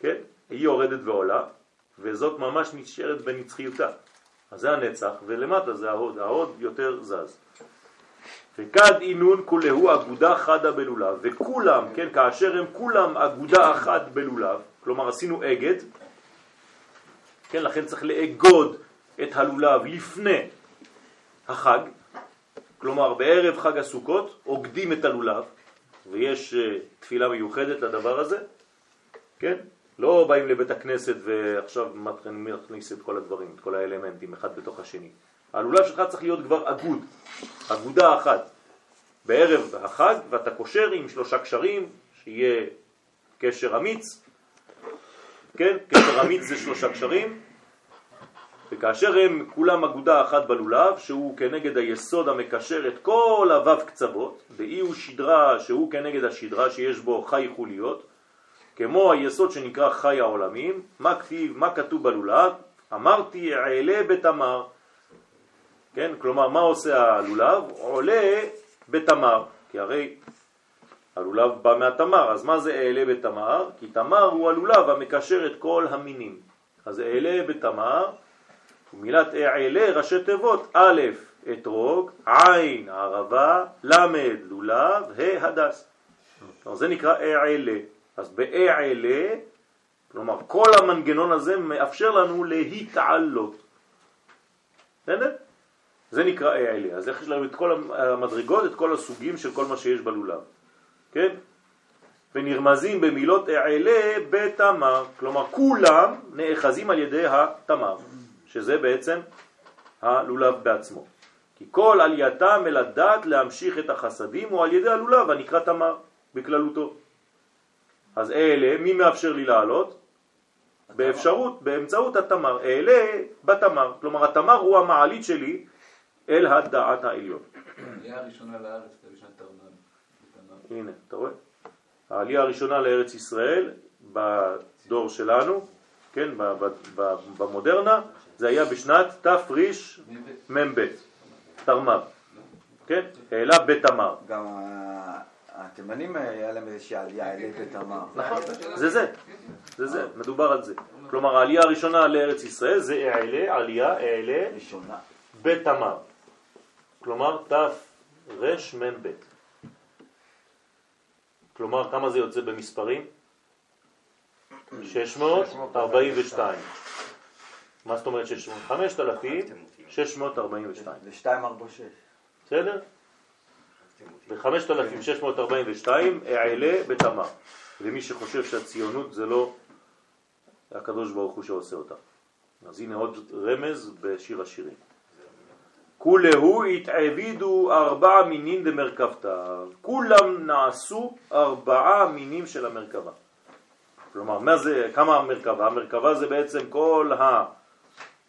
כן? היא יורדת ועולה, וזאת ממש נשארת בנצחיותה. אז זה הנצח, ולמטה זה ההוד, ההוד יותר זז. וכד אינון כולהו אגודה חדה בלולב, וכולם, כן, כאשר הם כולם אגודה אחת בלולב, כלומר עשינו אגד, כן, לכן צריך לאגוד את הלולב לפני החג, כלומר בערב חג הסוכות אוגדים את הלולב, ויש אה, תפילה מיוחדת לדבר הזה, כן? לא באים לבית הכנסת ועכשיו להכניס את כל הדברים, את כל האלמנטים, אחד בתוך השני. הלולב שלך צריך להיות כבר אגוד, אגודה אחת. בערב החג, ואתה קושר עם שלושה קשרים, שיהיה קשר אמיץ, כן? קשר אמיץ זה שלושה קשרים, וכאשר הם כולם אגודה אחת בלולב, שהוא כנגד היסוד המקשר את כל הוו קצוות, ואי הוא שדרה שהוא כנגד השדרה שיש בו חי חוליות, כמו היסוד שנקרא חי העולמים, מה כתיב, מה כתוב בלולב? אמרתי עלה בתמר. כן, כלומר מה עושה הלולב? עולה בתמר, כי הרי הלולב בא מהתמר, אז מה זה אעלה בתמר? כי תמר הוא הלולב המקשר את כל המינים. אז אעלה בתמר, ומילת אעלה ראשי תיבות, א', אתרוג, עין, ערבה, למד, לולב, ה', הדס. זה נקרא אעלה. אז באעלה, כלומר כל המנגנון הזה מאפשר לנו להתעלות. בסדר? זה נקרא אעלה. אז איך יש לנו את כל המדרגות, את כל הסוגים של כל מה שיש בלולב. כן? ונרמזים במילות אעלה בתמר. כלומר כולם נאחזים על ידי התמר, שזה בעצם הלולב בעצמו. כי כל עלייתם אל הדת להמשיך את החסדים הוא על ידי הלולב הנקרא תמר בכללותו. אז אלה, מי מאפשר לי לעלות? באפשרות, באמצעות התמר, אעלה בתמר, כלומר התמר הוא המעלית שלי אל הדעת העליון. העלייה הראשונה לארץ. הנה, אתה רואה? העלייה הראשונה לארץ ישראל בדור שלנו, כן, במודרנה, זה היה בשנת תרמ"ב, תרמ"ב, כן, העלה בתמר. גם התימנים היה להם איזושהי עלייה אלית בתמר. נכון, זה זה, זה זה, מדובר על זה. כלומר העלייה הראשונה לארץ ישראל זה העלה, עלייה, העלה, ראשונה. בתמר. כלומר תרמ"ב. כלומר כמה זה יוצא במספרים? 642. מה זאת אומרת 600? 5,642. זה 246. בסדר? ב-5642 אעלה בתמר. ומי שחושב שהציונות זה לא הקדוש ברוך הוא שעושה אותה. אז הנה עוד רמז בשיר השירים. כולהו התעבידו ארבע מינים דמרכבתא. כולם נעשו ארבעה מינים של המרכבה. כלומר, מה זה, כמה המרכבה? המרכבה זה בעצם כל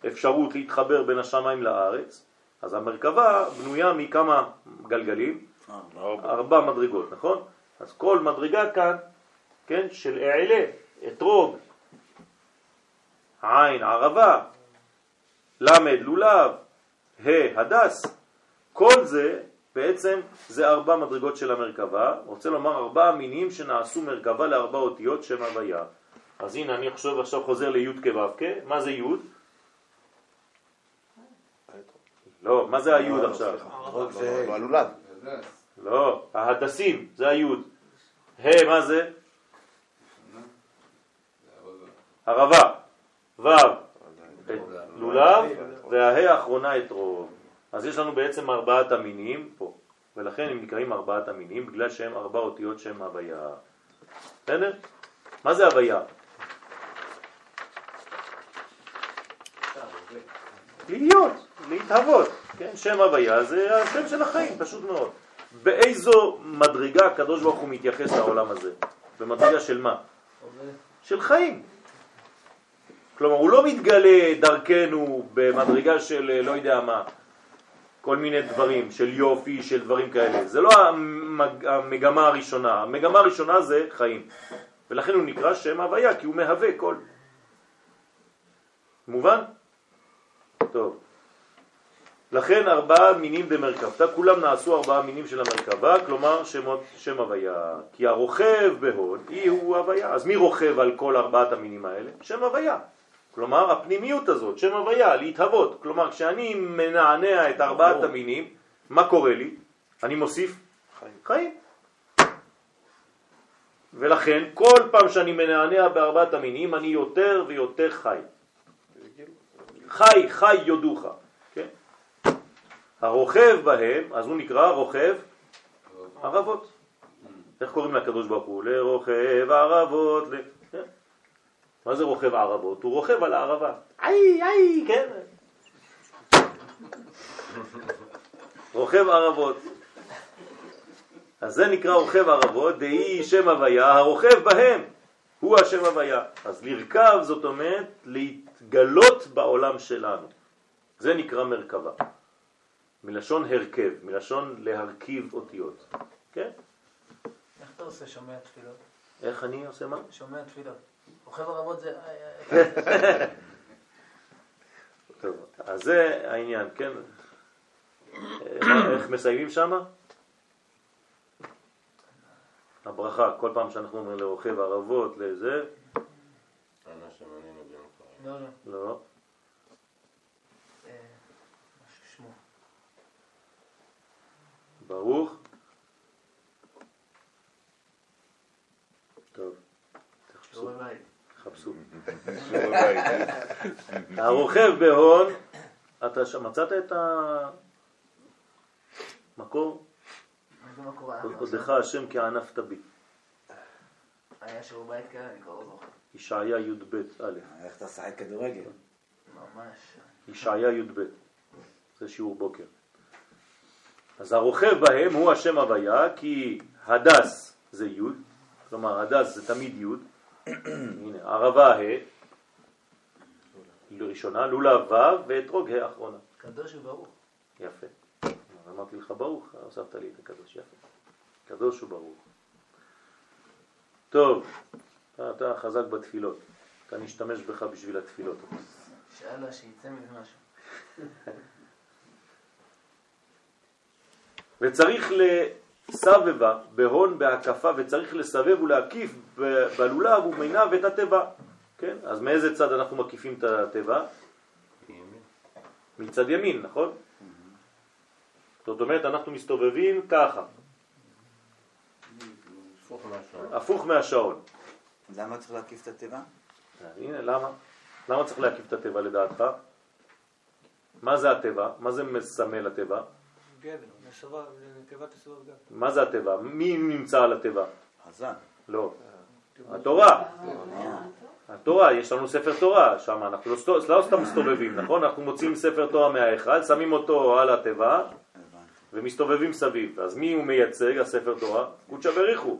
האפשרות להתחבר בין השמיים לארץ. אז המרכבה בנויה מכמה גלגלים? ארבע מדרגות, נכון? אז כל מדרגה כאן, כן, של אעלה, אתרוג, עין, ערבה, למד, לולב, ה', הדס, כל זה בעצם זה ארבע מדרגות של המרכבה, רוצה לומר ארבע מינים שנעשו מרכבה לארבע אותיות שם הוויה. אז הנה אני חושב עכשיו חוזר לי' כו' מה זה י'? לא, מה זה הי' עכשיו? זה- הלולב. לא, ההדסים, זה היוד. ה', מה זה? ערבה. ו', את לולב, והה האחרונה את רוב. אז יש לנו בעצם ארבעת המינים פה, ולכן הם נקראים ארבעת המינים, בגלל שהם ארבע אותיות שם הוויה. בסדר? מה זה הוויה? להיות, להתהוות, כן? שם הוויה זה השם של החיים, פשוט מאוד. באיזו מדרגה הקדוש ברוך הוא מתייחס לעולם הזה? במדרגה של מה? של חיים. כלומר, הוא לא מתגלה דרכנו במדרגה של אה, לא יודע מה, כל מיני דברים, של יופי, של דברים כאלה. זה לא המג... המגמה הראשונה. המגמה הראשונה זה חיים. ולכן הוא נקרא שם הוויה, כי הוא מהווה כל. מובן? טוב. לכן ארבעה מינים במרכבתה, כולם נעשו ארבעה מינים של המרכבה, כלומר שמות, שם הוויה. כי הרוכב בהוד היא הוא הוויה. אז מי רוכב על כל ארבעת המינים האלה? שם הוויה. כלומר הפנימיות הזאת, שם הוויה, להתהוות. כלומר כשאני מנענע את ארבעת המינים, מה קורה לי? אני מוסיף חיים. חיים. ולכן כל פעם שאני מנענע בארבעת המינים אני יותר ויותר חי. חי, חי יודוך. הרוכב בהם, אז הוא נקרא רוכב ערבות. איך קוראים לקדוש ברוך הוא? לרוכב ערבות. כן? מה זה רוכב ערבות? הוא רוכב על הערבה. איי, איי, כן. רוכב ערבות. אז זה נקרא רוכב ערבות, דהי שם הוויה, הרוכב בהם הוא השם הוויה. אז לרכב זאת אומרת להתגלות בעולם שלנו. זה נקרא מרכבה. מלשון הרכב, מלשון להרכיב אותיות. כן? איך אתה עושה שומע תפילות? איך אני עושה מה? שומע תפילות. רוכב ערבות זה... טוב, אז זה העניין, כן? אה, איך מסיימים שמה? הברכה, כל פעם שאנחנו אומרים לרוכב ערבות, לזה, לא, לא. לא, אה, משהו שמו. ברוך. טוב, שיעורי בית. חפשו. שיעורי בית. הרוכב בהון, אתה מצאת את המקור? עודך השם כענפת בי. היה שיעור בית כאלה, אני כבר לא זוכר. ישעיה י"ב א', איך אתה שחק כדורגל? ממש. ישעיה י"ב, זה שיעור בוקר. אז הרוכב בהם הוא השם הוויה, כי הדס זה י', כלומר הדס זה תמיד י', (clears throat) הנה, ערבה ה', ראשונה, לולב ו' ואתרוג ה' האחרונה. קדוש וברוך. יפה. אמרתי לך ברוך, הוספת לי את הקדוש, יפה. קדוש וברוך. טוב, אתה- אתה חזק בתפילות, אתה נשתמש בך בשביל התפילות. שאלה שיצא מזה משהו. (laughs) וצריך לסבבה בהון בהקפה וצריך לסבב ולהקיף בלולב ומינב את התיבה. כן? אז מאיזה צד אנחנו מקיפים את התיבה? מצד ימין, נכון? זאת אומרת אנחנו מסתובבים ככה, הפוך מהשעון. למה צריך להקיף את התיבה? הנה, למה? למה צריך להקיף את התיבה לדעתך? מה זה התיבה? מה זה מסמל התיבה? מה זה התיבה? מי נמצא על התיבה? חזן. לא. התורה. התורה, יש לנו ספר תורה, שם אנחנו לא, לא סתם מסתובבים, נכון? אנחנו מוצאים ספר תורה מהאחד, שמים אותו על התיבה ומסתובבים סביב. אז מי הוא מייצג, הספר תורה? קודשא בריחו.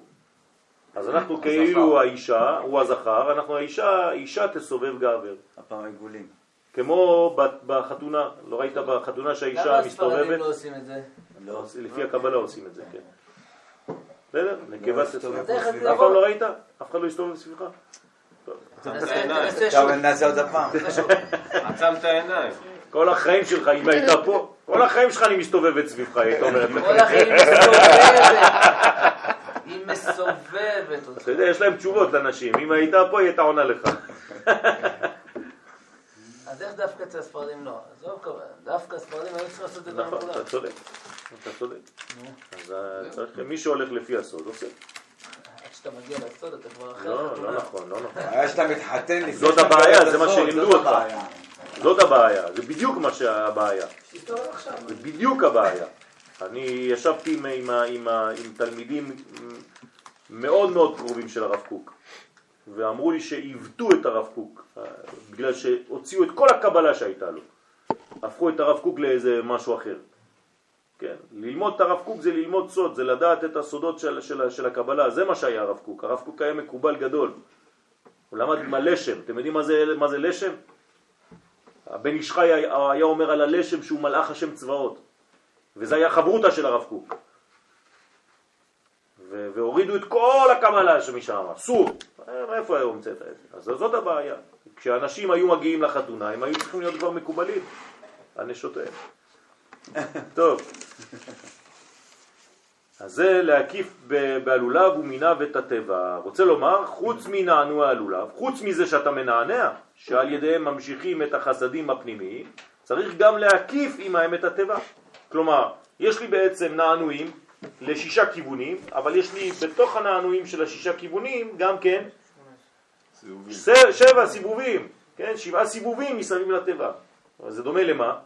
אז אנחנו כאילו האישה, הוא הזכר, אנחנו האישה, אישה תסובב גבר. הפעם עיגולים. כמו בחתונה, לא ראית בחתונה למה שהאישה הספרדים מסתובבת? לא עושים את זה? לא, לפי הקבלה עושים את זה, כן. בסדר? נקבה. אז איך אף פעם לא ראית? אף אחד לא הסתובב סביבך? נעשה עוד הפעם. עצם (laughs) את העיניים. כל החיים שלך, אם היית פה, כל החיים שלך אני מסתובבת סביבך, היית אומרת לך. כל החיים מסתובבת. היא מסובבת אותך. אתה יודע, יש להם תשובות לנשים, אם היית פה היא הייתה עונה לך. (laughs) אז איך דווקא אצל הספרדים לא? עזוב כמובן, דווקא הספרדים היו צריכים לעשות את זה גם נכון, כולם. אתה צודק, אתה צודק. אז צריך, מי שהולך לפי הסוד עושה. עד שאתה מגיע לסוד אתה כבר אחרי לא. לא נכון, לא נכון. הבעיה שאתה מתחתן לפני זאת שאתה הבעיה, זה מה שלימדו זאת אותך. הבעיה. זאת הבעיה, זה בדיוק מה שהבעיה. זה בדיוק הבעיה. אני ישבתי עם, עם, ה- עם, ה- עם תלמידים מאוד מאוד קרובים של הרב קוק, ואמרו לי שעיוותו את הרב קוק, אה, בגלל שהוציאו את כל הקבלה שהייתה לו. הפכו את הרב קוק לאיזה משהו אחר. כן, ללמוד את הרב קוק זה ללמוד סוד, זה לדעת את הסודות של, של, של הקבלה, זה מה שהיה הרב קוק. הרב קוק היה מקובל גדול. הוא למד עם הלשם, אתם יודעים מה זה, מה זה לשם? הבן איש חי היה אומר על הלשם שהוא מלאך השם צבאות, וזה היה חברותה של הרב קוק. והורידו את כל הקבלה שמשם, אסור. אה, מאיפה היה המצאת את זה? אז זאת הבעיה. כשאנשים היו מגיעים לחתונה, הם היו צריכים להיות כבר מקובלים על נשותיהם. (laughs) טוב, אז זה להקיף ב- בעלוליו ומינב את הטבע. רוצה לומר, חוץ מנענוע עלוליו, חוץ מזה שאתה מנענע, שעל ידיהם ממשיכים את החסדים הפנימיים, צריך גם להקיף עמהם את הטבע. כלומר, יש לי בעצם נענועים לשישה כיוונים, אבל יש לי בתוך הנענועים של השישה כיוונים גם כן ס- שבע סיבובים, כן? שבעה סיבובים מסביב לטבע. אבל זה דומה למה?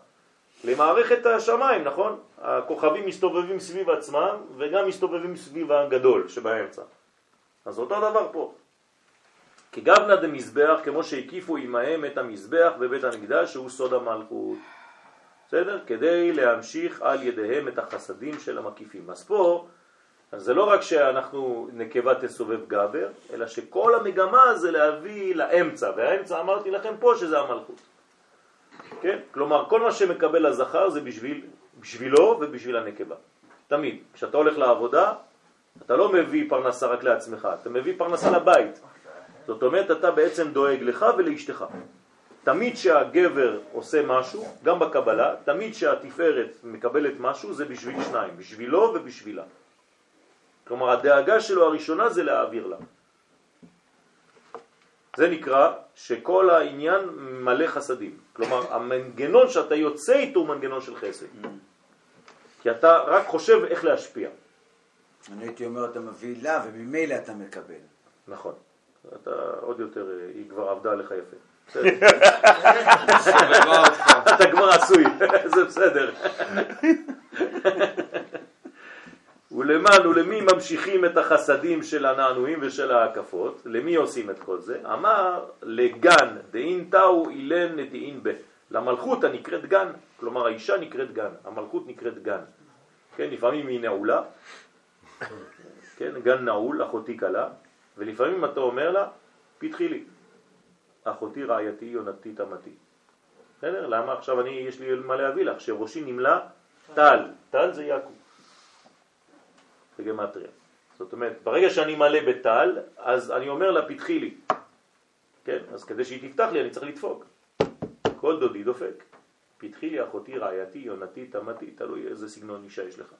למערכת השמיים, נכון? הכוכבים מסתובבים סביב עצמם וגם מסתובבים סביב הגדול שבאמצע. אז אותו דבר פה. כי גבנה דמזבח, כמו שהקיפו עמהם את המזבח בבית המקדש, שהוא סוד המלכות. בסדר? כדי להמשיך על ידיהם את החסדים של המקיפים. אז פה, אז זה לא רק שאנחנו נקבה תסובב גבר, אלא שכל המגמה זה להביא לאמצע, והאמצע אמרתי לכם פה שזה המלכות. כן? כלומר, כל מה שמקבל הזכר זה בשביל, בשבילו ובשביל הנקבה. תמיד. כשאתה הולך לעבודה, אתה לא מביא פרנסה רק לעצמך, אתה מביא פרנסה לבית. זאת אומרת, אתה בעצם דואג לך ולאשתך. תמיד שהגבר עושה משהו, גם בקבלה, תמיד שהתפארת מקבלת משהו, זה בשביל שניים, בשבילו ובשבילה. כלומר, הדאגה שלו הראשונה זה להעביר לה. זה נקרא שכל העניין מלא חסדים. כלומר, המנגנון שאתה יוצא איתו הוא מנגנון של חסד. כי אתה רק חושב איך להשפיע. אני הייתי אומר, אתה מביא לה, וממילא אתה מקבל. נכון. אתה עוד יותר, היא כבר עבדה עליך יפה. אתה כבר עשוי, זה בסדר. ולמען ולמי ממשיכים את החסדים של הנענועים ושל ההקפות? למי עושים את כל זה? אמר לגן, דאין תאו אילן נטעין ב. למלכות הנקראת גן, כלומר האישה נקראת גן, המלכות נקראת גן. כן, לפעמים היא נעולה, כן, גן נעול, אחותי קלה, ולפעמים אתה אומר לה, פתחי לי, אחותי רעייתי יונתי תמתי. בסדר? למה עכשיו אני, יש לי מה להביא לך, שראשי נמלא טל, טל זה יעקב. בגמטריה. זאת אומרת, ברגע שאני מלא בטל, אז אני אומר לה, פתחי לי. כן? אז כדי שהיא תפתח לי, אני צריך לדפוק. כל דודי דופק. פתחי לי אחותי, רעייתי, יונתי, תמתי, תלוי איזה סגנון אישה יש לך.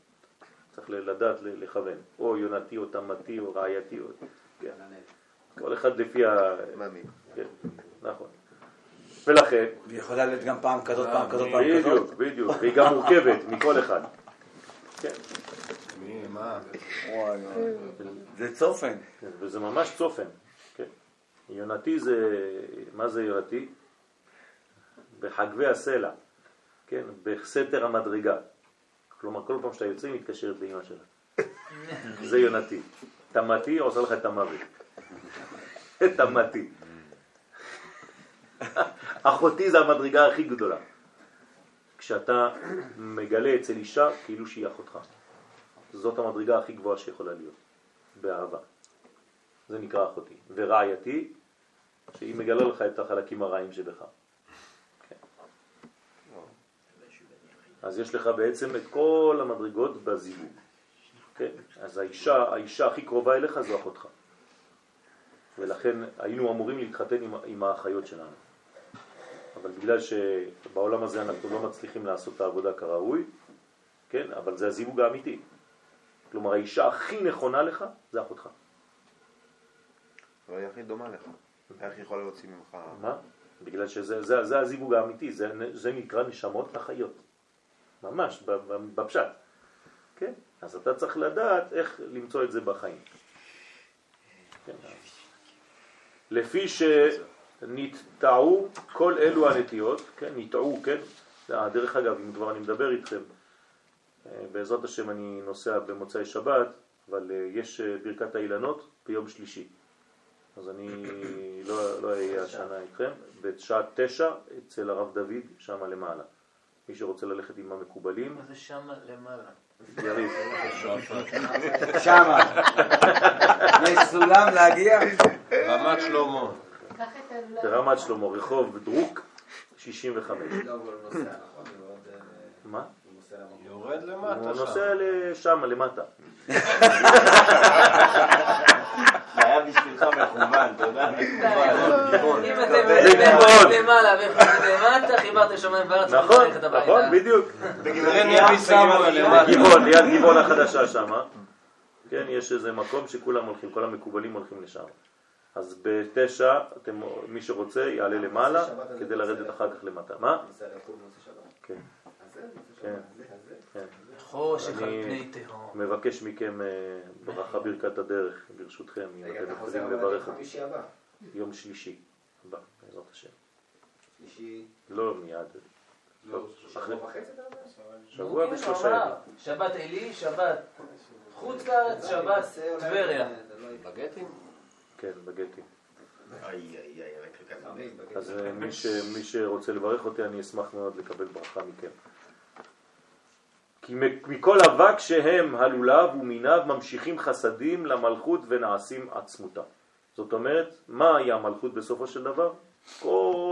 צריך לדעת לכוון. או יונתי, או תמתי, או רעייתי, או... כן. כל אחד לפי ה... כן, נכון. ולכן... היא יכולה להיות גם פעם כזאת, פעם כזאת, פעם כזאת. בדיוק, בדיוק. והיא גם מורכבת מכל אחד. כן. מי, מה? זה צופן. כן, וזה ממש צופן. כן. יונתי זה... מה זה יונתי? בחגבי הסלע. כן, בסתר המדרגה. כלומר, כל פעם שאתה יוצא, היא מתקשרת לאמא שלה. זה יונתי. תמתי עושה לך את המוות. תמתי. אחותי זה המדרגה הכי גדולה. כשאתה מגלה אצל אישה כאילו שהיא אחותך. זאת המדרגה הכי גבוהה שיכולה להיות, באהבה. זה נקרא אחותי. ורעייתי, שהיא מגלה לך את החלקים הרעים שבך. כן. אז יש לך בעצם את כל המדרגות בזיווג. כן? אז האישה, האישה הכי קרובה אליך זו אחותך. ולכן היינו אמורים להתחתן עם, עם האחיות שלנו. אבל בגלל שבעולם הזה אנחנו לא מצליחים לעשות את העבודה כראוי, כן? אבל זה הזיווג האמיתי. כלומר, האישה הכי נכונה לך זה אחותך. אבל היא הכי דומה לך. איך יכולה להוציא ממך... מה? בגלל שזה זה, זה הזיווג האמיתי, זה, זה נקרא נשמות אחיות. ממש, בפשט. כן? אז אתה צריך לדעת איך למצוא את זה בחיים. כן. לפי שנטעו כל אלו הנטיות, כן, נטעו, כן, דרך אגב, אם כבר אני מדבר איתכם, אה, בעזרת השם אני נוסע במוצאי שבת, אבל אה, יש אה, ברכת האילנות ביום שלישי. אז אני לא, לא אהיה השנה איתכם, בשעה תשע אצל הרב דוד, שם למעלה. מי שרוצה ללכת עם המקובלים. מה זה שם למעלה? יריב. שמה. יש סולם להגיע? רמת שלמה. רמת שלמה, רחוב דרוק, 65. מה? יורד למטה הוא נוסע לשם, למטה. (laughs) היה בשבילך מכוון, אתה יודע? אם אתם למעלה ואיפה למטה, חיברתם שמיים וארץ, נכון, נכון, בדיוק. גבעון, ליד גבעון החדשה שם, כן, יש איזה מקום שכולם הולכים, כל המקובלים הולכים לשם. אז בתשע, מי שרוצה יעלה למעלה כדי לרדת אחר כך למטה. מה? כן. חושך על פני תהום. מבקש מכם אה, ברכה ברכת הדרך, ברשותכם, אם אתם יכולים לברך אותי. יום שלישי הבא, בעזרת השם. שלישי... לא מיד. שבוע וחצי שבוע ושלושה ימים. שבת עלי, שבת חוץ לארץ, שבת טבריה. בגטים? כן, בגטים. איי, איי, איי, אז מי שרוצה לברך אותי, אני אשמח מאוד לקבל ברכה מכם. כי מכל אבק שהם הלולב ומיניו ממשיכים חסדים למלכות ונעשים עצמותה. זאת אומרת, מה היה המלכות בסופו של דבר? כל